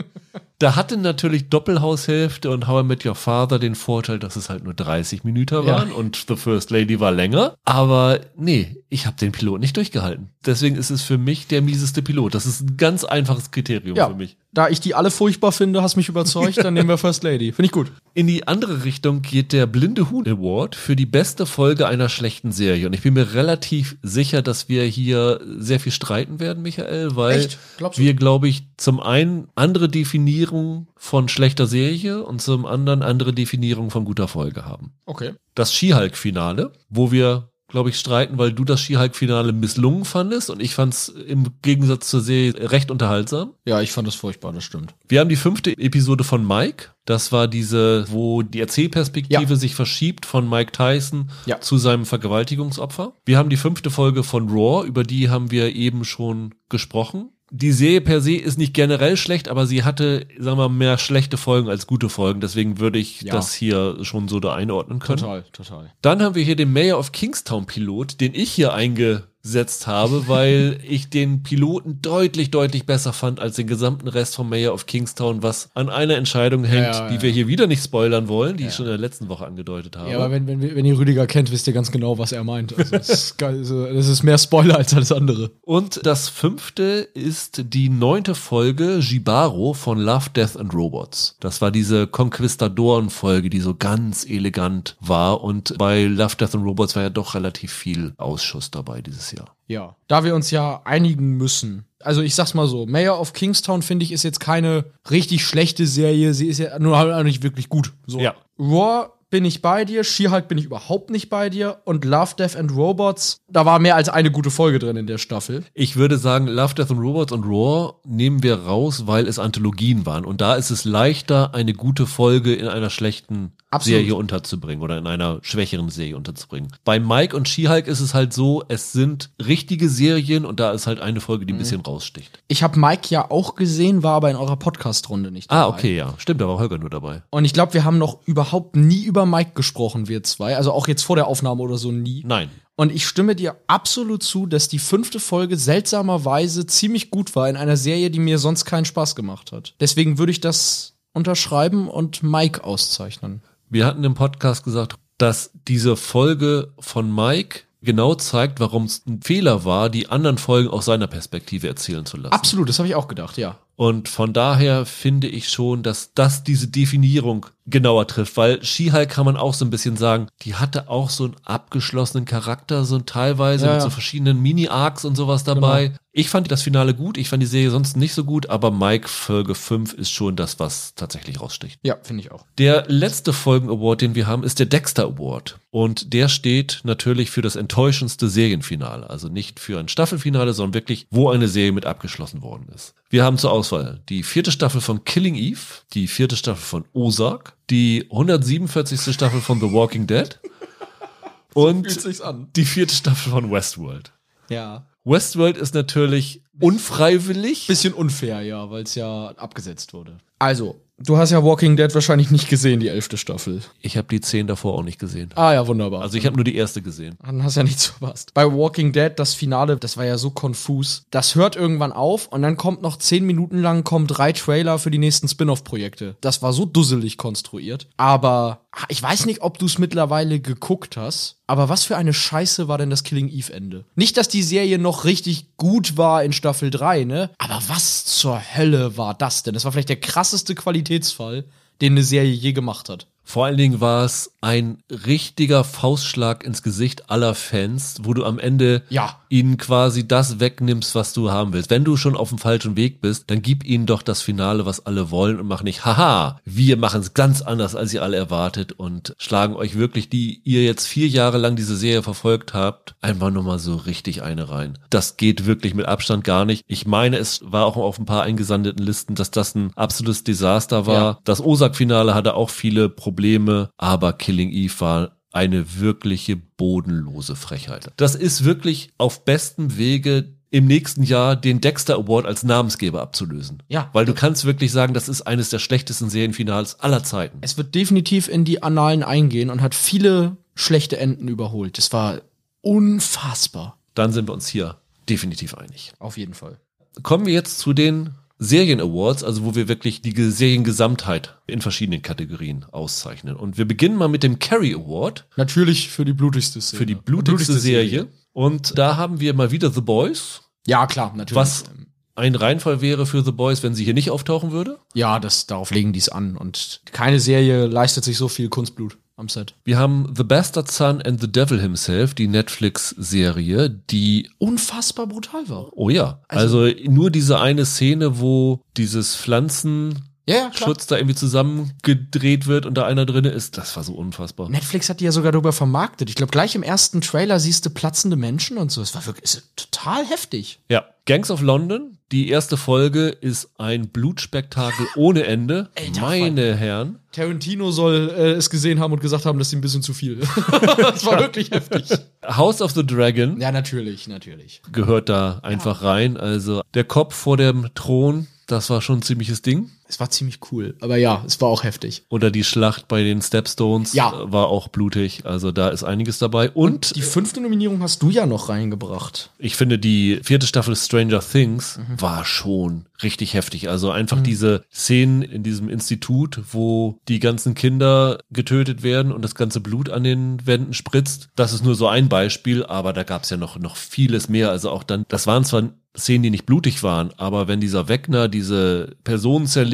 da hatte natürlich Doppelhaushälfte und How I Met Your Father den Vorteil, dass es halt nur 30 Minuten waren und The First Lady war länger. Aber nee, ich habe den Pilot nicht durchgehalten. Deswegen ist es für mich der mieseste Pilot. Das ist ein ganz einfaches Kriterium ja, für mich. Da ich die alle furchtbar finde, hast mich überzeugt, dann nehmen wir First Lady. Finde ich gut. In die andere Richtung geht der Blinde Huhn Award für die beste Folge einer schlechten Serie. Und ich bin mir relativ sicher, dass wir hier sehr viel streiten werden, Michael, weil wir, glaube ich, zum einen andere Definierung von schlechter Serie und zum anderen andere Definierung von guter Folge haben. Okay. Das Skihulk-Finale, wo wir glaube ich, streiten, weil du das Skihulk-Finale misslungen fandest und ich fand es im Gegensatz zur Serie recht unterhaltsam. Ja, ich fand das furchtbar, das stimmt. Wir haben die fünfte Episode von Mike. Das war diese, wo die Erzählperspektive Ja. sich verschiebt von Mike Tyson Ja. zu seinem Vergewaltigungsopfer. Wir haben die fünfte Folge von Raw, über die haben wir eben schon gesprochen. Die Serie per se ist nicht generell schlecht, aber sie hatte, sagen wir mal, mehr schlechte Folgen als gute Folgen. Deswegen würde ich Ja. das hier schon so da einordnen können. Total, total. Dann haben wir hier den Mayor of Kingstown Pilot, den ich hier eingesetzt habe, weil ich den Piloten deutlich, deutlich besser fand als den gesamten Rest vom Mayor of Kingstown, was an einer Entscheidung hängt, ja, die ja. wir hier wieder nicht spoilern wollen, die ich schon in der letzten Woche angedeutet habe. Ja, aber wenn, wenn, wenn ihr Rüdiger kennt, wisst ihr ganz genau, was er meint. Also, das, ist, also, das ist mehr Spoiler als alles andere. Und das fünfte ist die neunte Folge Jibaro von Love, Death and Robots. Das war diese Conquistadoren-Folge, die so ganz elegant war. Und bei Love, Death and Robots war ja doch relativ viel Ausschuss dabei dieses Jahr. Ja. Da wir uns ja einigen müssen. Also ich sag's mal so, Mayor of Kingstown finde ich ist jetzt keine richtig schlechte Serie. Sie ist ja nur halt nicht wirklich gut. So. Ja. Raw bin ich bei dir, She-Hulk bin ich überhaupt nicht bei dir und Love, Death and Robots, da war mehr als eine gute Folge drin in der Staffel. Ich würde sagen, Love, Death and Robots und Raw nehmen wir raus, weil es Anthologien waren. Und da ist es leichter, eine gute Folge in einer schlechten Absolut. Serie unterzubringen oder in einer schwächeren Serie unterzubringen. Bei Mike und She-Hulk ist es halt so, es sind richtige Serien und da ist halt eine Folge, die ein bisschen raussticht. Ich habe Mike ja auch gesehen, war aber in eurer Podcast-Runde nicht Ah, dabei. okay, ja. Stimmt, da war Holger nur dabei. Und ich glaube, wir haben noch überhaupt nie über Mike gesprochen, wir zwei. Also auch jetzt vor der Aufnahme oder so nie. Nein. Und ich stimme dir absolut zu, dass die fünfte Folge seltsamerweise ziemlich gut war in einer Serie, die mir sonst keinen Spaß gemacht hat. Deswegen würde ich das unterschreiben und Mike auszeichnen. Wir hatten im Podcast gesagt, dass diese Folge von Mike genau zeigt, warum es ein Fehler war, die anderen Folgen aus seiner Perspektive erzählen zu lassen. Absolut, das habe ich auch gedacht, ja. Und von daher finde ich schon, dass das diese Definiierung genauer trifft, weil She-Hulk kann man auch so ein bisschen sagen, die hatte auch so einen abgeschlossenen Charakter, so ein teilweise Ja, mit so verschiedenen Mini-Arcs und sowas dabei. Ich fand das Finale gut, ich fand die Serie sonst nicht so gut, aber Mike Folge 5 ist schon das, was tatsächlich raussticht. Ja, finde ich auch. Der letzte Folgen-Award, den wir haben, ist der Dexter Award. Und der steht natürlich für das enttäuschendste Serienfinale. Also nicht für ein Staffelfinale, sondern wirklich, wo eine Serie mit abgeschlossen worden ist. Wir haben zur Auswahl die vierte Staffel von Killing Eve, die vierte Staffel von Ozark, die 147. Staffel von The Walking Dead Und sich's an. die vierte Staffel von Westworld. Ja. Westworld ist natürlich unfreiwillig. Bisschen unfair, ja, weil es ja abgesetzt wurde. Also, du hast ja Walking Dead wahrscheinlich nicht gesehen, die elfte Staffel. Ich habe die zehn davor auch nicht gesehen. Ah ja, wunderbar. Also ich habe nur die erste gesehen. Dann hast ja nichts verpasst. Bei Walking Dead, das Finale, das war ja so konfus. Das hört irgendwann auf und dann kommt noch zehn Minuten lang kommen drei Trailer für die nächsten Spin-off-Projekte. Das war so dusselig konstruiert. Aber ich weiß nicht, ob du es mittlerweile geguckt hast. Aber was für eine Scheiße war denn das Killing Eve Ende? Nicht, dass die Serie noch richtig gut war in Staffel 3, ne? Aber was zur Hölle war das denn? Das war vielleicht der krasseste Qualitätsfall, den eine Serie je gemacht hat. Vor allen Dingen war es ein richtiger Faustschlag ins Gesicht aller Fans, wo du am Ende Ja. Ihnen quasi das wegnimmst, was du haben willst. Wenn du schon auf dem falschen Weg bist, dann gib ihnen doch das Finale, was alle wollen und mach nicht, haha, wir machen es ganz anders, als ihr alle erwartet und schlagen euch wirklich, die ihr jetzt vier Jahre lang diese Serie verfolgt habt, einfach nur mal so richtig eine rein. Das geht wirklich mit Abstand gar nicht. Ich meine, es war auch auf ein paar eingesandeten Listen, dass das ein absolutes Desaster war. Ja. Das Osak-Finale hatte auch viele Probleme, aber Killing Eve war eine wirkliche bodenlose Frechheit. Das ist wirklich auf bestem Wege im nächsten Jahr den Dexter Award als Namensgeber abzulösen. Ja. Weil du kannst wirklich sagen, das ist eines der schlechtesten Serienfinals aller Zeiten. Es wird definitiv in die Annalen eingehen und hat viele schlechte Enden überholt. Das war unfassbar. Dann sind wir uns hier definitiv einig. Auf jeden Fall. Kommen wir jetzt zu den Serien Awards, also wo wir wirklich die Seriengesamtheit in verschiedenen Kategorien auszeichnen. Und wir beginnen mal mit dem Carrie Award Natürlich für die blutigste Szene. für die blutigste Serie. Und da haben wir mal wieder The Boys, Ja, klar, natürlich. was ein Reinfall wäre für The Boys, wenn sie hier nicht auftauchen würde. Ja, das, darauf legen die es an. Und keine Serie leistet sich so viel Kunstblut am Set. Wir haben The Bastard Son and the Devil Himself, die Netflix-Serie, die, Unfassbar brutal war. oh ja, also, nur diese eine Szene, wo dieses Pflanzenschutz Ja, ja, klar. da irgendwie zusammengedreht wird und da einer drinne ist, das war so unfassbar. Netflix hat die ja sogar darüber vermarktet. Ich glaube, gleich im ersten Trailer siehst du platzende Menschen und so. Es war wirklich total heftig. Ja, Gangs of London, die erste Folge ist ein Blutspektakel ohne Ende. Alter Meine Herren. Tarantino soll äh, es gesehen haben und gesagt haben, das ist ihm ein bisschen zu viel. das war wirklich heftig. House of the Dragon Ja, natürlich, natürlich. gehört da einfach rein. Also der Kopf vor dem Thron, das war schon ein ziemliches Ding. Es war ziemlich cool. Aber ja, es war auch heftig. Oder die Schlacht bei den Stepstones Ja. war auch blutig. Also da ist einiges dabei. Und Die fünfte Nominierung hast du ja noch reingebracht. ich finde, die vierte Staffel Stranger Things Mhm. war schon richtig heftig. Also einfach diese Szenen in diesem Institut, wo die ganzen Kinder getötet werden und das ganze Blut an den Wänden spritzt. Das ist nur so ein Beispiel, aber da gab es ja noch, noch vieles mehr. Also auch dann, das waren zwar Szenen, die nicht blutig waren, aber wenn dieser Wegner diese Person zerlegt,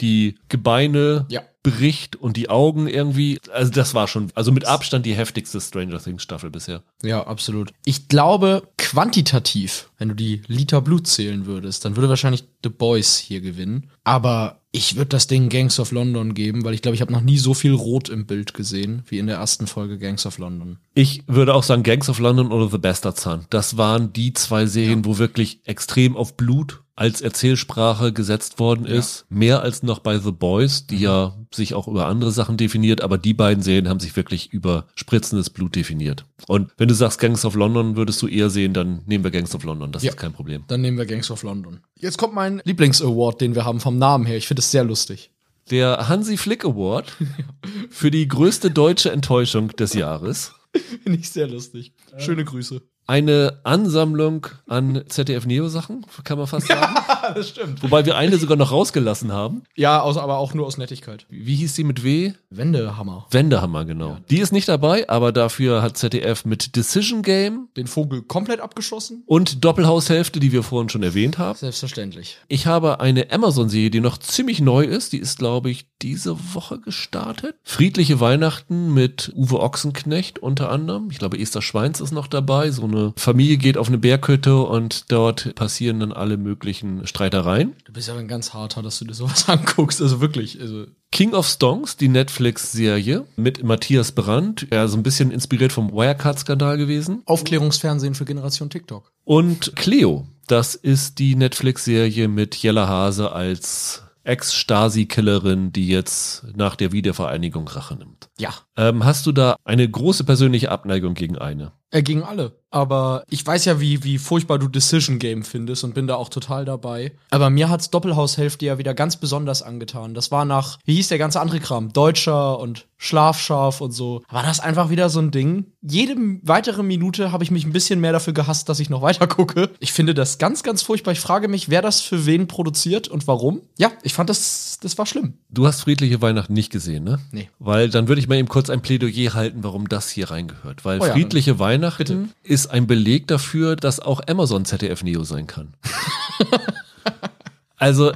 die Gebeine Ja. bricht und die Augen irgendwie, also das war schon, also mit Abstand die heftigste Stranger Things Staffel bisher. Ja, absolut. Ich glaube, quantitativ, wenn du die Liter Blut zählen würdest, dann würde wahrscheinlich The Boys hier gewinnen. Aber ich würde das Ding Gangs of London geben, weil ich glaube, ich habe noch nie so viel Rot im Bild gesehen wie in der ersten Folge Gangs of London. Ich würde auch sagen Gangs of London oder The Bastard Son. Das waren die zwei Serien, wo wirklich extrem auf Blut als Erzählsprache gesetzt worden ist. Mehr als noch bei The Boys, die ja sich auch über andere Sachen definiert, aber die beiden Serien haben sich wirklich über spritzendes Blut definiert. Und wenn du sagst Gangs of London, würdest du eher sehen, dann nehmen wir Gangs of London. Das Ja. ist kein Problem. Dann nehmen wir Gangs of London. Jetzt kommt mein Lieblings-Award, den wir haben vom Namen her. Ich finde es sehr lustig. Der Hansi Flick Award für die größte deutsche Enttäuschung des Jahres. Finde ich sehr lustig. Schöne Grüße. Eine Ansammlung an ZDF-Neo-Sachen, kann man fast sagen. das stimmt. Wobei wir eine sogar noch rausgelassen haben. Ja, aus, aber auch nur aus Nettigkeit. Wie hieß die mit W? Wendehammer. Wendehammer, genau. Die ist nicht dabei, aber dafür hat ZDF mit Decision Game Den Vogel komplett abgeschossen? und Doppelhaushälfte, die wir vorhin schon erwähnt haben. Selbstverständlich. Ich habe eine Amazon-Serie, die noch ziemlich neu ist. Die ist, glaube ich, diese Woche gestartet. Friedliche Weihnachten mit Uwe Ochsenknecht unter anderem. Ich glaube, Esther Schweins ist noch dabei. So eine Familie geht auf eine Berghütte und dort passieren dann alle möglichen Streitereien. Du bist ja ein ganz harter, dass du dir sowas anguckst. Also wirklich. Also King of Stonks, die Netflix-Serie mit Matthias Brandt, ja, so ein bisschen inspiriert vom Wirecard-Skandal gewesen. Aufklärungsfernsehen für Generation TikTok. Und Cleo, das ist die Netflix-Serie mit Jella Hase als Ex-Stasi-Killerin, die jetzt nach der Wiedervereinigung Rache nimmt. Ja. Ähm, hast du da eine große persönliche Abneigung gegen eine? Er ging alle. Aber ich weiß ja, wie, wie furchtbar du Decision Game findest und bin da auch total dabei. Aber mir hat's Doppelhaushälfte ja wieder ganz besonders angetan. Das war nach, wie hieß der ganze andere Kram? Deutscher und Schlafscharf und so. War das einfach wieder so ein Ding? Jede weitere Minute habe ich mich ein bisschen mehr dafür gehasst, dass ich noch weiter gucke. Ich finde das ganz, ganz furchtbar. Ich frage mich, wer das für wen produziert und warum. Ja, ich fand das, das war schlimm. Du hast Friedliche Weihnachten nicht gesehen, ne? Nee. Weil dann würde ich mal eben kurz ein Plädoyer halten, warum das hier reingehört. Weil Oh ja, Friedliche Weihnachten bitte. ist ein Beleg dafür, dass auch Amazon ZDF Neo sein kann. also,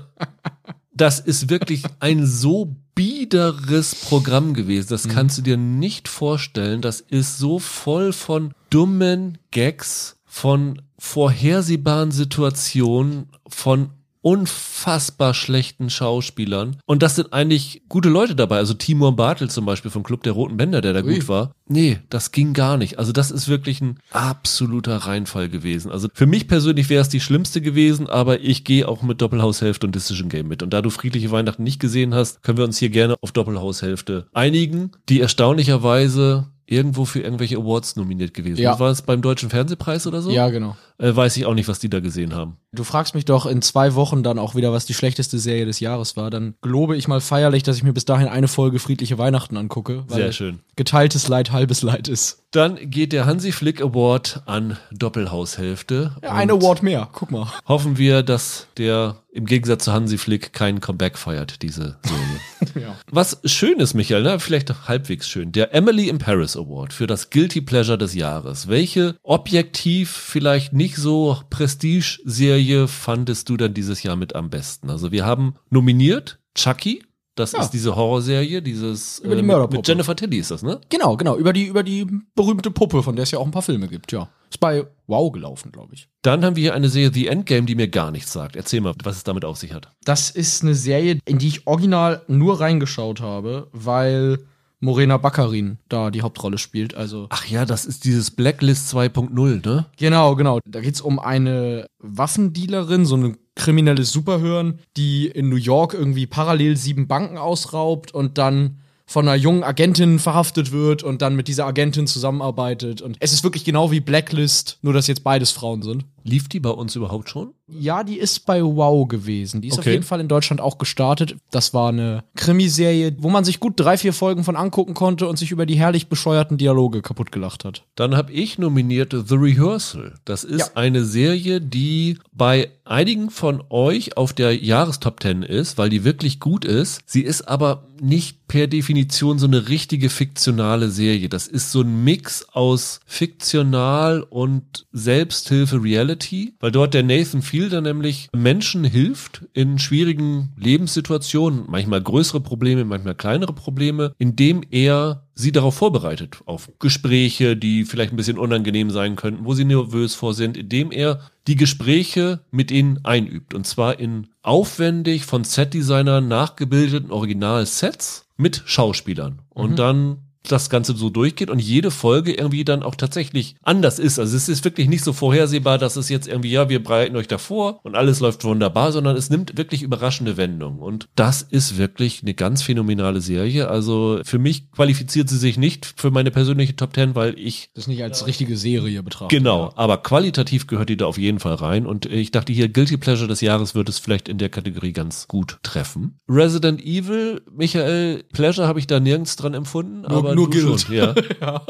das ist wirklich ein so biederes Programm gewesen. Das kannst du dir nicht vorstellen. Das ist so voll von dummen Gags, von vorhersehbaren Situationen, von unfassbar schlechten Schauspielern. Und das sind eigentlich gute Leute dabei. Also Timur Bartel zum Beispiel vom Club der Roten Bänder, der da Ui. gut war. Nee, das ging gar nicht. Also das ist wirklich ein absoluter Reinfall gewesen. Also für mich persönlich wäre es die schlimmste gewesen, aber ich gehe auch mit Doppelhaushälfte und Decision Game mit. Und da du Friedliche Weihnachten nicht gesehen hast, können wir uns hier gerne auf Doppelhaushälfte einigen, die erstaunlicherweise irgendwo für irgendwelche Awards nominiert gewesen. Ja. War es beim Deutschen Fernsehpreis oder so? Ja, genau. Äh, weiß ich auch nicht, was die da gesehen haben. Du fragst mich doch in zwei Wochen dann auch wieder, was die schlechteste Serie des Jahres war. Dann gelobe ich mal feierlich, dass ich mir bis dahin eine Folge Friedliche Weihnachten angucke. Weil Sehr schön. Geteiltes Leid, halbes Leid ist. Dann geht der Hansi Flick Award an Doppelhaushälfte. Ja, ein Award mehr. Guck mal. Hoffen wir, dass der im Gegensatz zu Hansi Flick keinen Comeback feiert, diese Serie. Ja. Was schön ist, Michael, ne? vielleicht halbwegs schön. Der Emily in Paris Award für das Guilty Pleasure des Jahres. Welche objektiv vielleicht nicht so Prestige-Serie fandest du dann dieses Jahr mit am besten? Also wir haben nominiert Chucky. Das Ja. ist diese Horrorserie, dieses Über die äh, mit, Mörderpuppe. mit Jennifer Tilly ist das, ne? Genau, genau. Über die, über die berühmte Puppe, von der es ja auch ein paar Filme gibt, ja. Ist bei Wow gelaufen, glaube ich. Dann haben wir hier eine Serie The Endgame, die mir gar nichts sagt. Erzähl mal, was es damit auf sich hat. Das ist eine Serie, in die ich original nur reingeschaut habe, weil Morena Baccarin da die Hauptrolle spielt. Also Ach ja, das ist dieses Blacklist 2.0, ne? Genau, genau. Da geht's um eine Waffendealerin, so ein kriminelles Superhirn, die in New York irgendwie parallel sieben Banken ausraubt und dann von einer jungen Agentin verhaftet wird und dann mit dieser Agentin zusammenarbeitet. Und es ist wirklich genau wie Blacklist, nur dass jetzt beides Frauen sind. Lief die bei uns überhaupt schon? Ja, die ist bei Wow gewesen. Die ist auf Okay. jeden Fall in Deutschland auch gestartet. Das war eine Krimiserie, wo man sich gut drei, vier Folgen von angucken konnte und sich über die herrlich bescheuerten Dialoge kaputt gelacht hat. Dann habe ich nominiert The Rehearsal. Das ist Ja. eine Serie, die bei einigen von euch auf der Jahrestop 10 ist, weil die wirklich gut ist. Sie ist aber nicht per Definition so eine richtige fiktionale Serie. Das ist so ein Mix aus fiktional und Selbsthilfe Reality, weil dort der Nathan Fielder nämlich Menschen hilft in schwierigen Lebenssituationen, manchmal größere Probleme, manchmal kleinere Probleme, indem er sie darauf vorbereitet, auf Gespräche, die vielleicht ein bisschen unangenehm sein könnten, wo sie nervös vor sind, indem er die Gespräche mit ihnen einübt. Und zwar in aufwendig von Setdesignern nachgebildeten Original-Sets mit Schauspielern. Und dann das Ganze so durchgeht und jede Folge irgendwie dann auch tatsächlich anders ist. Also es ist wirklich nicht so vorhersehbar, dass es jetzt irgendwie, ja, wir bereiten euch davor und alles läuft wunderbar, sondern es nimmt wirklich überraschende Wendungen. Und das ist wirklich eine ganz phänomenale Serie. Also für mich qualifiziert sie sich nicht für meine persönliche Top 10, weil ich Das nicht als richtige Serie betrachtet. Genau, aber qualitativ gehört die da auf jeden Fall rein. Und ich dachte hier, Guilty Pleasure des Jahres wird es vielleicht in der Kategorie ganz gut treffen. Resident Evil, Michael, Pleasure habe ich da nirgends dran empfunden, aber nur du Guilt. schon. Ja.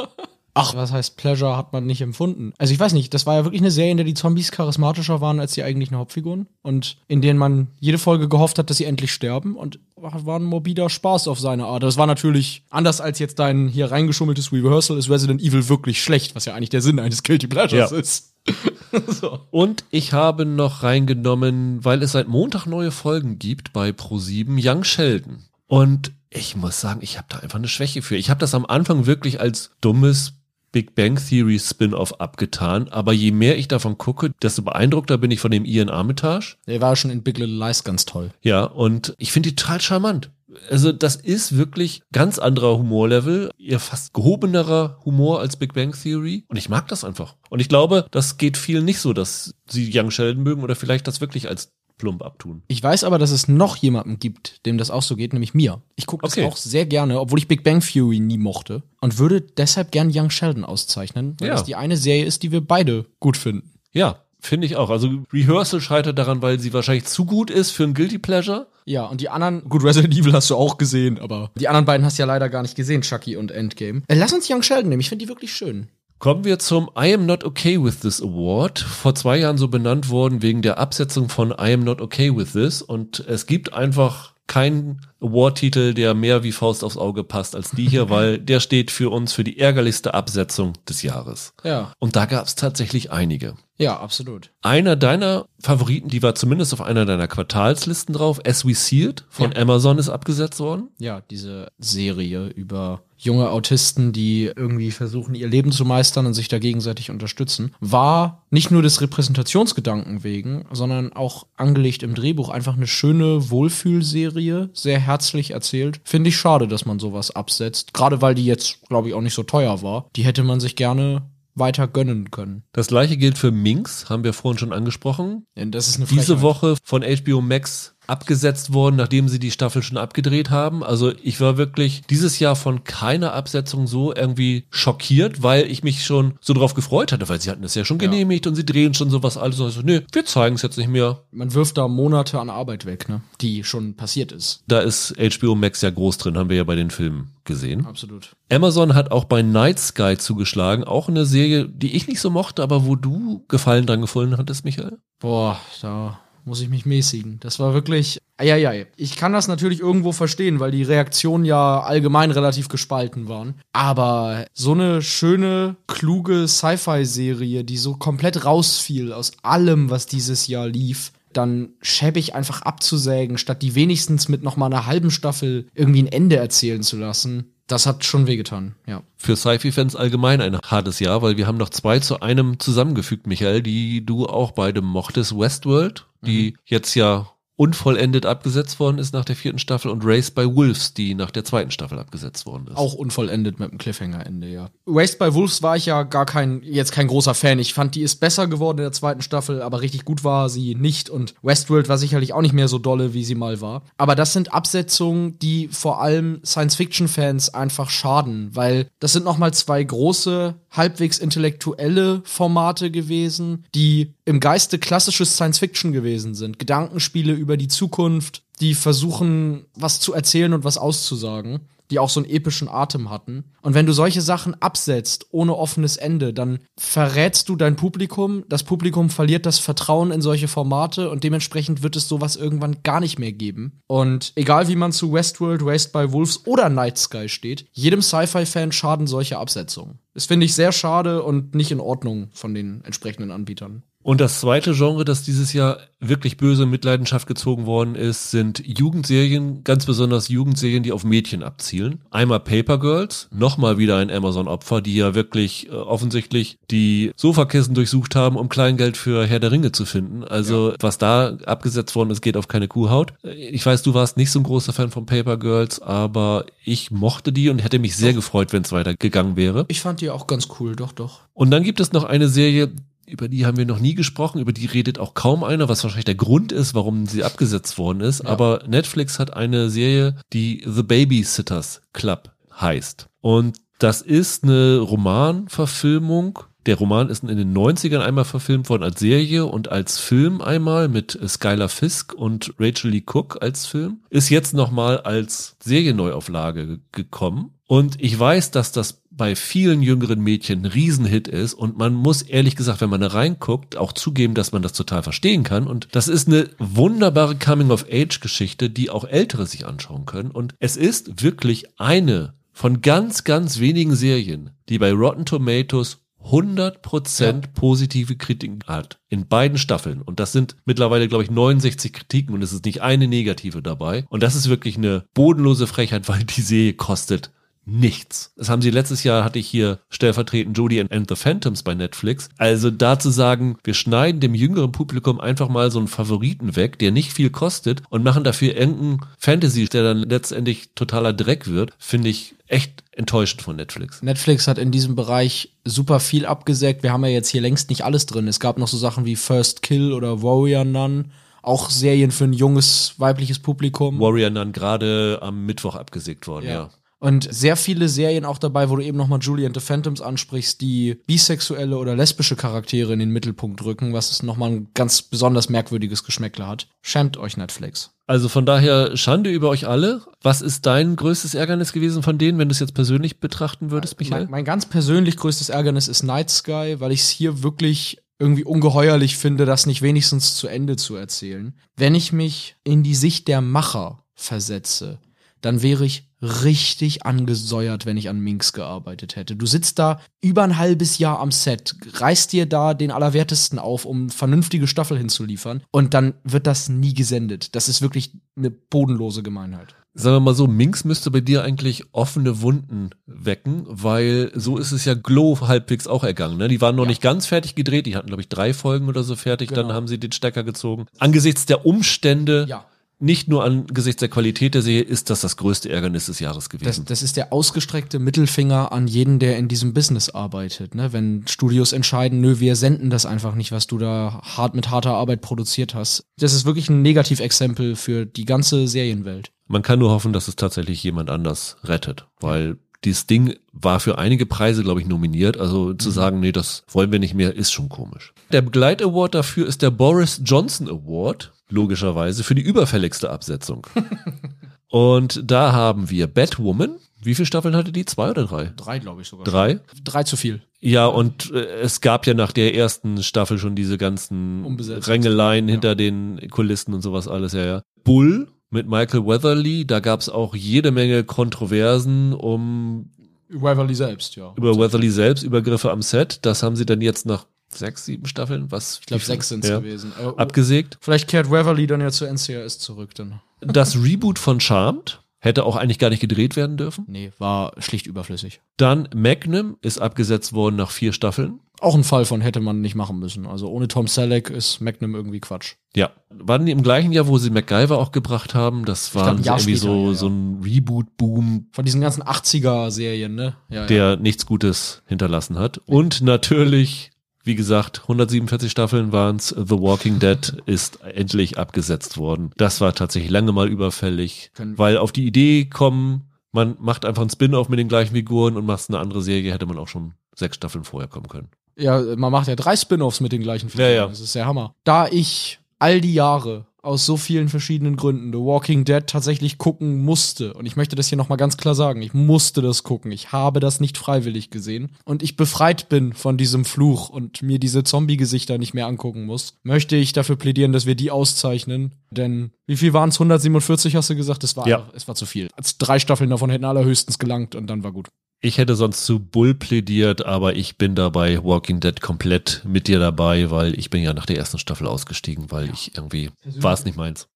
Ach, was heißt Pleasure hat man nicht empfunden? Also ich weiß nicht, das war ja wirklich eine Serie, in der die Zombies charismatischer waren als die eigentlichen Hauptfiguren und in denen man jede Folge gehofft hat, dass sie endlich sterben und war ein morbider Spaß auf seine Art. Das war natürlich anders als jetzt dein hier reingeschummeltes Rehearsal ist Resident Evil wirklich schlecht, was ja eigentlich der Sinn eines Guilty Pleasures Ja. ist. so. Und ich habe noch reingenommen, weil es seit Montag neue Folgen gibt bei Pro7, Young Sheldon. Und ich muss sagen, ich habe da einfach eine Schwäche für. Ich habe das am Anfang wirklich als dummes Big Bang Theory Spin-off abgetan, aber je mehr ich davon gucke, desto beeindruckter bin ich von dem Ian Armitage. Der war schon in Big Little Lies ganz toll. Ja, und ich finde die total charmant. Also das ist wirklich ganz anderer Humorlevel, eher fast gehobenerer Humor als Big Bang Theory. Und ich mag das einfach. Und ich glaube, das geht vielen nicht so, dass sie Young Sheldon mögen oder vielleicht das wirklich als plump abtun. Ich weiß aber, dass es noch jemanden gibt, dem das auch so geht, nämlich mir. Ich gucke das Okay. auch sehr gerne, obwohl ich Big Bang Theory nie mochte. Und würde deshalb gern Young Sheldon auszeichnen, weil Ja. das die eine Serie ist, die wir beide gut finden. Ja, finde ich auch. Also Rehearsal scheitert daran, weil sie wahrscheinlich zu gut ist für ein Guilty Pleasure. Ja, und die anderen, gut, Resident Evil hast du auch gesehen, aber die anderen beiden hast du ja leider gar nicht gesehen, Chucky und Endgame. Äh, lass uns Young Sheldon nehmen, ich finde die wirklich schön. Kommen wir zum I am not okay with this award. Vor zwei Jahren so benannt worden wegen der Absetzung von I am not okay with this. Und es gibt einfach keinen Award-Titel, der mehr wie Faust aufs Auge passt als die hier, weil der steht für uns für die ärgerlichste Absetzung des Jahres. Ja. Und da gab es tatsächlich einige. Ja, absolut. Einer deiner Favoriten, die war zumindest auf einer deiner Quartalslisten drauf, As We See It von Amazon ist abgesetzt worden. Ja, diese Serie über junge Autisten, die irgendwie versuchen, ihr Leben zu meistern und sich da gegenseitig unterstützen, war nicht nur des Repräsentationsgedanken wegen, sondern auch angelegt im Drehbuch einfach eine schöne Wohlfühlserie, sehr herzlich erzählt. Finde ich schade, dass man sowas absetzt, gerade weil die jetzt, glaube ich, auch nicht so teuer war. Die hätte man sich gerne weiter gönnen können. Das gleiche gilt für Minx, haben wir vorhin schon angesprochen. Denn das ist eine diese Frechheit. Woche von HBO Max abgesetzt worden, nachdem sie die Staffel schon abgedreht haben. Also ich war wirklich dieses Jahr von keiner Absetzung so irgendwie schockiert, weil ich mich schon so drauf gefreut hatte, weil sie hatten es ja schon Ja. genehmigt und sie drehen schon sowas alles. Und so, nö, wir zeigen es jetzt nicht mehr. Man wirft da Monate an Arbeit weg, ne? Die schon passiert ist. Da ist HBO Max ja groß drin, haben wir ja bei den Filmen gesehen. Absolut. Amazon hat auch bei Night Sky zugeschlagen, auch eine Serie, die ich nicht so mochte, aber wo du Gefallen dran gefunden hattest, Michael. Boah, da muss ich mich mäßigen. Das war wirklich. Eieiei. Ich kann das natürlich irgendwo verstehen, weil die Reaktionen ja allgemein relativ gespalten waren. Aber so eine schöne, kluge Sci-Fi-Serie, die so komplett rausfiel aus allem, was dieses Jahr lief, dann schäbig einfach abzusägen, statt die wenigstens mit noch mal einer halben Staffel irgendwie ein Ende erzählen zu lassen. Das hat schon wehgetan, ja. Für Sci-Fi-Fans allgemein ein hartes Jahr, weil wir haben noch zwei zu einem zusammengefügt, Michael, die du auch beide mochtest. Westworld, die jetzt ja unvollendet abgesetzt worden ist nach der vierten Staffel und Race by Wolves, die nach der zweiten Staffel abgesetzt worden ist. Auch unvollendet mit dem Cliffhanger-Ende, ja. Raised by Wolves war ich ja gar kein, jetzt kein großer Fan. Ich fand, die ist besser geworden in der zweiten Staffel, aber richtig gut war sie nicht. Und Westworld war sicherlich auch nicht mehr so dolle, wie sie mal war. Aber das sind Absetzungen, die vor allem Science-Fiction-Fans einfach schaden, weil das sind nochmal zwei große, halbwegs intellektuelle Formate gewesen, die im Geiste klassisches Science-Fiction gewesen sind. Gedankenspiele über die Zukunft, die versuchen, was zu erzählen und was auszusagen, die auch so einen epischen Atem hatten. Und wenn du solche Sachen absetzt, ohne offenes Ende, dann verrätst du dein Publikum, das Publikum verliert das Vertrauen in solche Formate und dementsprechend wird es sowas irgendwann gar nicht mehr geben. Und egal wie man zu Westworld, Raised by Wolves oder Night Sky steht, jedem Sci-Fi-Fan schaden solche Absetzungen. Das finde ich sehr schade und nicht in Ordnung von den entsprechenden Anbietern. Und das zweite Genre, das dieses Jahr wirklich böse in Mitleidenschaft gezogen worden ist, sind Jugendserien, ganz besonders Jugendserien, die auf Mädchen abzielen. Einmal Paper Girls, nochmal wieder ein Amazon-Opfer, die ja wirklich äh, offensichtlich die Sofakissen durchsucht haben, um Kleingeld für Herr der Ringe zu finden. Also was da abgesetzt worden ist, geht auf keine Kuhhaut. Ich weiß, du warst nicht so ein großer Fan von Paper Girls, aber ich mochte die und hätte mich sehr gefreut, wenn es weitergegangen wäre. Ich fand die auch ganz cool, doch, doch. Und dann gibt es noch eine Serie, über die haben wir noch nie gesprochen, über die redet auch kaum einer, was wahrscheinlich der Grund ist, warum sie abgesetzt worden ist. Aber Netflix hat eine Serie, die The Babysitters Club heißt. Und das ist eine Romanverfilmung. Der Roman ist in den 90ern einmal verfilmt worden als Serie und als Film einmal mit Skylar Fisk und Rachel Lee Cook als Film. Ist jetzt nochmal als Serienneuauflage gekommen. Und ich weiß, dass das bei vielen jüngeren Mädchen ein Riesenhit ist und man muss ehrlich gesagt, wenn man da reinguckt, auch zugeben, dass man das total verstehen kann und das ist eine wunderbare Coming-of-Age-Geschichte, die auch Ältere sich anschauen können und es ist wirklich eine von ganz, ganz wenigen Serien, die bei Rotten Tomatoes 100% positive Kritiken hat. In beiden Staffeln. Und das sind mittlerweile, glaube ich, 69 Kritiken und es ist nicht eine negative dabei. Und das ist wirklich eine bodenlose Frechheit, weil die Serie kostet nichts. Das haben sie letztes Jahr, hatte ich hier stellvertretend Jodie and, and the Phantoms bei Netflix. Also da zu sagen, wir schneiden dem jüngeren Publikum einfach mal so einen Favoriten weg, der nicht viel kostet und machen dafür irgendeinen Fantasy, der dann letztendlich totaler Dreck wird, finde ich echt enttäuschend von Netflix. Netflix hat in diesem Bereich super viel abgesägt. Wir haben ja jetzt hier längst nicht alles drin. Es gab noch so Sachen wie First Kill oder Warrior Nun. Auch Serien für ein junges weibliches Publikum. Warrior Nun gerade am Mittwoch abgesägt worden, ja. ja. Und sehr viele Serien auch dabei, wo du eben nochmal Julie and the Phantoms ansprichst, die bisexuelle oder lesbische Charaktere in den Mittelpunkt rücken, was es nochmal ein ganz besonders merkwürdiges Geschmäckle hat. Schämt euch Netflix. Also von daher Schande über euch alle. Was ist dein größtes Ärgernis gewesen von denen, wenn du es jetzt persönlich betrachten würdest, Michael? Mein, mein ganz persönlich größtes Ärgernis ist Night Sky, weil ich es hier wirklich irgendwie ungeheuerlich finde, das nicht wenigstens zu Ende zu erzählen. Wenn ich mich in die Sicht der Macher versetze, dann wäre ich richtig angesäuert, wenn ich an Minx gearbeitet hätte. Du sitzt da über ein halbes Jahr am Set, reißt dir da den Allerwertesten auf, um vernünftige Staffel hinzuliefern und dann wird das nie gesendet. Das ist wirklich eine bodenlose Gemeinheit. Sagen wir mal so, Minx müsste bei dir eigentlich offene Wunden wecken, weil so ist es ja Glow halbwegs auch ergangen. Ne? Die waren noch ja. nicht ganz fertig gedreht, die hatten, glaube ich, drei Folgen oder so fertig, genau. dann haben sie den Stecker gezogen. Angesichts der Umstände ja nicht nur angesichts der Qualität der Serie ist das das größte Ärgernis des Jahres gewesen. Das, das ist der ausgestreckte Mittelfinger an jeden, der in diesem Business arbeitet. Ne? Wenn Studios entscheiden, nö, wir senden das einfach nicht, was du da hart mit harter Arbeit produziert hast. Das ist wirklich ein Negativexempel für die ganze Serienwelt. Man kann nur hoffen, dass es tatsächlich jemand anders rettet, weil dieses Ding war für einige Preise, glaube ich, nominiert. Also zu mhm. sagen, nee, das wollen wir nicht mehr, ist schon komisch. Der Begleit-Award dafür ist der Boris Johnson Award logischerweise, für die überfälligste Absetzung. Und da haben wir Batwoman. Wie viele Staffeln hatte die? Zwei oder drei? Drei, glaube ich sogar. Drei? Drei zu viel. Ja, und äh, es gab ja nach der ersten Staffel schon diese ganzen Rängeleien ja. hinter den Kulissen und sowas alles, ja, ja. Bull mit Michael Weatherly, da gab es auch jede Menge Kontroversen um Weatherly selbst, ja. Über Weatherly selbst, Übergriffe am Set. Das haben sie dann jetzt nach sechs, sieben Staffeln, was? Ich glaube, sechs sind es ja, gewesen. Aber, oh, abgesägt. Vielleicht kehrt Waverly dann ja zu NCIS zurück, dann. Das Reboot von Charmed hätte auch eigentlich gar nicht gedreht werden dürfen. Nee, war schlicht überflüssig. Dann Magnum ist abgesetzt worden nach vier Staffeln. Auch ein Fall von hätte man nicht machen müssen. Also ohne Tom Selleck ist Magnum irgendwie Quatsch. Ja. Waren die im gleichen Jahr, wo sie MacGyver auch gebracht haben? Das war irgendwie so, ja, ja. so ein Reboot-Boom. Von diesen ganzen 80er-Serien, ne? Ja, der nichts Gutes hinterlassen hat. Und natürlich wie gesagt, 147 Staffeln waren es. The Walking Dead ist endlich abgesetzt worden. Das war tatsächlich lange mal überfällig, weil auf die Idee kommen, man macht einfach einen Spin-off mit den gleichen Figuren und macht eine andere Serie, hätte man auch schon sechs Staffeln vorher kommen können. Ja, man macht ja drei Spin-offs mit den gleichen Figuren. Ja, ja. Das ist der Hammer. Da ich all die Jahre aus so vielen verschiedenen Gründen The Walking Dead tatsächlich gucken musste. Und ich möchte das hier nochmal ganz klar sagen. Ich musste das gucken. Ich habe das nicht freiwillig gesehen. Und ich befreit bin von diesem Fluch und mir diese Zombie-Gesichter nicht mehr angucken muss, möchte ich dafür plädieren, dass wir die auszeichnen. Denn wie viel waren es? 147 hast du gesagt? Das war, ja. es war zu viel. Als drei Staffeln davon hätten allerhöchstens gelangt und dann war gut. Ich hätte sonst zu Bull plädiert, aber ich bin dabei Walking Dead komplett mit dir dabei, weil ich bin ja nach der ersten Staffel ausgestiegen, weil ja. ich irgendwie war es nicht meins.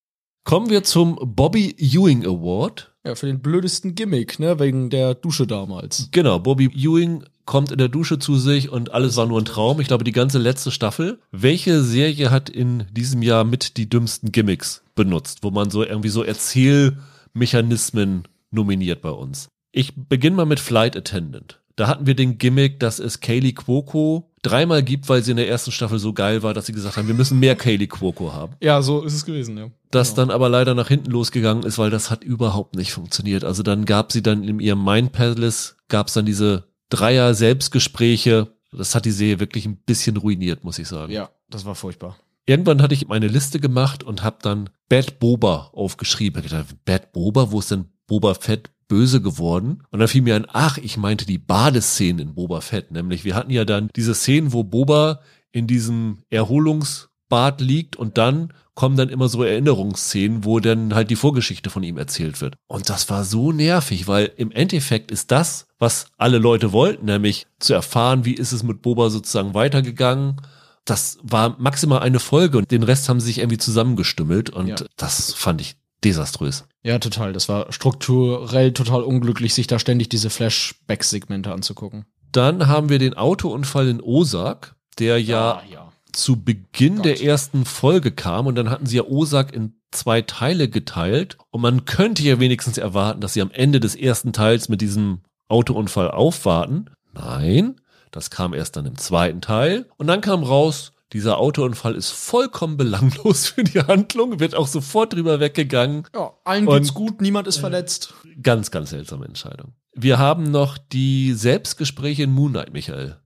Kommen wir zum Bobby Ewing Award. Ja, für den blödesten Gimmick, ne, wegen der Dusche damals. Genau, Bobby Ewing kommt in der Dusche zu sich und alles war nur ein Traum. Ich glaube, die ganze letzte Staffel. Welche Serie hat in diesem Jahr mit die dümmsten Gimmicks benutzt, wo man so irgendwie so Erzählmechanismen nominiert bei uns? Ich beginne mal mit Flight Attendant. Da hatten wir den Gimmick, dass es Kaylee Cuoco dreimal gibt, weil sie in der ersten Staffel so geil war, dass sie gesagt haben, wir müssen mehr Kaylee Cuoco haben. Ja, so ist es gewesen, ja. Das genau. dann aber leider nach hinten losgegangen ist, weil das hat überhaupt nicht funktioniert. Also dann gab sie dann in ihrem Mind Palace, gab es dann diese Dreier Selbstgespräche. Das hat die Serie wirklich ein bisschen ruiniert, muss ich sagen. Ja, das war furchtbar. Irgendwann hatte ich meine Liste gemacht und habe dann Bad Boba aufgeschrieben. Ich dachte, Bad Boba, wo ist denn Boba Fett böse geworden. Und dann fiel mir ein, ach, ich meinte die Badeszenen in Boba Fett. Nämlich, wir hatten ja dann diese Szenen, wo Boba in diesem Erholungsbad liegt und dann kommen dann immer so Erinnerungsszenen, wo dann halt die Vorgeschichte von ihm erzählt wird. Und das war so nervig, weil im Endeffekt ist das, was alle Leute wollten, nämlich zu erfahren, wie ist es mit Boba sozusagen weitergegangen. Das war maximal eine Folge und den Rest haben sie sich irgendwie zusammengestümmelt und ja. das fand ich desaströs. Ja, total. Das war strukturell total unglücklich, sich da ständig diese Flashback-Segmente anzugucken. Dann haben wir den Autounfall in Osak, der ja, ah, ja. zu Beginn Gott. der ersten Folge kam und dann hatten sie ja Osak in zwei Teile geteilt und man könnte ja wenigstens erwarten, dass sie am Ende des ersten Teils mit diesem Autounfall aufwarten. Nein, das kam erst dann im zweiten Teil und dann kam raus, Dieser Autounfall ist vollkommen belanglos für die Handlung, wird auch sofort drüber weggegangen. Ja, allen Und- geht's gut, niemand ist verletzt. Ganz, ganz seltsame Entscheidung. Wir haben noch die Selbstgespräche in Moonlight, Michael.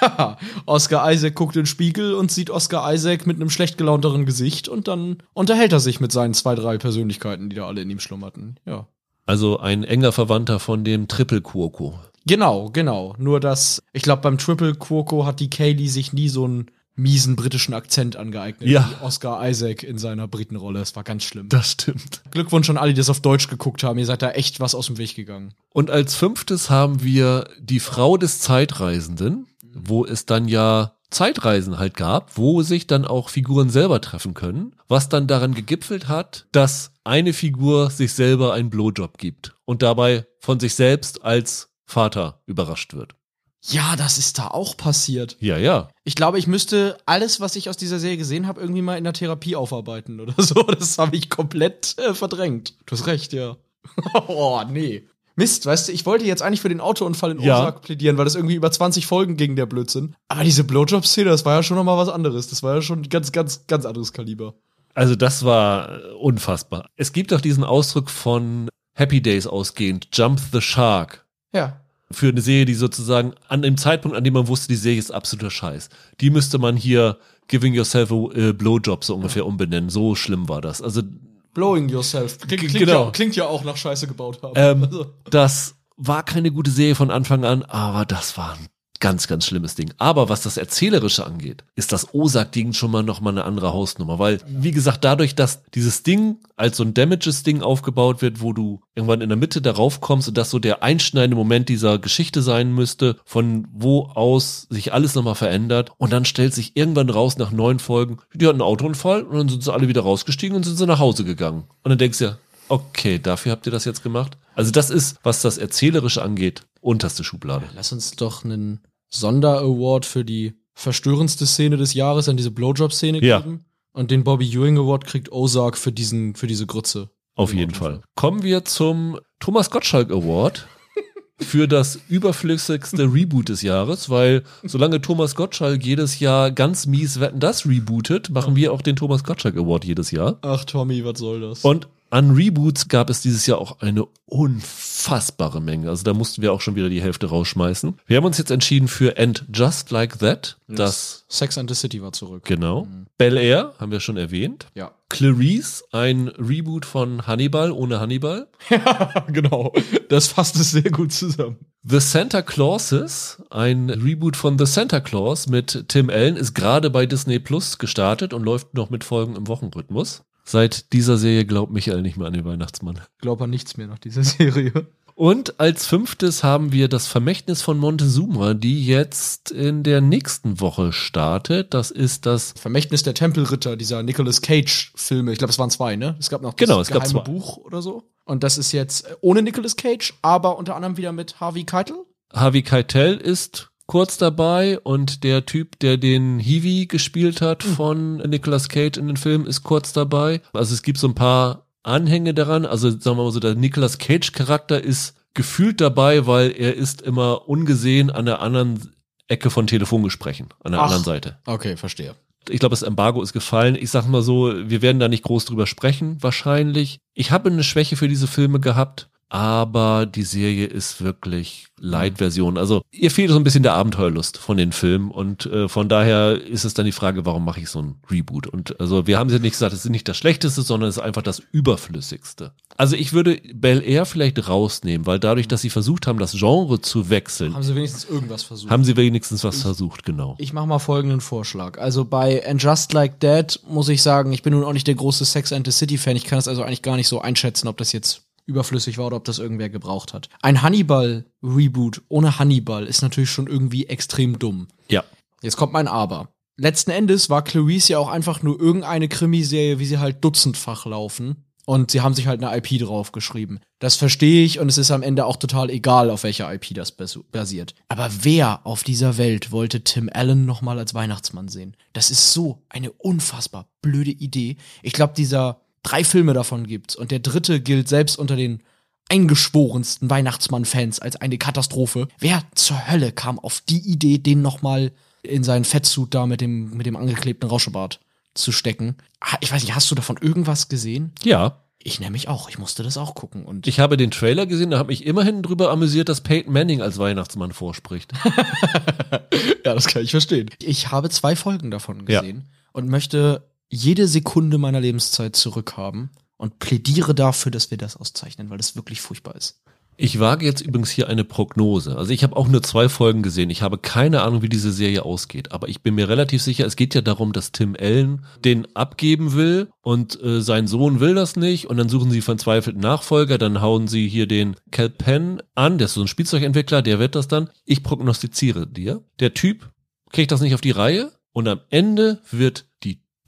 Haha, Oscar Isaac guckt in den Spiegel und sieht Oscar Isaac mit einem schlecht gelaunteren Gesicht und dann unterhält er sich mit seinen zwei, drei Persönlichkeiten, die da alle in ihm schlummerten. Ja. Also ein enger Verwandter von dem Triple Quoco. Genau, genau. Nur dass, ich glaube, beim Triple Quoco hat die Kaylee sich nie so einen miesen britischen Akzent angeeignet Ja. wie Oscar Isaac in seiner Britenrolle. Es war ganz schlimm. Das stimmt. Glückwunsch an alle, die das auf Deutsch geguckt haben. Ihr seid da echt was aus dem Weg gegangen. Und als fünftes haben wir die Frau des Zeitreisenden, wo es dann ja Zeitreisen halt gab, wo sich dann auch Figuren selber treffen können, was dann daran gegipfelt hat, dass eine Figur sich selber einen Blowjob gibt und dabei von sich selbst als Vater überrascht wird. Ja, das ist da auch passiert. Ja, ja. Ich glaube, ich müsste alles, was ich aus dieser Serie gesehen habe, irgendwie mal in der Therapie aufarbeiten oder so. Das habe ich komplett äh, verdrängt. Du hast recht, ja. oh, nee. Mist, weißt du, ich wollte jetzt eigentlich für den Autounfall in Ja. Osaka plädieren, weil das irgendwie über 20 Folgen ging, der Blödsinn. Aber diese Blowjob-Szene, das war ja schon noch mal was anderes. Das war ja schon ganz, ganz, ganz anderes Kaliber. Also das war äh, unfassbar. Es gibt auch diesen Ausdruck von Happy Days ausgehend, Jump the Shark. Ja. Für eine Serie, die sozusagen an dem Zeitpunkt, an dem man wusste, die Serie ist absoluter Scheiß. Die müsste man hier Giving Yourself a äh, Blowjob so ungefähr umbenennen. So schlimm war das. Also Blowing yourself. Klingt, Genau. ja, klingt ja auch nach Scheiße gebaut haben. ähm, Also. das war keine gute Serie von Anfang an, aber das war ein ganz, ganz schlimmes Ding. Aber was das Erzählerische angeht, ist das Osak-Ding schon mal noch mal eine andere Hausnummer. Weil, wie gesagt, dadurch, dass dieses Ding als so ein Damages-Ding aufgebaut wird, wo du irgendwann in der Mitte darauf kommst und das so der einschneidende Moment dieser Geschichte sein müsste, von wo aus sich alles nochmal verändert. Und dann stellt sich irgendwann raus nach neun Folgen, die hatten einen Autounfall und dann sind sie alle wieder rausgestiegen und sind sie nach Hause gegangen. Und dann denkst du ja, okay, dafür habt ihr das jetzt gemacht? Also das ist, was das Erzählerische angeht, unterste Schublade. Lass uns doch einen Sonder-Award für die verstörendste Szene des Jahres an diese Blowjob-Szene Ja. geben. Und den Bobby Ewing Award kriegt Ozark für diesen, für diese Grütze. Auf jeden Fall. Kommen wir zum Thomas Gottschalk Award für das überflüssigste Reboot des Jahres, weil solange Thomas Gottschalk jedes Jahr ganz mies Wetten das rebootet, machen wir auch den Thomas Gottschalk Award jedes Jahr. Ach, Tommy, was soll das? Und an Reboots gab es dieses Jahr auch eine unfassbare Menge. Also da mussten wir auch schon wieder die Hälfte rausschmeißen. Wir haben uns jetzt entschieden für And Just Like That. Das, Sex and the City war zurück. genau. Bel Air haben wir schon erwähnt. Ja. Clarice, ein Reboot von Hannibal ohne Hannibal. genau. Das fasst es sehr gut zusammen. The Santa Clauses, ein Reboot von The Santa Claus mit Tim Allen, ist gerade bei Disney Plus gestartet und läuft noch mit Folgen im Wochenrhythmus. Seit dieser Serie glaubt Michael nicht mehr an den Weihnachtsmann. Glaub an nichts mehr nach dieser Serie. Und als fünftes haben wir das Vermächtnis von Montezuma, die jetzt in der nächsten Woche startet. Das ist das Vermächtnis der Tempelritter, dieser Nicolas Cage-Filme. Ich glaube, es waren zwei, ne? Es gab noch das Genau, es gab geheime zwei. Buch oder so. Und das ist jetzt ohne Nicolas Cage, aber unter anderem wieder mit Harvey Keitel. Harvey Keitel ist kurz dabei und der Typ, der den Hiwi gespielt hat von Nicolas Cage in den Film, ist kurz dabei. Also es gibt so ein paar Anhänge daran. Also sagen wir mal so, der Nicolas Cage Charakter ist gefühlt dabei, weil er ist immer ungesehen an der anderen Ecke von Telefongesprächen, an der Ach. anderen Seite. Okay, verstehe. Ich glaube, das Embargo ist gefallen. Ich sag mal so, wir werden da nicht groß drüber sprechen, wahrscheinlich. Ich habe eine Schwäche für diese Filme gehabt, aber die Serie ist wirklich Light-Version. Also ihr fehlt so ein bisschen der Abenteuerlust von den Filmen und äh, von daher ist es dann die Frage, warum mache ich so ein Reboot? Und also wir haben ja nicht gesagt, es ist nicht das Schlechteste, sondern es ist einfach das Überflüssigste. Also ich würde Bel Air vielleicht rausnehmen, weil dadurch, dass sie versucht haben, das Genre zu wechseln, Haben sie wenigstens irgendwas versucht? haben sie wenigstens was versucht, genau. Ich mache mal folgenden Vorschlag. Also bei And Just Like That muss ich sagen, ich bin nun auch nicht der große Sex and the City Fan. Ich kann das also eigentlich gar nicht so einschätzen, ob das jetzt überflüssig war oder ob das irgendwer gebraucht hat. Ein Hannibal Reboot ohne Hannibal ist natürlich schon irgendwie extrem dumm. Ja. Jetzt kommt mein Aber. Letzten Endes war Clarice ja auch einfach nur irgendeine Krimiserie, wie sie halt dutzendfach laufen. Und sie haben sich halt eine IP draufgeschrieben. Das verstehe ich und es ist am Ende auch total egal, auf welcher IP das bas- basiert. Aber wer auf dieser Welt wollte Tim Allen nochmal als Weihnachtsmann sehen? Das ist so eine unfassbar blöde Idee. Ich glaube, dieser drei Filme davon gibt's und der dritte gilt selbst unter den eingeschworensten Weihnachtsmann-Fans als eine Katastrophe. Wer zur Hölle kam auf die Idee, den nochmal in seinen Fettsuit da mit dem, mit dem angeklebten Rauschebart zu stecken. Ich weiß nicht, hast du davon irgendwas gesehen? Ja, Ich nämlich auch. Ich musste das auch gucken. Und ich habe den Trailer gesehen, da habe mich immerhin drüber amüsiert, dass Peyton Manning als Weihnachtsmann vorspricht. ja, das kann ich verstehen. Ich habe zwei Folgen davon Ja. gesehen und möchte jede Sekunde meiner Lebenszeit zurückhaben und plädiere dafür, dass wir das auszeichnen, weil das wirklich furchtbar ist. Ich wage jetzt übrigens hier eine Prognose. Also ich habe auch nur zwei Folgen gesehen. Ich habe keine Ahnung, wie diese Serie ausgeht. Aber ich bin mir relativ sicher, es geht ja darum, dass Tim Allen den abgeben will und äh, sein Sohn will das nicht. Und dann suchen sie verzweifelten Nachfolger. Dann hauen sie hier den Cal Penn an. Der ist so ein Spielzeugentwickler, der wird das dann. Ich prognostiziere dir. Der Typ kriegt das nicht auf die Reihe. Und am Ende wird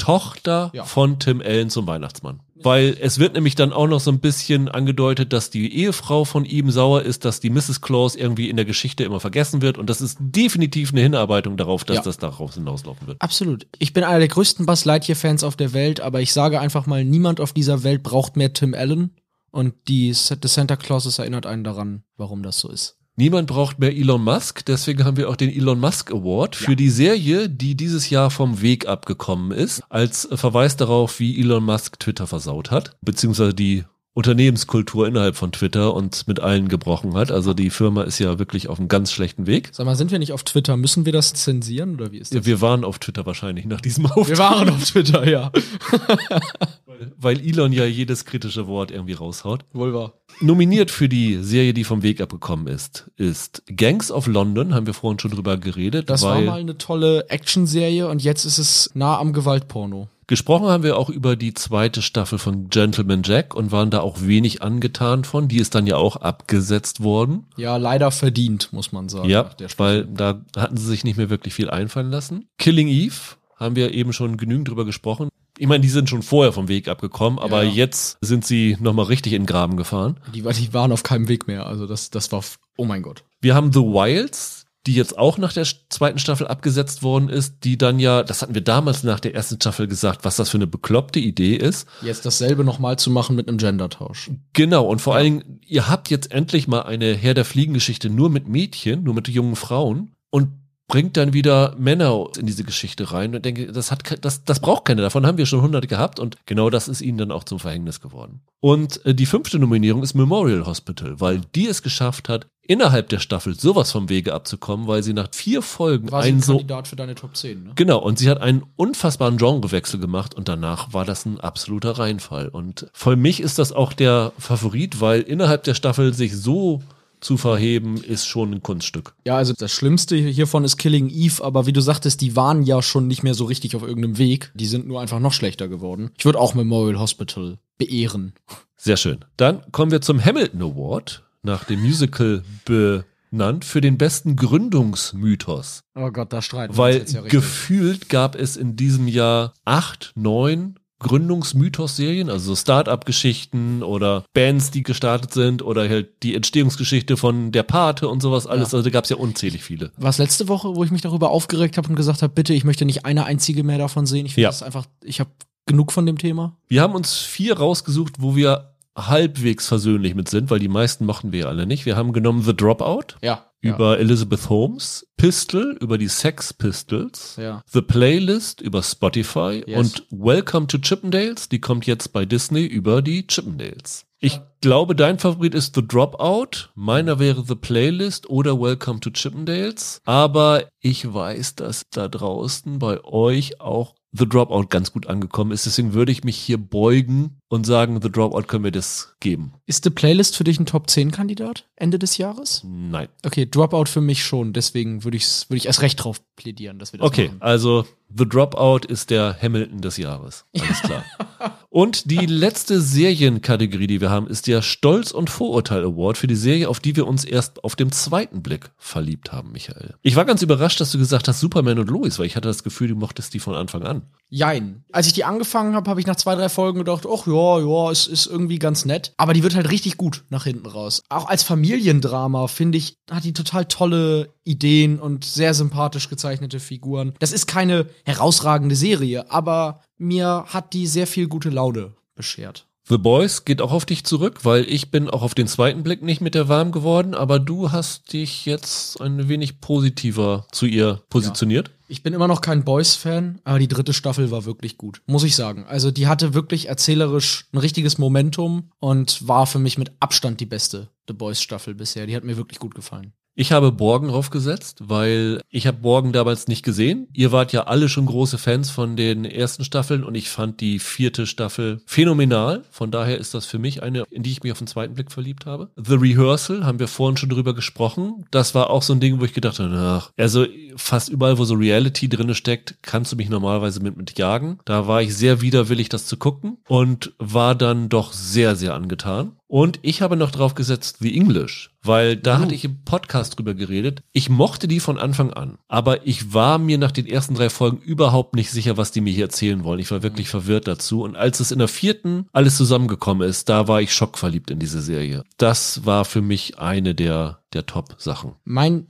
Tochter Ja. von Tim Allen zum Weihnachtsmann. Weil es wird nämlich dann auch noch so ein bisschen angedeutet, dass die Ehefrau von ihm sauer ist, dass die Mrs. Claus irgendwie in der Geschichte immer vergessen wird. Und das ist definitiv eine Hinarbeitung darauf, dass Ja. das daraus hinauslaufen wird. Absolut. Ich bin einer der größten Buzz Lightyear-Fans auf der Welt, aber ich sage einfach mal, niemand auf dieser Welt braucht mehr Tim Allen. Und die The Santa Clauses erinnert einen daran, warum das so ist. Niemand braucht mehr Elon Musk, deswegen haben wir auch den Elon Musk Award für die Serie, die dieses Jahr vom Weg abgekommen ist, als Verweis darauf, wie Elon Musk Twitter versaut hat, beziehungsweise die Unternehmenskultur innerhalb von Twitter und mit allen gebrochen hat. Also die Firma ist ja wirklich auf einem ganz schlechten Weg. Sag mal, sind wir nicht auf Twitter? Müssen wir das zensieren oder wie ist das? Wir waren auf Twitter wahrscheinlich nach diesem Auftritt, Wir waren auf Twitter, ja. weil Elon ja jedes kritische Wort irgendwie raushaut. Wohl wahr. Nominiert für die Serie, die vom Weg abgekommen ist, ist Gangs of London, haben wir vorhin schon drüber geredet. Das war mal eine tolle Actionserie und jetzt ist es nah am Gewaltporno. Gesprochen haben wir auch über die zweite Staffel von Gentleman Jack und waren da auch wenig angetan von. Die ist dann ja auch abgesetzt worden. Ja, leider verdient, muss man sagen. ja, weil da hatten sie sich nicht mehr wirklich viel einfallen lassen. Killing Eve haben wir eben schon genügend drüber gesprochen. Ich meine, die sind schon vorher vom Weg abgekommen, aber Ja. jetzt sind sie nochmal richtig in den Graben gefahren. Die, die waren auf keinem Weg mehr. Also das, das war, oh mein Gott. Wir haben The Wilds, die jetzt auch nach der zweiten Staffel abgesetzt worden ist, die dann ja, das hatten wir damals nach der ersten Staffel gesagt, was das für eine bekloppte Idee ist. Jetzt dasselbe nochmal zu machen mit einem Gendertausch. Genau, und vor allen Dingen, ihr habt jetzt endlich mal eine Herr der Fliegen-Geschichte nur mit Mädchen, nur mit jungen Frauen und bringt dann wieder Männer in diese Geschichte rein und denke, das hat das, das braucht keiner. Davon haben wir schon hunderte gehabt und genau das ist ihnen dann auch zum Verhängnis geworden. Und äh, die fünfte Nominierung ist Memorial Hospital, weil die es geschafft hat, innerhalb der Staffel sowas vom Wege abzukommen, weil sie nach vier Folgen War ein so Kandidat für deine Top 10, ne? Genau, und sie hat einen unfassbaren Genrewechsel gemacht und danach war das ein absoluter Reinfall. Und für mich ist das auch der Favorit, weil innerhalb der Staffel sich so zu verheben, ist schon ein Kunststück. Ja, also das Schlimmste hiervon ist Killing Eve, aber wie du sagtest, die waren ja schon nicht mehr so richtig auf irgendeinem Weg. Die sind nur einfach noch schlechter geworden. Ich würde auch Memorial Hospital beehren. Sehr schön. Dann kommen wir zum Hamilton Award, nach dem Musical benannt, für den besten Gründungsmythos. Oh Gott, da streiten Weil gefühlt gab es in diesem Jahr acht, neun Gründungsmythos-Serien, also so Start-up-Geschichten oder Bands, die gestartet sind oder halt die Entstehungsgeschichte von der Pate und sowas alles. Ja. Also da gab es ja unzählig viele. Was letzte Woche, wo ich mich darüber aufgeregt habe und gesagt habe, bitte, ich möchte nicht eine einzige mehr davon sehen. Ich finde Ja. das einfach, ich habe genug von dem Thema. Wir haben uns vier rausgesucht, wo wir halbwegs versöhnlich mit sind, weil die meisten mochten wir alle nicht. Wir haben genommen The Dropout Ja. über Elizabeth Holmes, Pistol über die Sex Pistols, Ja. The Playlist über Spotify Yes. und Welcome to Chippendales, die kommt jetzt bei Disney über die Chippendales. Ich glaube, dein Favorit ist The Dropout, meiner wäre The Playlist oder Welcome to Chippendales, aber ich weiß, dass da draußen bei euch auch The Dropout ganz gut angekommen ist, deswegen würde ich mich hier beugen und sagen, The Dropout können wir das geben. Ist die Playlist für dich ein Top 10 Kandidat Ende des Jahres? Nein. Okay, Dropout für mich schon, deswegen würde ich würde ich erst recht drauf plädieren, dass wir das Okay, machen. also The Dropout ist der Hamilton des Jahres. Alles klar. und die letzte Serienkategorie, die wir haben, ist der Stolz- und Vorurteil Award für die Serie, auf die wir uns erst auf dem zweiten Blick verliebt haben, Michael. Ich war ganz überrascht, dass du gesagt hast Superman und Lois, weil ich hatte das Gefühl, du mochtest die von Anfang an. Jein. Als ich die angefangen habe, habe ich nach zwei, drei Folgen gedacht, ach ja, ja, es ist irgendwie ganz nett. Aber die wird halt richtig gut nach hinten raus. Auch als Familiendrama, finde ich, hat die total tolle Ideen und sehr sympathisch gezeichnete Figuren. Das ist keine herausragende Serie, aber mir hat die sehr viel gute Laune beschert. The Boys geht auch auf dich zurück, weil ich bin auch auf den zweiten Blick nicht mit der warm geworden, aber du hast dich jetzt ein wenig positiver zu ihr positioniert. Ich bin immer noch kein Boys-Fan, aber die dritte Staffel war wirklich gut, muss ich sagen. Also die hatte wirklich erzählerisch ein richtiges Momentum und war für mich mit Abstand die beste The Boys-Staffel bisher. Die hat mir wirklich gut gefallen. Ich habe Borgen draufgesetzt, weil ich habe Borgen damals nicht gesehen. Ihr wart ja alle schon große Fans von den ersten Staffeln und ich fand die vierte Staffel phänomenal. Von daher ist das für mich eine, in die ich mich auf den zweiten Blick verliebt habe. The Rehearsal haben wir vorhin schon drüber gesprochen. Das war auch so ein Ding, wo ich gedacht habe, ach, also fast überall, wo so Reality drinne steckt, kannst du mich normalerweise mit, mit jagen. Da war ich sehr widerwillig, das zu gucken und war dann doch sehr, sehr angetan. Und ich habe noch drauf gesetzt The English, weil da Oh. hatte ich im Podcast drüber geredet. Ich mochte die von Anfang an, aber ich war mir nach den ersten drei Folgen überhaupt nicht sicher, was die mir hier erzählen wollen. Ich war wirklich verwirrt dazu. Und als es in der vierten alles zusammengekommen ist, da war ich schockverliebt in diese Serie. Das war für mich eine der, der Top-Sachen. Mein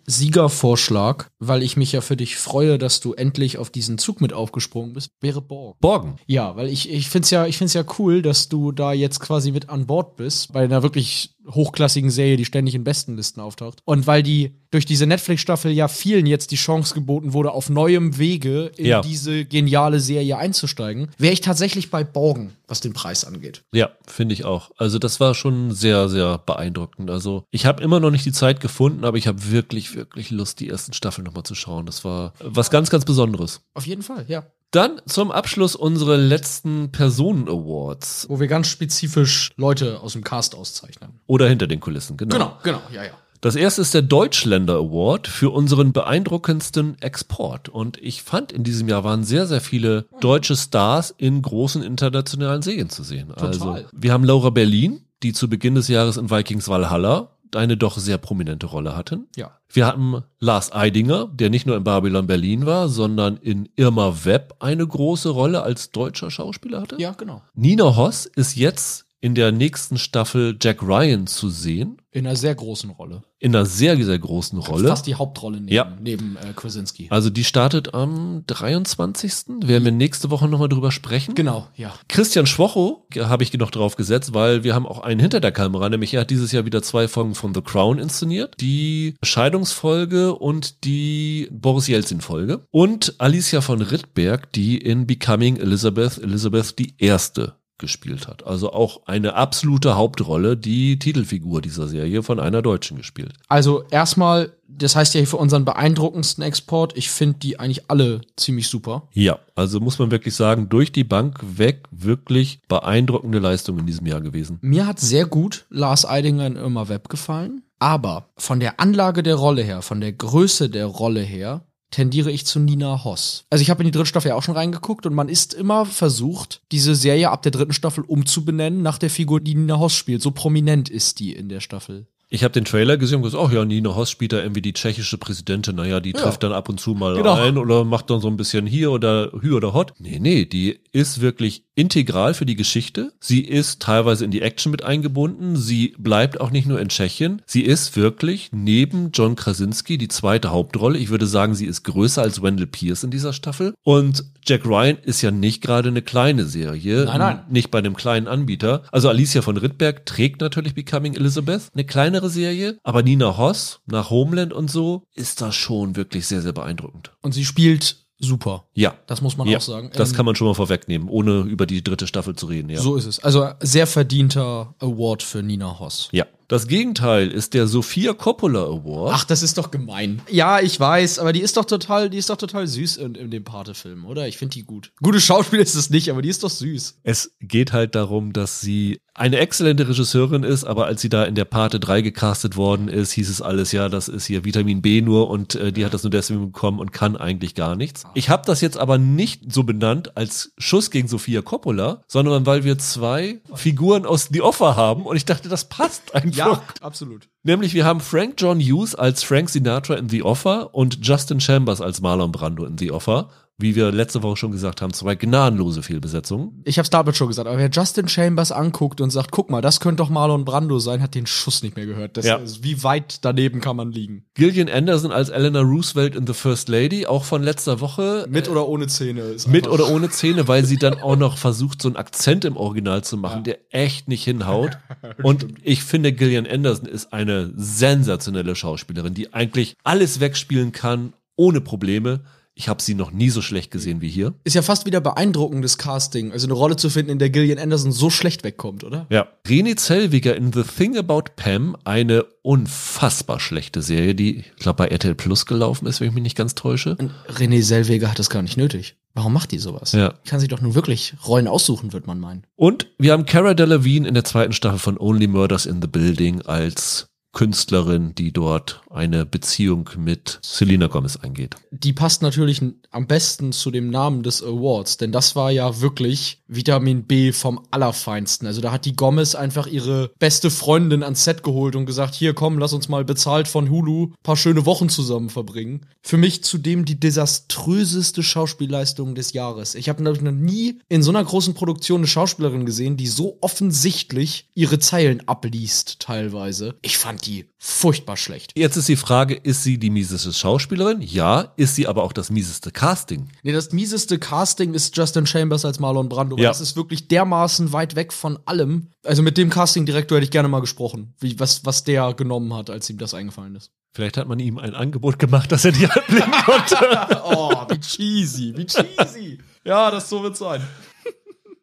Siegervorschlag, weil ich mich ja für dich freue, dass du endlich auf diesen Zug mit aufgesprungen bist, wäre Borg. Borgen. Ja, weil ich, ich finde es ja, ich find's ja cool, dass du da jetzt quasi mit an Bord bist, bei einer wirklich hochklassigen Serie, die ständig in Bestenlisten auftaucht. Und weil die durch diese Netflix-Staffel ja vielen jetzt die Chance geboten wurde, auf neuem Wege in Ja. diese geniale Serie einzusteigen, wäre ich tatsächlich bei Borgen, was den Preis angeht. Ja, finde ich auch. Also das war schon sehr, sehr beeindruckend. Also ich habe immer noch nicht die Zeit gefunden, aber ich habe wirklich, wirklich Lust, die ersten Staffeln nochmal zu schauen. Das war was ganz, ganz Besonderes. Auf jeden Fall, ja. Dann zum Abschluss unsere letzten Personen-Awards. Wo wir ganz spezifisch Leute aus dem Cast auszeichnen. Oder hinter den Kulissen, genau. Genau, genau, ja, ja. Das erste ist der Deutschländer Award für unseren beeindruckendsten Export. Und ich fand, in diesem Jahr waren sehr, sehr viele deutsche Stars in großen internationalen Serien zu sehen. Also, wir haben Laura Berlin, die zu Beginn des Jahres in Vikings Valhalla eine doch sehr prominente Rolle hatten. Ja. Wir hatten Lars Eidinger, der nicht nur in Babylon Berlin war, sondern in Irma Webb eine große Rolle als deutscher Schauspieler hatte. Ja, genau. Nina Hoss ist jetzt in der nächsten Staffel Jack Ryan zu sehen. In einer sehr großen Rolle. In einer sehr, sehr großen Rolle. Fast die Hauptrolle neben, Ja. neben äh, Krasinski. Also die startet am 23. Werden wir nächste Woche nochmal drüber sprechen. Genau, ja. Christian Schwocho habe ich noch drauf gesetzt, weil wir haben auch einen hinter der Kamera, nämlich er hat dieses Jahr wieder zwei Folgen von The Crown inszeniert. Die Scheidungsfolge und die Boris Jelzin-Folge. Und Alicia von Rittberg, die in Becoming Elizabeth, Elizabeth die Erste gespielt hat. Also auch eine absolute Hauptrolle, die Titelfigur dieser Serie von einer Deutschen gespielt. Also erstmal, das heißt ja hier für unseren beeindruckendsten Export, ich finde die eigentlich alle ziemlich super. Ja, also muss man wirklich sagen, durch die Bank weg wirklich beeindruckende Leistung in diesem Jahr gewesen. Mir hat sehr gut Lars Eidinger in Irma Web gefallen, aber von der Anlage der Rolle her, von der Größe der Rolle her, tendiere ich zu Nina Hoss. Also ich habe in die dritte Staffel ja auch schon reingeguckt und man ist immer versucht, diese Serie ab der dritten Staffel umzubenennen nach der Figur, die Nina Hoss spielt. So prominent ist die in der Staffel. Ich habe den Trailer gesehen und gesagt, ach ja, Nina Hoss spielt da irgendwie die tschechische Präsidentin. Naja, die Ja. trifft dann ab und zu mal Genau. ein oder macht dann so ein bisschen hier oder hü oder hot. Nee, nee, die ist wirklich integral für die Geschichte. Sie ist teilweise in die Action mit eingebunden. Sie bleibt auch nicht nur in Tschechien. Sie ist wirklich neben John Krasinski die zweite Hauptrolle. Ich würde sagen, sie ist größer als Wendell Pierce in dieser Staffel. Und Jack Ryan ist ja nicht gerade eine kleine Serie. Nein, nein. Nicht bei einem kleinen Anbieter. Also Alicia von Rittberg trägt natürlich Becoming Elizabeth, eine kleinere Serie, aber Nina Hoss nach Homeland und so ist das schon wirklich sehr, sehr beeindruckend. Und sie spielt super. Ja. Das muss man ja, auch sagen. Das Ähm, kann man schon mal vorwegnehmen, ohne über die dritte Staffel zu reden, ja. So ist es. Also sehr verdienter Award für Nina Hoss. Ja. Das Gegenteil ist der Sophia Coppola Award. Ach, das ist doch gemein. Ja, ich weiß, aber die ist doch total, die ist doch total süß in, in dem Pate-Film, oder? Ich finde die gut. Gute Schauspiel ist es nicht, aber die ist doch süß. Es geht halt darum, dass sie eine exzellente Regisseurin ist, aber als sie da in der Pate 3 gecastet worden ist, hieß es alles, ja, das ist hier Vitamin B nur und äh, die hat das nur deswegen bekommen und kann eigentlich gar nichts. Ich habe das jetzt aber nicht so benannt als Schuss gegen Sophia Coppola, sondern weil wir zwei Figuren aus The Offer haben und ich dachte, das passt einfach. Absolut. Nämlich wir haben Frank John Hughes als Frank Sinatra in The Offer und Justin Chambers als Marlon Brando in The Offer. Wie wir letzte Woche schon gesagt haben, zwei gnadenlose Fehlbesetzungen. Ich hab's damit schon gesagt, aber wer Justin Chambers anguckt und sagt, guck mal, das könnte doch Marlon Brando sein, hat den Schuss nicht mehr gehört. Das Ja. ist, wie weit daneben kann man liegen? Gillian Anderson als Eleanor Roosevelt in The First Lady, auch von letzter Woche. Mit oder ohne Zähne? Ist Mit oder ohne Zähne, weil sie dann auch noch versucht, so einen Akzent im Original zu machen, der echt nicht hinhaut. Und ich finde, Gillian Anderson ist eine sensationelle Schauspielerin, die eigentlich alles wegspielen kann, ohne Probleme. Ich habe sie noch nie so schlecht gesehen wie hier. Ist ja fast wieder beeindruckendes Casting, also eine Rolle zu finden, in der Gillian Anderson so schlecht wegkommt, oder? Ja. René Zellweger in The Thing About Pam, eine unfassbar schlechte Serie, die, ich glaube, bei RTL Plus gelaufen ist, wenn ich mich nicht ganz täusche. Und René Selweger hat das gar nicht nötig. Warum macht die sowas? Ja. Die kann sich doch nun wirklich Rollen aussuchen, wird man meinen. Und wir haben Cara Delevingne in der zweiten Staffel von Only Murders in the Building als Künstlerin, die dort eine Beziehung mit Selena Gomez eingeht. Die passt natürlich am besten zu dem Namen des Awards, denn das war ja wirklich Vitamin B vom Allerfeinsten. Also da hat die Gomez einfach ihre beste Freundin ans Set geholt und gesagt, hier komm, lass uns mal bezahlt von Hulu paar schöne Wochen zusammen verbringen. Für mich zudem die desaströseste Schauspielleistung des Jahres. Ich habe noch nie in so einer großen Produktion eine Schauspielerin gesehen, die so offensichtlich ihre Zeilen abliest teilweise. Ich fand die furchtbar schlecht. Jetzt ist die Frage, ist sie die mieseste Schauspielerin? Ja. Ist sie aber auch das mieseste Casting? Nee, das mieseste Casting ist Justin Chambers als Marlon Brando. Ja. Das ist wirklich dermaßen weit weg von allem. Also mit dem Castingdirektor hätte ich gerne mal gesprochen, wie, was, was der genommen hat, als ihm das eingefallen ist. Vielleicht hat man ihm ein Angebot gemacht, dass er die ablehnen konnte. oh, wie cheesy, wie cheesy. Ja, das so wird sein.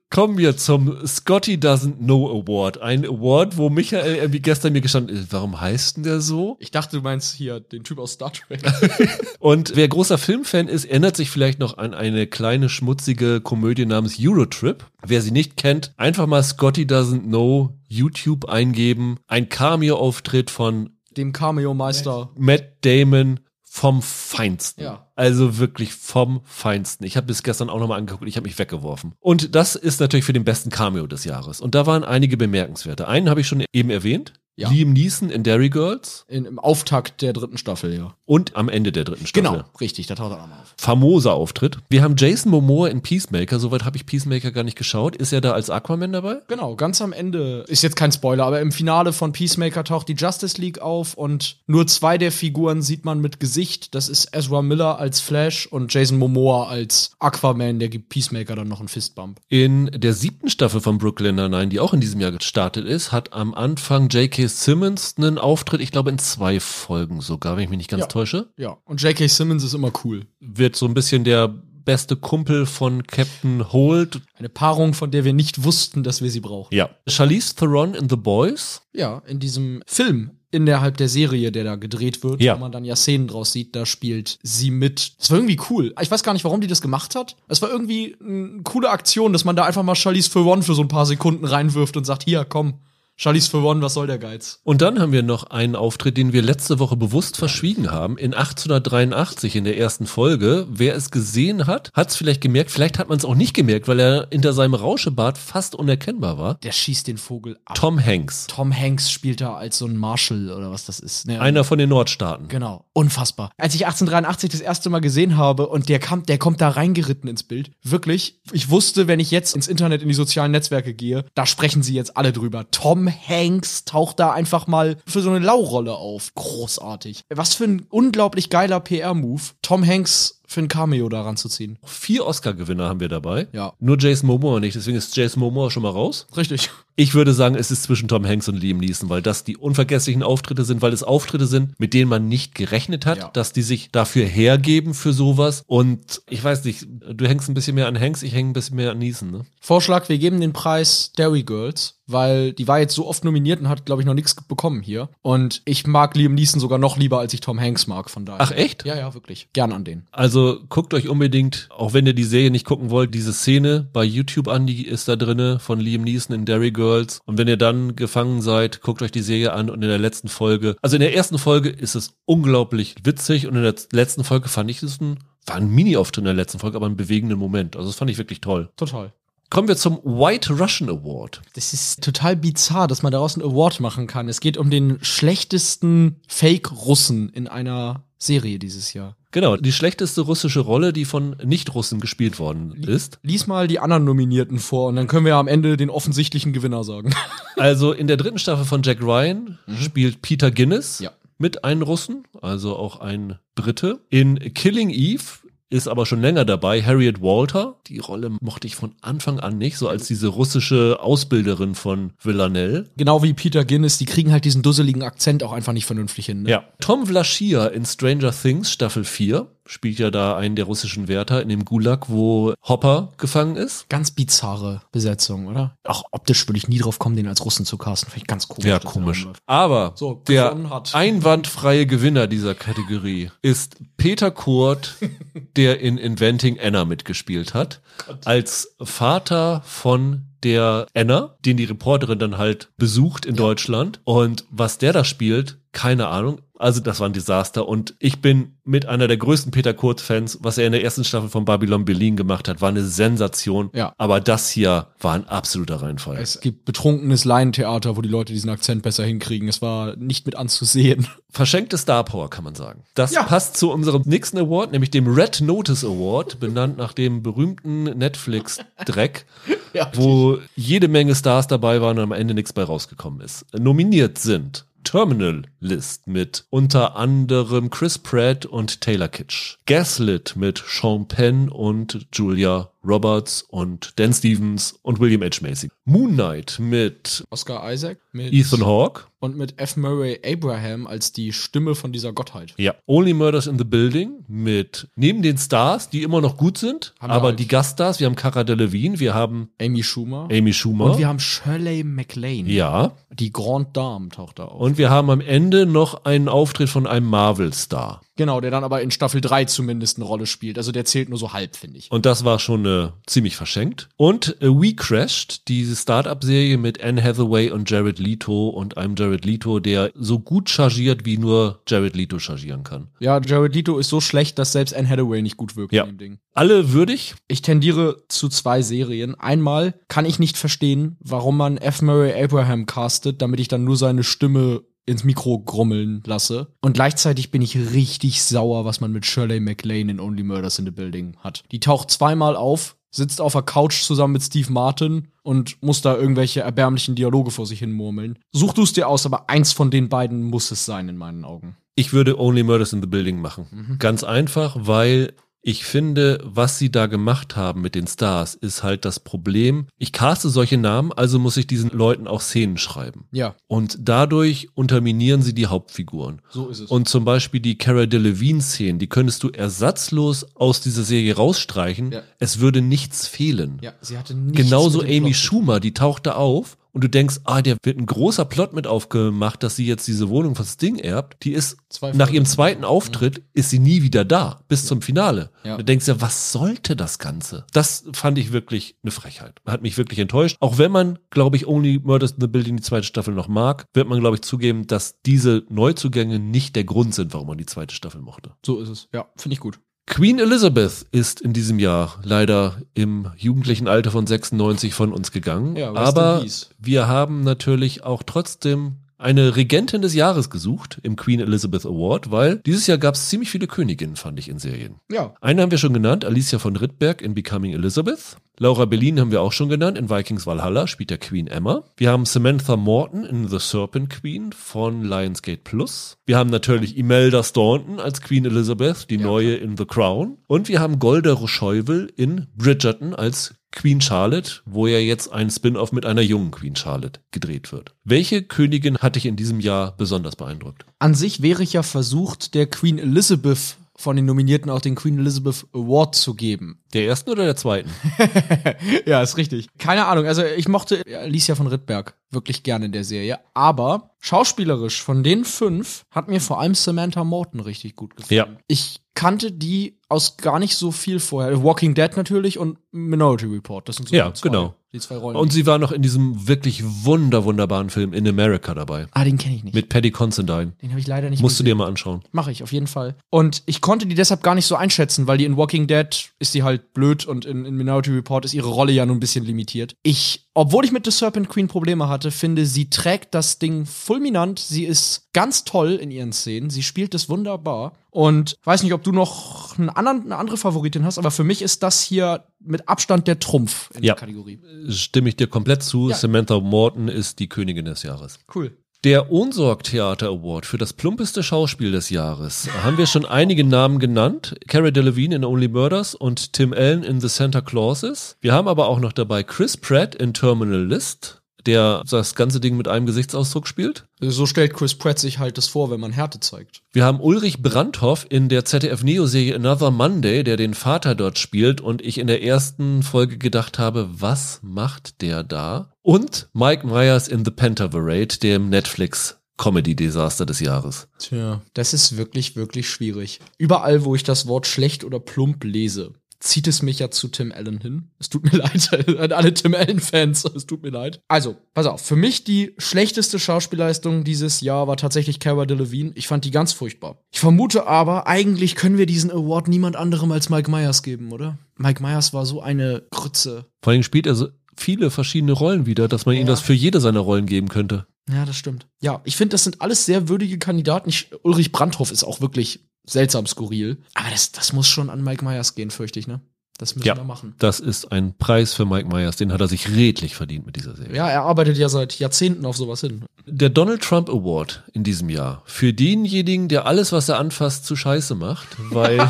Kommen wir zum Scotty Doesn't Know Award. Ein Award, wo Michael irgendwie gestern mir gestanden ist, warum heißt denn der so? Ich dachte, du meinst hier den Typ aus Star Trek. Und wer großer Filmfan ist, erinnert sich vielleicht noch an eine kleine schmutzige Komödie namens Eurotrip. Wer sie nicht kennt, einfach mal Scotty Doesn't Know YouTube eingeben. Ein Cameo-Auftritt von Dem Cameo-Meister. Matt Damon vom Feinsten. Ja. Also wirklich vom Feinsten. Ich habe bis gestern auch nochmal angeguckt, ich habe mich weggeworfen. Und das ist natürlich für den besten Cameo des Jahres. Und da waren einige bemerkenswerte. Einen habe ich schon eben erwähnt. Ja. Liam Neeson in Derry Girls In, Im Auftakt der dritten Staffel, ja. und am Ende der dritten Staffel. Genau, richtig, da taucht er nochmal auf. Famoser Auftritt. Wir haben Jason Momoa in Peacemaker. Soweit habe ich Peacemaker gar nicht geschaut. Ist er da als Aquaman dabei? Genau, ganz am Ende, ist jetzt kein Spoiler, aber im Finale von Peacemaker taucht die Justice League auf und nur zwei der Figuren sieht man mit Gesicht. Das ist Ezra Miller als Flash und Jason Momoa als Aquaman, der gibt Peacemaker dann noch einen Fistbump. In der siebten Staffel von Brooklyn Nine-Nine, die auch in diesem Jahr gestartet ist, hat am Anfang J.K. Simmons einen Auftritt, ich glaube in zwei Folgen sogar, wenn ich mich nicht ganz Ja. täusche. Ja, und J.K. Simmons ist immer cool. Wird so ein bisschen der beste Kumpel von Captain Holt. Eine Paarung, von der wir nicht wussten, dass wir sie brauchen. Ja. Charlize Theron in The Boys. Ja, in diesem Film innerhalb der Serie, der da gedreht wird, Ja. wo man dann ja Szenen draus sieht, da spielt sie mit. Das war irgendwie cool. Ich weiß gar nicht, warum die das gemacht hat. Es war irgendwie eine coole Aktion, dass man da einfach mal Charlize Theron für so ein paar Sekunden reinwirft und sagt, hier, komm, Charlize Theron, was soll der Geiz? Und dann haben wir noch einen Auftritt, den wir letzte Woche bewusst verschwiegen haben. In 1883 in der ersten Folge. Wer es gesehen hat, hat es vielleicht gemerkt. Vielleicht hat man es auch nicht gemerkt, weil er hinter seinem Rauschebart fast unerkennbar war. Der schießt den Vogel ab. Tom Hanks. Tom Hanks spielt da als so ein Marshal oder was das ist. Ne? Einer von den Nordstaaten. Genau, unfassbar. Als ich 1883 das erste Mal gesehen habe und der kam, der kommt da reingeritten ins Bild. Wirklich, ich wusste, wenn ich jetzt ins Internet in die sozialen Netzwerke gehe, da sprechen sie jetzt alle drüber. Tom Hanks taucht da einfach mal für so eine Laurolle auf. Großartig. Was für ein unglaublich geiler PR-Move, Tom Hanks für ein Cameo daran zu ziehen. Vier Oscar-Gewinner haben wir dabei. Ja. Nur Jason Momoa nicht, deswegen ist Jason Momoa schon mal raus. Richtig. Ich würde sagen, es ist zwischen Tom Hanks und Liam Neeson, weil das die unvergesslichen Auftritte sind, weil es Auftritte sind, mit denen man nicht gerechnet hat, Ja. dass die sich dafür hergeben für sowas. Und ich weiß nicht, du hängst ein bisschen mehr an Hanks, ich hänge ein bisschen mehr an Neeson, ne? Vorschlag, wir geben den Preis Derry Girls, weil die war jetzt so oft nominiert und hat, glaube ich, noch nichts bekommen hier. Und ich mag Liam Neeson sogar noch lieber, als ich Tom Hanks mag, von daher. Ach, echt? Ja, ja, wirklich. Gern an den. Also guckt euch unbedingt, auch wenn ihr die Serie nicht gucken wollt, diese Szene bei YouTube an, die ist da drinne von Liam Neeson in Derry Girls. Und wenn ihr dann gefangen seid, guckt euch die Serie an und in der letzten Folge, also in der ersten Folge ist es unglaublich witzig und in der letzten Folge fand ich es ein, war ein Mini-Auftritt in der letzten Folge, aber ein bewegenden Moment. Also das fand ich wirklich toll. Total. Kommen wir zum White Russian Award. Das ist total bizarr, dass man daraus einen Award machen kann. Es geht um den schlechtesten Fake-Russen in einer Serie dieses Jahr. Genau, die schlechteste russische Rolle, die von Nicht-Russen gespielt worden ist. Lies mal die anderen Nominierten vor und dann können wir am Ende den offensichtlichen Gewinner sagen. Also in der dritten Staffel von Jack Ryan spielt Peter Guinness Ja. mit einem Russen, also auch ein Brite. In Killing Eve ist aber schon länger dabei Harriet Walter. Die Rolle mochte ich von Anfang an nicht, so als diese russische Ausbilderin von Villanelle. Genau wie Peter Guinness, die kriegen halt diesen dusseligen Akzent auch einfach nicht vernünftig hin. Ne? Ja. Tom Vlaschia in Stranger Things Staffel 4 spielt ja da einen der russischen Wärter in dem Gulag, wo Hopper gefangen ist. Ganz bizarre Besetzung, oder? Auch optisch würde ich nie drauf kommen, den als Russen zu casten. Finde ich ganz komisch. Ja, komisch. Aber So, der einwandfreie Gewinner dieser Kategorie ist Peter Kurt, der in Inventing Anna mitgespielt hat, als Vater von der Anna, den die Reporterin dann halt besucht in Deutschland. Und was der da spielt, keine Ahnung. Also das war ein Desaster und ich bin mit einer der größten Peter Kurt-Fans. Was er in der ersten Staffel von Babylon Berlin gemacht hat, war eine Sensation. Ja. Aber das hier war ein absoluter Reinfall. Es gibt betrunkenes Laientheater, wo die Leute diesen Akzent besser hinkriegen. Es war nicht mit anzusehen. Verschenkte Star Power, kann man sagen. Das Ja. passt zu unserem nächsten Award, nämlich dem Red Notice Award, benannt nach dem berühmten Netflix-Dreck, Ja. wo jede Menge Stars dabei waren und am Ende nichts bei rausgekommen ist. Nominiert sind Terminal List mit unter anderem Chris Pratt und Taylor Kitsch. Gaslit mit Sean Penn und Julia Roberts und Dan Stevens und William H. Macy. Moon Knight mit Oscar Isaac mit Ethan Hawke. und mit F. Murray Abraham als die Stimme von dieser Gottheit. Ja. Only Murders in the Building mit neben den Stars, die immer noch gut sind, Haben aber halt- die Gaststars, wir haben Cara Delevingne, wir haben Amy Schumer. Amy Schumer. Und wir haben Shirley MacLaine. ja. Die Grande Dame taucht da auf. Und wir haben am Ende noch einen Auftritt von einem Marvel-Star. Genau, der dann aber in Staffel 3 zumindest eine Rolle spielt. Also der zählt nur so halb, finde ich. Und das war schon äh, ziemlich verschenkt. Und äh, We Crashed, diese Start-up-Serie mit Anne Hathaway und Jared Leto und einem Jared Leto, der so gut chargiert, wie nur Jared Leto chargieren kann. Ja, Jared Leto ist so schlecht, dass selbst Anne Hathaway nicht gut wirkt Ja. in dem Ding. Alle würdig. Ich tendiere zu zwei Serien. Einmal kann ich nicht verstehen, warum man F. Murray Abraham castet, damit ich dann nur seine Stimme ins Mikro grummeln lasse. Und gleichzeitig bin ich richtig sauer, was man mit Shirley MacLaine in Only Murders in the Building hat. Die taucht zweimal auf, sitzt auf der Couch zusammen mit Steve Martin und muss da irgendwelche erbärmlichen Dialoge vor sich hin murmeln. Such du es dir aus, aber eins von den beiden muss es sein in meinen Augen. Ich würde Only Murders in the Building machen. Ganz einfach, weil ich finde, was sie da gemacht haben mit den Stars, ist halt das Problem. Ich caste solche Namen, also muss ich diesen Leuten auch Szenen schreiben. Ja, Und dadurch unterminieren sie die Hauptfiguren. so ist es. Und zum Beispiel die Cara Delevingne-Szenen, die könntest du ersatzlos aus dieser Serie rausstreichen. Ja. Es würde nichts fehlen. ja, sie hatte nichts Genauso Amy Plot. Schumer, die tauchte auf und du denkst, ah, der wird ein großer Plot mit aufgemacht, dass sie jetzt diese Wohnung von Sting erbt. Die ist Zwei nach ihrem zweiten Auftritt ist sie nie wieder da, bis zum Finale. Ja. Und du denkst ja, was sollte das Ganze? Das fand ich wirklich eine Frechheit. Hat mich wirklich enttäuscht. Auch wenn man, glaube ich, Only Murders in the Building die zweite Staffel noch mag, wird man, glaube ich, zugeben, dass diese Neuzugänge nicht der Grund sind, warum man die zweite Staffel mochte. So ist es. Ja, finde ich gut. Queen Elizabeth ist in diesem Jahr leider im jugendlichen Alter von 96 von uns gegangen. Ja, aber wir haben natürlich auch trotzdem eine Regentin des Jahres gesucht im Queen Elizabeth Award, weil dieses Jahr gab es ziemlich viele Königinnen, fand ich in Serien. Ja, Eine haben wir schon genannt, Alicia von Rittberg in Becoming Elizabeth. Laura Berlin haben wir auch schon genannt, in Vikings Valhalla spielt der Queen Emma. Wir haben Samantha Morton in The Serpent Queen von Lionsgate Plus. Wir haben natürlich Imelda Staunton als Queen Elizabeth, die neue in The Crown. Und wir haben Golda Rocheuvel in Bridgerton als Queen Charlotte, wo ja jetzt ein Spin-off mit einer jungen Queen Charlotte gedreht wird. Welche Königin hat dich in diesem Jahr besonders beeindruckt? an sich wäre ich ja versucht, der Queen Elizabeth von den Nominierten auch den Queen Elizabeth Award zu geben. Der ersten oder der zweiten? ja, ist richtig. Keine Ahnung, also ich mochte Alicia von Rittberg wirklich gerne in der Serie, aber schauspielerisch von den fünf hat mir vor allem Samantha Morton richtig gut gefallen. Ja. Ich kannte die aus gar nicht so viel vorher. Walking Dead natürlich und Minority Report. Das sind so Ja, die zwei, genau. die zwei Rollen. Und sie war noch in diesem wirklich wunder, wunderbaren Film In America dabei. ah, den kenne ich nicht. Mit Paddy Considine. den habe ich leider nicht Musst du gesehen. dir mal anschauen. Mache ich auf jeden Fall. Und ich konnte die deshalb gar nicht so einschätzen, weil die in Walking Dead ist die halt blöd und in, in Minority Report ist ihre Rolle ja nur ein bisschen limitiert. Ich, obwohl ich mit The Serpent Queen Probleme hatte, finde, sie trägt das Ding fulminant. Sie ist ganz toll in ihren Szenen. Sie spielt es wunderbar. Und weiß nicht, ob du noch einen anderen, eine andere Favoritin hast, aber für mich ist das hier mit Abstand der Trumpf in Ja. der Kategorie. Stimme ich dir komplett zu. Ja. Samantha Morton ist die Königin des Jahres. Cool. Der Ohnsorg Theater Award für das plumpeste Schauspiel des Jahres. Haben wir schon einige Namen genannt. Cara Delevingne in Only Murders und Tim Allen in The Santa Clauses. Wir haben aber auch noch dabei Chris Pratt in Terminal List, der das ganze Ding mit einem Gesichtsausdruck spielt. So stellt Chris Pratt sich halt das vor, wenn man Härte zeigt. Wir haben Ulrich Brandhoff in der ZDF-Neo-Serie Another Monday, der den Vater dort spielt und ich in der ersten Folge gedacht habe, was macht der da? Und Mike Myers in The Pentaverate, dem Netflix Comedy-Desaster des Jahres. Tja, das ist wirklich, wirklich schwierig. Überall, wo ich das Wort schlecht oder plump lese, zieht es mich ja zu Tim Allen hin. Es tut mir leid an alle Tim Allen-Fans. Es tut mir leid. Also, pass auf. Für mich die schlechteste Schauspielleistung dieses Jahr war tatsächlich Cara Delevingne. Ich fand die ganz furchtbar. Ich vermute aber, eigentlich können wir diesen Award niemand anderem als Mike Myers geben, oder? Mike Myers war so eine Grütze. Vor allem spielt er so viele verschiedene Rollen wieder, dass man ihm Ja. das für jede seiner Rollen geben könnte. Ja, das stimmt. Ja, ich finde, das sind alles sehr würdige Kandidaten. Ich, Ulrich Brandhoff ist auch wirklich seltsam skurril. Aber das, das muss schon an Mike Myers gehen, fürchte ich, ne? Das müssen Ja. wir machen. Das ist ein Preis für Mike Myers, den hat er sich redlich verdient mit dieser Serie. Ja, er arbeitet ja seit Jahrzehnten auf sowas hin. Der Donald Trump Award in diesem Jahr für denjenigen, der alles, was er anfasst, zu scheiße macht, weil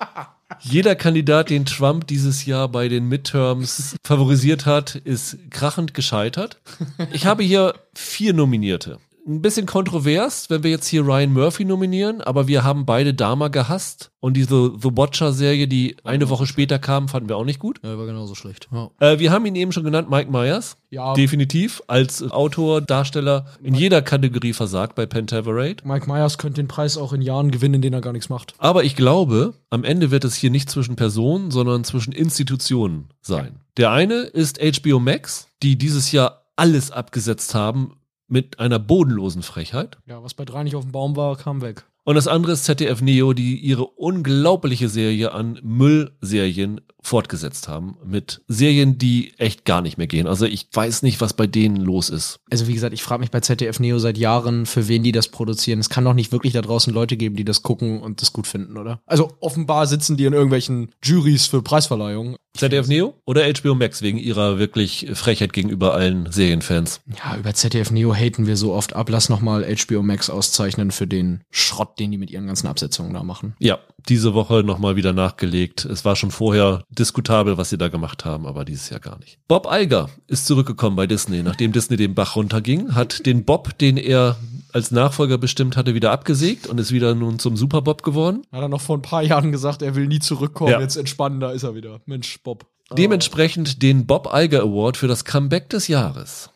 jeder Kandidat, den Trump dieses Jahr bei den Midterms favorisiert hat, ist krachend gescheitert. Ich habe hier vier Nominierte. Ein bisschen kontrovers, wenn wir jetzt hier Ryan Murphy nominieren, aber wir haben beide Dama gehasst und diese The Watcher-Serie, die eine Woche später kam, fanden wir auch nicht gut. Ja, war genauso schlecht. Ja. Äh, wir haben ihn eben schon genannt, Mike Myers. Ja. Definitiv als Autor, Darsteller in jeder Kategorie versagt bei Pentaverate. Mike Myers könnte den Preis auch in Jahren gewinnen, in denen er gar nichts macht. Aber ich glaube, am Ende wird es hier nicht zwischen Personen, sondern zwischen Institutionen sein. Der eine ist HBO Max, die dieses Jahr alles abgesetzt haben mit einer bodenlosen Frechheit. Ja, was bei drei nicht auf dem Baum war, kam weg. Und das andere ist ZDF Neo, die ihre unglaubliche Serie an Müllserien fortgesetzt haben. Mit Serien, die echt gar nicht mehr gehen. Also ich weiß nicht, was bei denen los ist. Also wie gesagt, ich frage mich bei ZDF Neo seit Jahren, für wen die das produzieren. Es kann doch nicht wirklich da draußen Leute geben, die das gucken und das gut finden, oder? Also offenbar sitzen die in irgendwelchen Juries für Preisverleihungen. ZDF Neo oder HBO Max wegen ihrer wirklich Frechheit gegenüber allen Serienfans. Ja, über ZDF Neo haten wir so oft ab. Lass noch mal HBO Max auszeichnen für den Schrott, den die mit ihren ganzen Absetzungen da machen. Ja, diese Woche nochmal wieder nachgelegt. Es war schon vorher diskutabel, was sie da gemacht haben, aber dieses Jahr gar nicht. Bob Iger ist zurückgekommen bei Disney, nachdem Disney den Bach runterging, hat den Bob, den er als Nachfolger bestimmt hatte, wieder abgesägt und ist wieder nun zum Super Bob geworden. Hat er noch vor ein paar Jahren gesagt, er will nie zurückkommen. Ja. Jetzt entspannen, da ist er wieder. Mensch, Bob. Dementsprechend den Bob Iger Award für das Comeback des Jahres.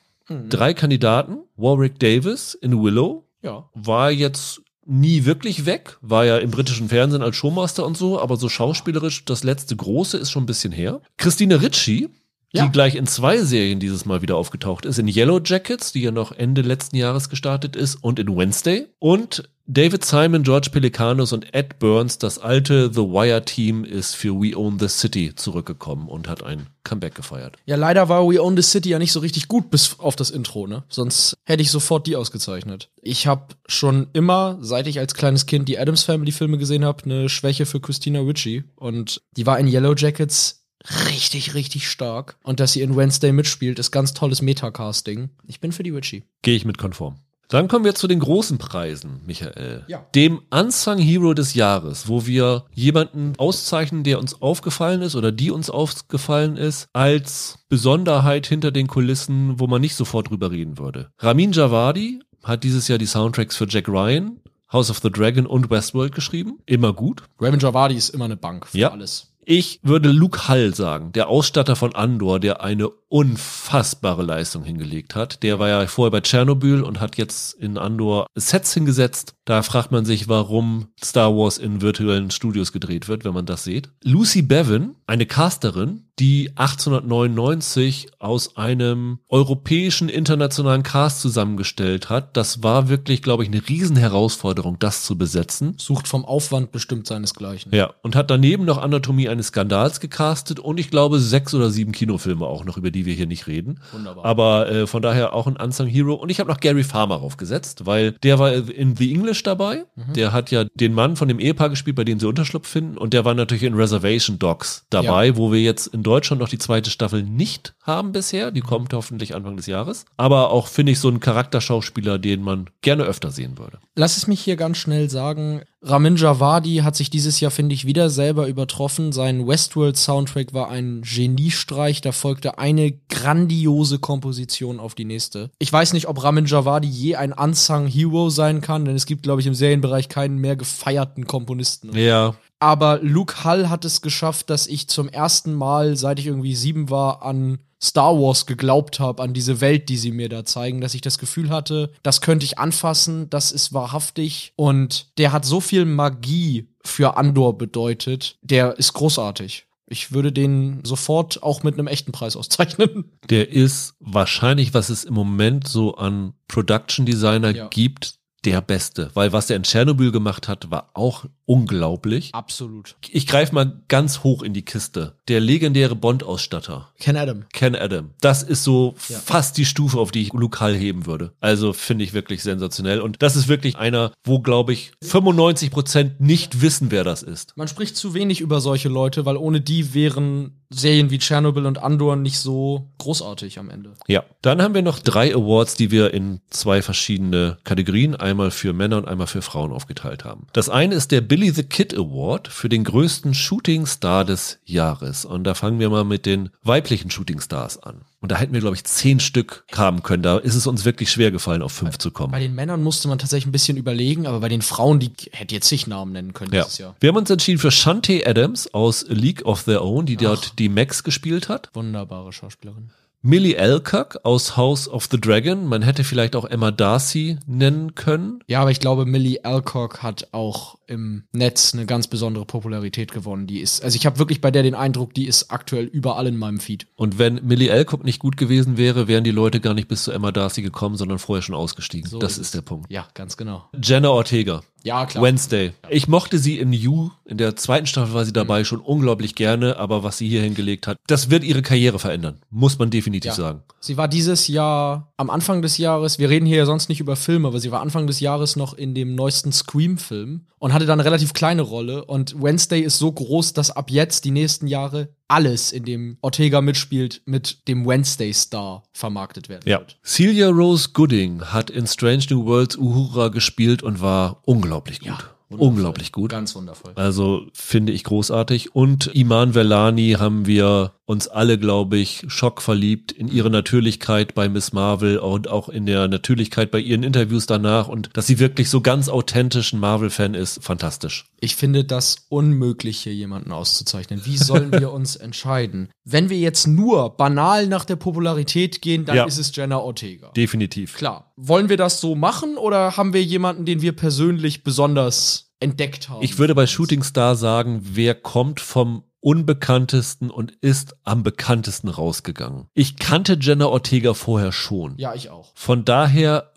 Drei Kandidaten, Warwick Davis in Willow, Ja. war jetzt nie wirklich weg, war ja im britischen Fernsehen als Showmaster und so, aber so schauspielerisch das letzte große ist schon ein bisschen her. Christine Ritchie, Ja. die gleich in zwei Serien dieses Mal wieder aufgetaucht ist, in Yellow Jackets, die ja noch Ende letzten Jahres gestartet ist, und in Wednesday. Und David Simon, George Pelicanos und Ed Burns, das alte The Wire Team, ist für We Own the City zurückgekommen und hat ein Comeback gefeiert. Ja, leider war We Own the City ja nicht so richtig gut bis auf das Intro, ne? Sonst hätte ich sofort die ausgezeichnet. Ich habe schon immer, seit ich als kleines Kind die Adams Family Filme gesehen habe, eine Schwäche für Christina Ritchie und die war in Yellow Jackets richtig, richtig stark. Und dass sie in Wednesday mitspielt, ist ganz tolles Metacasting. Ich bin für die Ritchie. Gehe ich mit konform. Dann kommen wir zu den großen Preisen, Michael. Ja. Dem Unsung Hero des Jahres, wo wir jemanden auszeichnen, der uns aufgefallen ist oder die uns aufgefallen ist, als Besonderheit hinter den Kulissen, wo man nicht sofort drüber reden würde. Ramin Javadi hat dieses Jahr die Soundtracks für Jack Ryan, House of the Dragon und Westworld geschrieben. Immer gut. Raven Javadi ist immer eine Bank für Ja. alles. Ich würde Luke Hall sagen, der Ausstatter von Andor, der eine unfassbare Leistung hingelegt hat. Der war ja vorher bei Tschernobyl und hat jetzt in Andor Sets hingesetzt. Da fragt man sich, warum Star Wars in virtuellen Studios gedreht wird, wenn man das sieht. Lucy Bevan, eine Casterin, die 1899 aus einem europäischen internationalen Cast zusammengestellt hat. Das war wirklich, glaube ich, eine Riesenherausforderung, das zu besetzen. Sucht vom Aufwand bestimmt seinesgleichen. Ja, und hat daneben noch Anatomie eines Skandals gecastet und ich glaube sechs oder sieben Kinofilme auch noch, über die wir hier nicht reden. Wunderbar. Aber äh, von daher auch ein Unsung Hero. Und ich habe noch Gary Farmer aufgesetzt, weil der war in The English dabei. Der hat ja den Mann von dem Ehepaar gespielt, bei dem sie Unterschlupf finden. Und der war natürlich in Reservation Dogs dabei, wo wir jetzt in Deutschland noch die zweite Staffel nicht haben bisher. Die kommt hoffentlich Anfang des Jahres. Aber auch finde ich so ein Charakterschauspieler, den man gerne öfter sehen würde. Lass es mich hier ganz schnell sagen. Ramin Javadi hat sich dieses Jahr, finde ich, wieder selber übertroffen. Sein Westworld-Soundtrack war ein Geniestreich. Da folgte eine grandiose Komposition auf die nächste. Ich weiß nicht, ob Ramin Javadi je ein Unsung Hero sein kann, denn es gibt, glaube ich, im Serienbereich keinen mehr gefeierten Komponisten. Ja, Aber Luke Hull hat es geschafft, dass ich zum ersten Mal, seit ich irgendwie sieben war, an Star Wars geglaubt habe, an diese Welt, die sie mir da zeigen, dass ich das Gefühl hatte, das könnte ich anfassen, das ist wahrhaftig und der hat so viel Magie für Andor bedeutet, der ist großartig. Ich würde den sofort auch mit einem echten Preis auszeichnen. der ist wahrscheinlich, was es im Moment so an Production Designer Ja. gibt, der Beste. Weil was der in Tschernobyl gemacht hat, war auch unglaublich. Absolut. Ich greife mal ganz hoch in die Kiste. Der legendäre Bond-Ausstatter. Ken Adam. Ken Adam. Das ist so Ja. fast die Stufe, auf die ich Luke Hall heben würde. Also finde ich wirklich sensationell. Und das ist wirklich einer, wo, glaube ich, 95 Prozent nicht wissen, wer das ist. Man spricht zu wenig über solche Leute, weil ohne die wären Serien wie Tschernobyl und Andor nicht so großartig am Ende. Ja. Dann haben wir noch drei Awards, die wir in zwei verschiedene Kategorien, einmal für Männer und einmal für Frauen aufgeteilt haben. Das eine ist der Billy the Kid Award für den größten Shooting Star des Jahres. Und da fangen wir mal mit den weiblichen Shooting Stars an. Und da hätten wir, glaube ich, zehn Stück haben können. Da ist es uns wirklich schwer gefallen, auf fünf zu kommen. Bei den Männern musste man tatsächlich ein bisschen überlegen, aber bei den Frauen, die hätte jetzt zig Namen nennen können Ja. dieses Jahr. Wir haben uns entschieden für Shantae Adams aus League of Their Own, die dort die Max gespielt hat. Wunderbare Schauspielerin. Millie Alcock aus House of the Dragon. Man hätte vielleicht auch Emma Darcy nennen können. Ja, aber ich glaube, Millie Alcock hat auch im Netz eine ganz besondere Popularität gewonnen. Die ist, also ich habe wirklich bei der den Eindruck, die ist aktuell überall in meinem Feed. Und wenn Millie Alcock nicht gut gewesen wäre, wären die Leute gar nicht bis zu Emma Darcy gekommen, sondern vorher schon ausgestiegen. So das ist ist der Punkt. Ja, ganz genau. Jenna Ortega. Ja, klar. Wednesday. Ich mochte sie in You, in der zweiten Staffel war sie dabei, schon unglaublich gerne, aber was sie hier hingelegt hat, das wird ihre Karriere verändern. Muss man definitiv Ja. sagen. Sie war dieses Jahr, am Anfang des Jahres, wir reden hier ja sonst nicht über Filme, aber sie war Anfang des Jahres noch in dem neuesten Scream-Film und hatte dann eine relativ kleine Rolle. Und Wednesday ist so groß, dass ab jetzt die nächsten Jahre alles, in dem Ortega mitspielt, mit dem Wednesday-Star vermarktet werden Ja. wird. Celia Rose Gooding hat in Strange New Worlds Uhura gespielt und war unglaublich gut. wundervoll. Unglaublich gut. Ganz wundervoll. Also finde ich großartig. Und Iman Velani haben wir uns alle, glaube ich, schockverliebt in ihre Natürlichkeit bei Miss Marvel und auch in der Natürlichkeit bei ihren Interviews danach und dass sie wirklich so ganz authentisch ein Marvel-Fan ist. Fantastisch. Ich finde das unmöglich, hier jemanden auszuzeichnen. Wie sollen wir uns entscheiden? Wenn wir jetzt nur banal nach der Popularität gehen, dann Ja. ist es Jenna Ortega. Definitiv. Klar. Wollen wir das so machen oder haben wir jemanden, den wir persönlich besonders entdeckt haben? Ich würde bei Shooting Star sagen, wer kommt vom unbekanntesten und ist am bekanntesten rausgegangen. Ich kannte Jenna Ortega vorher schon. Ja, ich auch. Von daher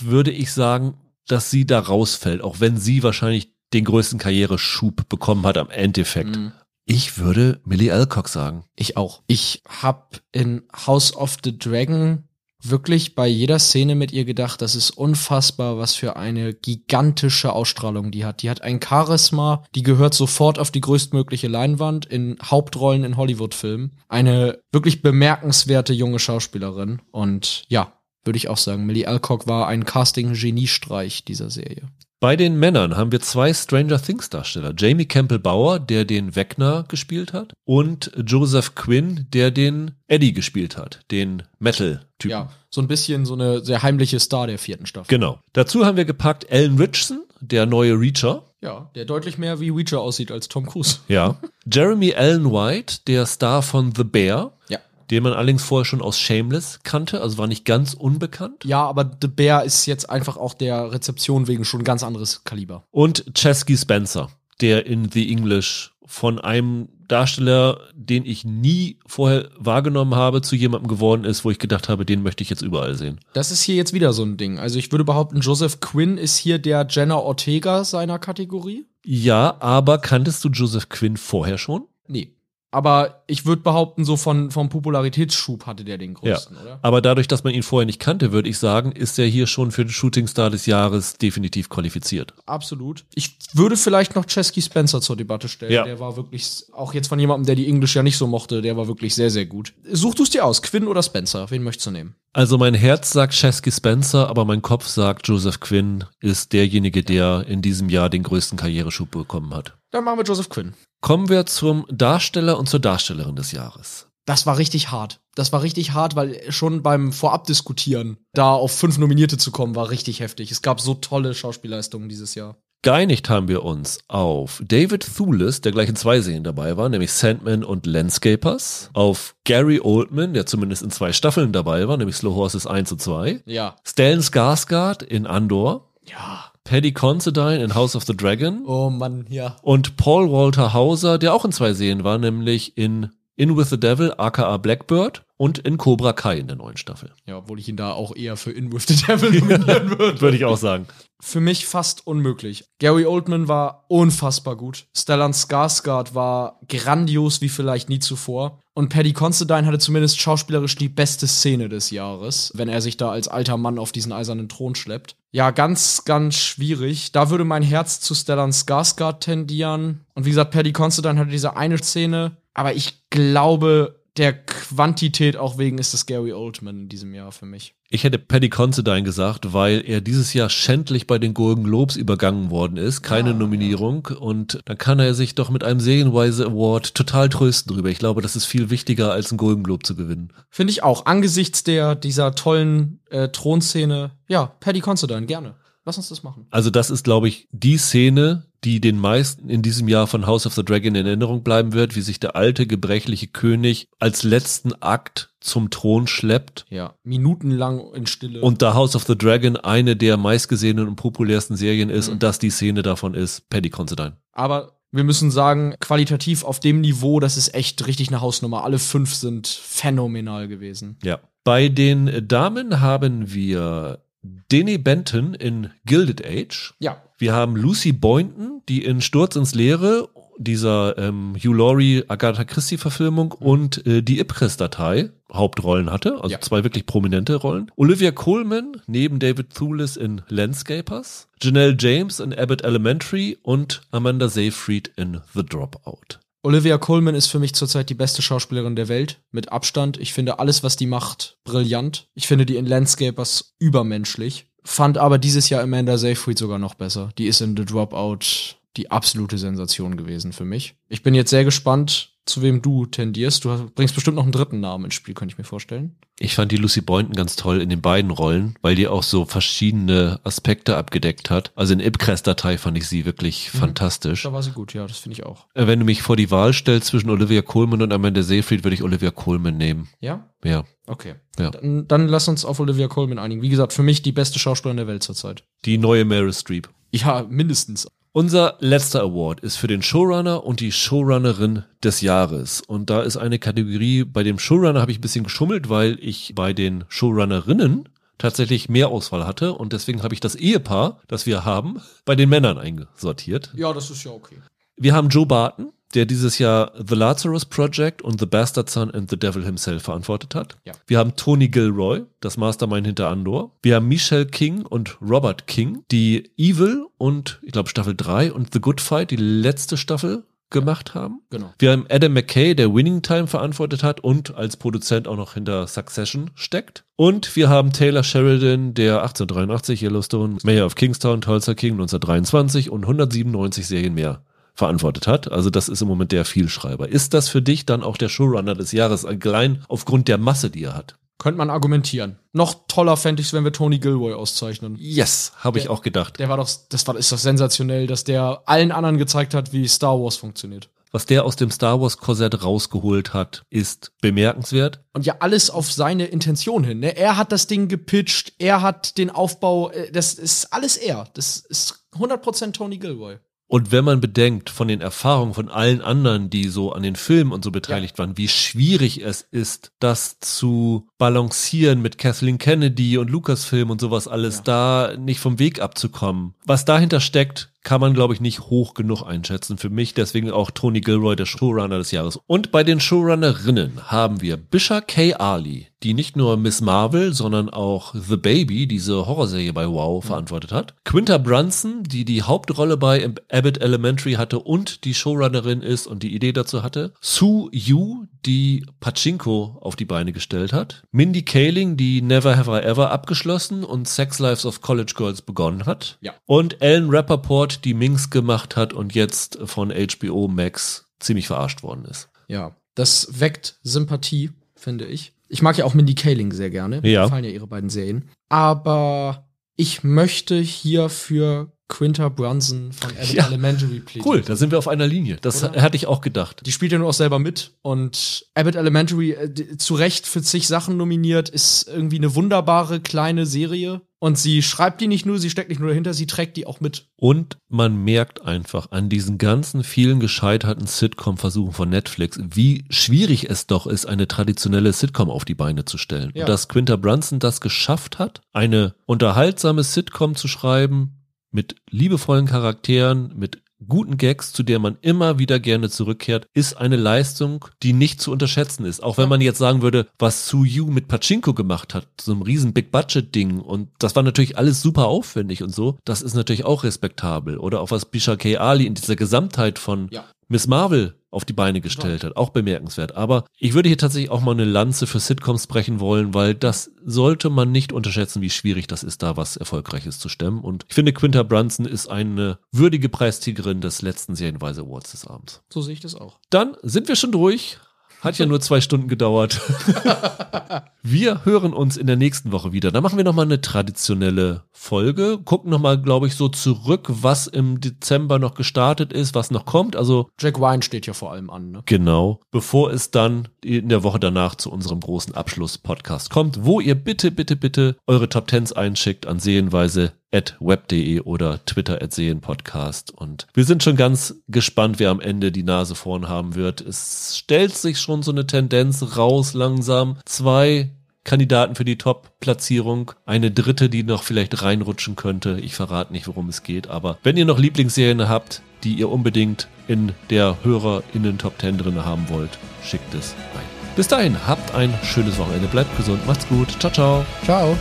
würde ich sagen, dass sie da rausfällt, auch wenn sie wahrscheinlich den größten Karriereschub bekommen hat am Endeffekt. Mhm. Ich würde Millie Alcock sagen. Ich auch. Ich hab in House of the Dragon wirklich bei jeder Szene mit ihr gedacht, das ist unfassbar, was für eine gigantische Ausstrahlung die hat. Die hat ein Charisma, die gehört sofort auf die größtmögliche Leinwand in Hauptrollen in Hollywood-Filmen. Eine wirklich bemerkenswerte junge Schauspielerin. Und ja, würde ich auch sagen, Millie Alcock war ein Casting-Geniestreich dieser Serie. Bei den Männern haben wir zwei Stranger Things Darsteller. Jamie Campbell Bauer, der den Wegner gespielt hat, und Joseph Quinn, der den Eddie gespielt hat, den Metal-Typen. Ja, so ein bisschen so eine sehr heimliche Star der vierten Staffel. Genau. Dazu haben wir gepackt Alan Richardson, der neue Reacher. Ja, der deutlich mehr wie Reacher aussieht als Tom Cruise. Ja. Jeremy Allen White, der Star von The Bear. Ja. Den man allerdings vorher schon aus Shameless kannte, also war nicht ganz unbekannt. Ja, aber The Bear ist jetzt einfach auch der Rezeption wegen schon ein ganz anderes Kaliber. Und Chesky Spencer, der in The English von einem Darsteller, den ich nie vorher wahrgenommen habe, zu jemandem geworden ist, wo ich gedacht habe, den möchte ich jetzt überall sehen. Das ist hier jetzt wieder so ein Ding. Also ich würde behaupten, Joseph Quinn ist hier der Jenna Ortega seiner Kategorie. Ja, aber kanntest du Joseph Quinn vorher schon? Nee. Aber ich würde behaupten, so von, vom Popularitätsschub hatte der den größten, ja. oder? Aber dadurch, dass man ihn vorher nicht kannte, würde ich sagen, ist er hier schon für den Shootingstar des Jahres definitiv qualifiziert. Absolut. Ich würde vielleicht noch Chesky Spencer zur Debatte stellen. Ja. Der war wirklich, auch jetzt von jemandem, der die Englisch ja nicht so mochte, der war wirklich sehr, sehr gut. Such du es dir aus, Quinn oder Spencer? Wen möchtest du nehmen? Also mein Herz sagt Chesky Spencer, aber mein Kopf sagt, Joseph Quinn ist derjenige, der in diesem Jahr den größten Karriereschub bekommen hat. Dann machen wir Joseph Quinn. Kommen wir zum Darsteller und zur Darstellerin des Jahres. Das war richtig hart. Das war richtig hart, weil schon beim Vorabdiskutieren da auf fünf Nominierte zu kommen, war richtig heftig. Es gab so tolle Schauspielleistungen dieses Jahr. Geeinigt haben wir uns auf David Thewlis, der gleich in zwei Serien dabei war, nämlich Sandman und Landscapers. Auf Gary Oldman, der zumindest in zwei Staffeln dabei war, nämlich Slow Horses 1 und 2. Ja. Stellan Skarsgård in Andor. Ja. Paddy Considine in House of the Dragon. Oh Mann, ja. Und Paul Walter Hauser, der auch in zwei Serien war, nämlich in In With the Devil, aka Blackbird und in Cobra Kai in der neuen Staffel. Ja, obwohl ich ihn da auch eher für In With the Devil nominieren würde. Würde ich auch sagen. Für mich fast unmöglich. Gary Oldman war unfassbar gut. Stellan Skarsgård war grandios wie vielleicht nie zuvor. Und Paddy Considine hatte zumindest schauspielerisch die beste Szene des Jahres, wenn er sich da als alter Mann auf diesen eisernen Thron schleppt. Ja, ganz, ganz schwierig. Da würde mein Herz zu Stellan Skarsgård tendieren. Und wie gesagt, Paddy Considine hatte diese eine Szene. Aber ich glaube, der Quantität auch wegen ist es Gary Oldman in diesem Jahr für mich. Ich hätte Paddy Considine gesagt, weil er dieses Jahr schändlich bei den Golden Globes übergangen worden ist. Keine Ah, Nominierung. Und dann kann er sich doch mit einem Serienweise Award total trösten drüber. Ich glaube, das ist viel wichtiger, als einen Golden Globe zu gewinnen. Finde ich auch. Angesichts der, dieser tollen äh, Thronszene. Ja, Paddy Considine, gerne. Lass uns das machen. Also das ist, glaube ich, die Szene, die den meisten in diesem Jahr von House of the Dragon in Erinnerung bleiben wird, wie sich der alte, gebrechliche König als letzten Akt zum Thron schleppt. Ja, minutenlang in Stille. Und da House of the Dragon eine der meistgesehenen und populärsten Serien ist und das die Szene davon ist, Paddy Considine. Aber wir müssen sagen, qualitativ auf dem Niveau, das ist echt richtig eine Hausnummer. Alle fünf sind phänomenal gewesen. Ja. Bei den Damen haben wir Denny Benton in Gilded Age. Ja. Wir haben Lucy Boynton, die in Sturz ins Leere dieser ähm, Hugh Laurie Agatha Christie Verfilmung und äh, die Ipcress-Datei Hauptrollen hatte, also Ja. zwei wirklich prominente Rollen. Olivia Colman neben David Thewlis in Landscapers, Janelle James in Abbott Elementary und Amanda Seyfried in The Dropout. Olivia Colman ist für mich zurzeit die beste Schauspielerin der Welt, mit Abstand. Ich finde alles, was die macht, brillant. Ich finde die in Landscapers übermenschlich. Fand aber dieses Jahr Amanda Seyfried sogar noch besser. Die ist in The Dropout die absolute Sensation gewesen für mich. Ich bin jetzt sehr gespannt, zu wem du tendierst. Du bringst bestimmt noch einen dritten Namen ins Spiel, könnte ich mir vorstellen. Ich fand die Lucy Boynton ganz toll in den beiden Rollen, weil die auch so verschiedene Aspekte abgedeckt hat. Also in Ipcress-Datei fand ich sie wirklich fantastisch. Da war sie gut, ja, das finde ich auch. Äh, Wenn du mich vor die Wahl stellst zwischen Olivia Colman und Amanda Seyfried, würde ich Olivia Colman nehmen. Ja? Ja. Okay. Ja. Dann, dann lass uns auf Olivia Colman einigen. Wie gesagt, für mich die beste Schauspielerin der Welt zurzeit. Die neue Meryl Streep. Ja, mindestens. Unser letzter Award ist für den Showrunner und die Showrunnerin des Jahres. Und da ist eine Kategorie, bei dem Showrunner habe ich ein bisschen geschummelt, weil ich bei den Showrunnerinnen tatsächlich mehr Auswahl hatte. Und deswegen habe ich das Ehepaar, das wir haben, bei den Männern eingesortiert. Ja, das ist ja okay. Wir haben Joe Barton, der dieses Jahr The Lazarus Project und The Bastard Son and the Devil Himself verantwortet hat. Ja. Wir haben Tony Gilroy, das Mastermind hinter Andor. Wir haben Michelle King und Robert King, die Evil und ich glaube Staffel 3 und The Good Fight, die letzte Staffel gemacht haben. Genau. Wir haben Adam McKay, der Winning Time verantwortet hat und als Produzent auch noch hinter Succession steckt. Und wir haben Taylor Sheridan, der 1883 Yellowstone, Mayor of Kingstown, Tulsa King 1923 und 197 Serien mehr verantwortet hat. Also das ist im Moment der Vielschreiber. Ist das für dich dann auch der Showrunner des Jahres, allein aufgrund der Masse, die er hat? Könnte man argumentieren. Noch toller fände ich es, wenn wir Tony Gilroy auszeichnen. Yes, habe ich auch gedacht. Der war doch, das war, ist doch sensationell, dass der allen anderen gezeigt hat, wie Star Wars funktioniert. Was der aus dem Star Wars Korsett rausgeholt hat, ist bemerkenswert. Und ja, alles auf seine Intention hin. Ne? Er hat das Ding gepitcht, er hat den Aufbau, äh, das ist alles er. Das ist 100% Tony Gilroy. Und wenn man bedenkt von den Erfahrungen von allen anderen, die so an den Filmen und so beteiligt ja. waren, wie schwierig es ist, das zu balancieren mit Kathleen Kennedy und Lucasfilm und sowas alles, ja. da nicht vom Weg abzukommen. Was dahinter steckt, kann man, glaube ich, nicht hoch genug einschätzen. Für mich deswegen auch Tony Gilroy, der Showrunner des Jahres. Und bei den Showrunnerinnen haben wir Bisha K. Ali, die nicht nur Miss Marvel, sondern auch The Baby, diese Horrorserie bei Wow, verantwortet hat. Quinta Brunson, die die Hauptrolle bei Abbott Elementary hatte und die Showrunnerin ist und die Idee dazu hatte. Sue Yu, die Pachinko auf die Beine gestellt hat. Mindy Kaling, die Never Have I Ever abgeschlossen und Sex Lives of College Girls begonnen hat. Ja. Und Ellen Rappaport, die Minx gemacht hat und jetzt von HBO Max ziemlich verarscht worden ist. Ja, das weckt Sympathie, finde ich. Ich mag ja auch Mindy Kaling sehr gerne. Ja. Mir gefallen ja ihre beiden Serien. Aber ich möchte hier für Quinta Brunson von Abbott ja. Elementary plädiert. Cool, da sind wir auf einer Linie. Das Oder? hatte ich auch gedacht. Die spielt ja nur auch selber mit und Abbott Elementary äh, zu Recht für zig Sachen nominiert, ist irgendwie eine wunderbare kleine Serie. Und sie schreibt die nicht nur, sie steckt nicht nur dahinter, sie trägt die auch mit. Und man merkt einfach an diesen ganzen vielen gescheiterten Sitcom-Versuchen von Netflix, wie schwierig es doch ist, eine traditionelle Sitcom auf die Beine zu stellen. Ja. Und dass Quinta Brunson das geschafft hat, eine unterhaltsame Sitcom zu schreiben, mit liebevollen Charakteren, mit guten Gags, zu der man immer wieder gerne zurückkehrt, ist eine Leistung, die nicht zu unterschätzen ist. Auch wenn man jetzt sagen würde, was Su Yu mit Pachinko gemacht hat, so einem riesen Big-Budget-Ding und das war natürlich alles super aufwendig und so, das ist natürlich auch respektabel. Oder auch was Bisha K. Ali in dieser Gesamtheit von ja. Miss Marvel auf die Beine gestellt hat. Auch bemerkenswert. Aber ich würde hier tatsächlich auch mal eine Lanze für Sitcoms brechen wollen, weil das sollte man nicht unterschätzen, wie schwierig das ist, da was Erfolgreiches zu stemmen. Und ich finde, Quinta Brunson ist eine würdige Preisträgerin des letzten Serienweise Awards des Abends. So sehe ich das auch. Dann sind wir schon durch. Hat ja nur zwei Stunden gedauert. wir hören uns in der nächsten Woche wieder. Da machen wir nochmal eine traditionelle Folge. Gucken nochmal, glaube ich, so zurück, was im Dezember noch gestartet ist, was noch kommt. Also Jack Wine steht ja vor allem an. Ne? Genau. Bevor es dann in der Woche danach zu unserem großen Abschluss-Podcast kommt, wo ihr bitte, bitte, bitte eure Top Tens einschickt an Sehenweise at web.de oder Twitter at Seelenpodcast. Und wir sind schon ganz gespannt, wer am Ende die Nase vorn haben wird. Es stellt sich schon so eine Tendenz raus langsam. Zwei Kandidaten für die Top-Platzierung. Eine dritte, die noch vielleicht reinrutschen könnte. Ich verrate nicht, worum es geht. Aber wenn ihr noch Lieblingsserien habt, die ihr unbedingt in der HörerInnen Top 10 drin haben wollt, schickt es rein. Bis dahin, habt ein schönes Wochenende, bleibt gesund, macht's gut, ciao, ciao. Ciao.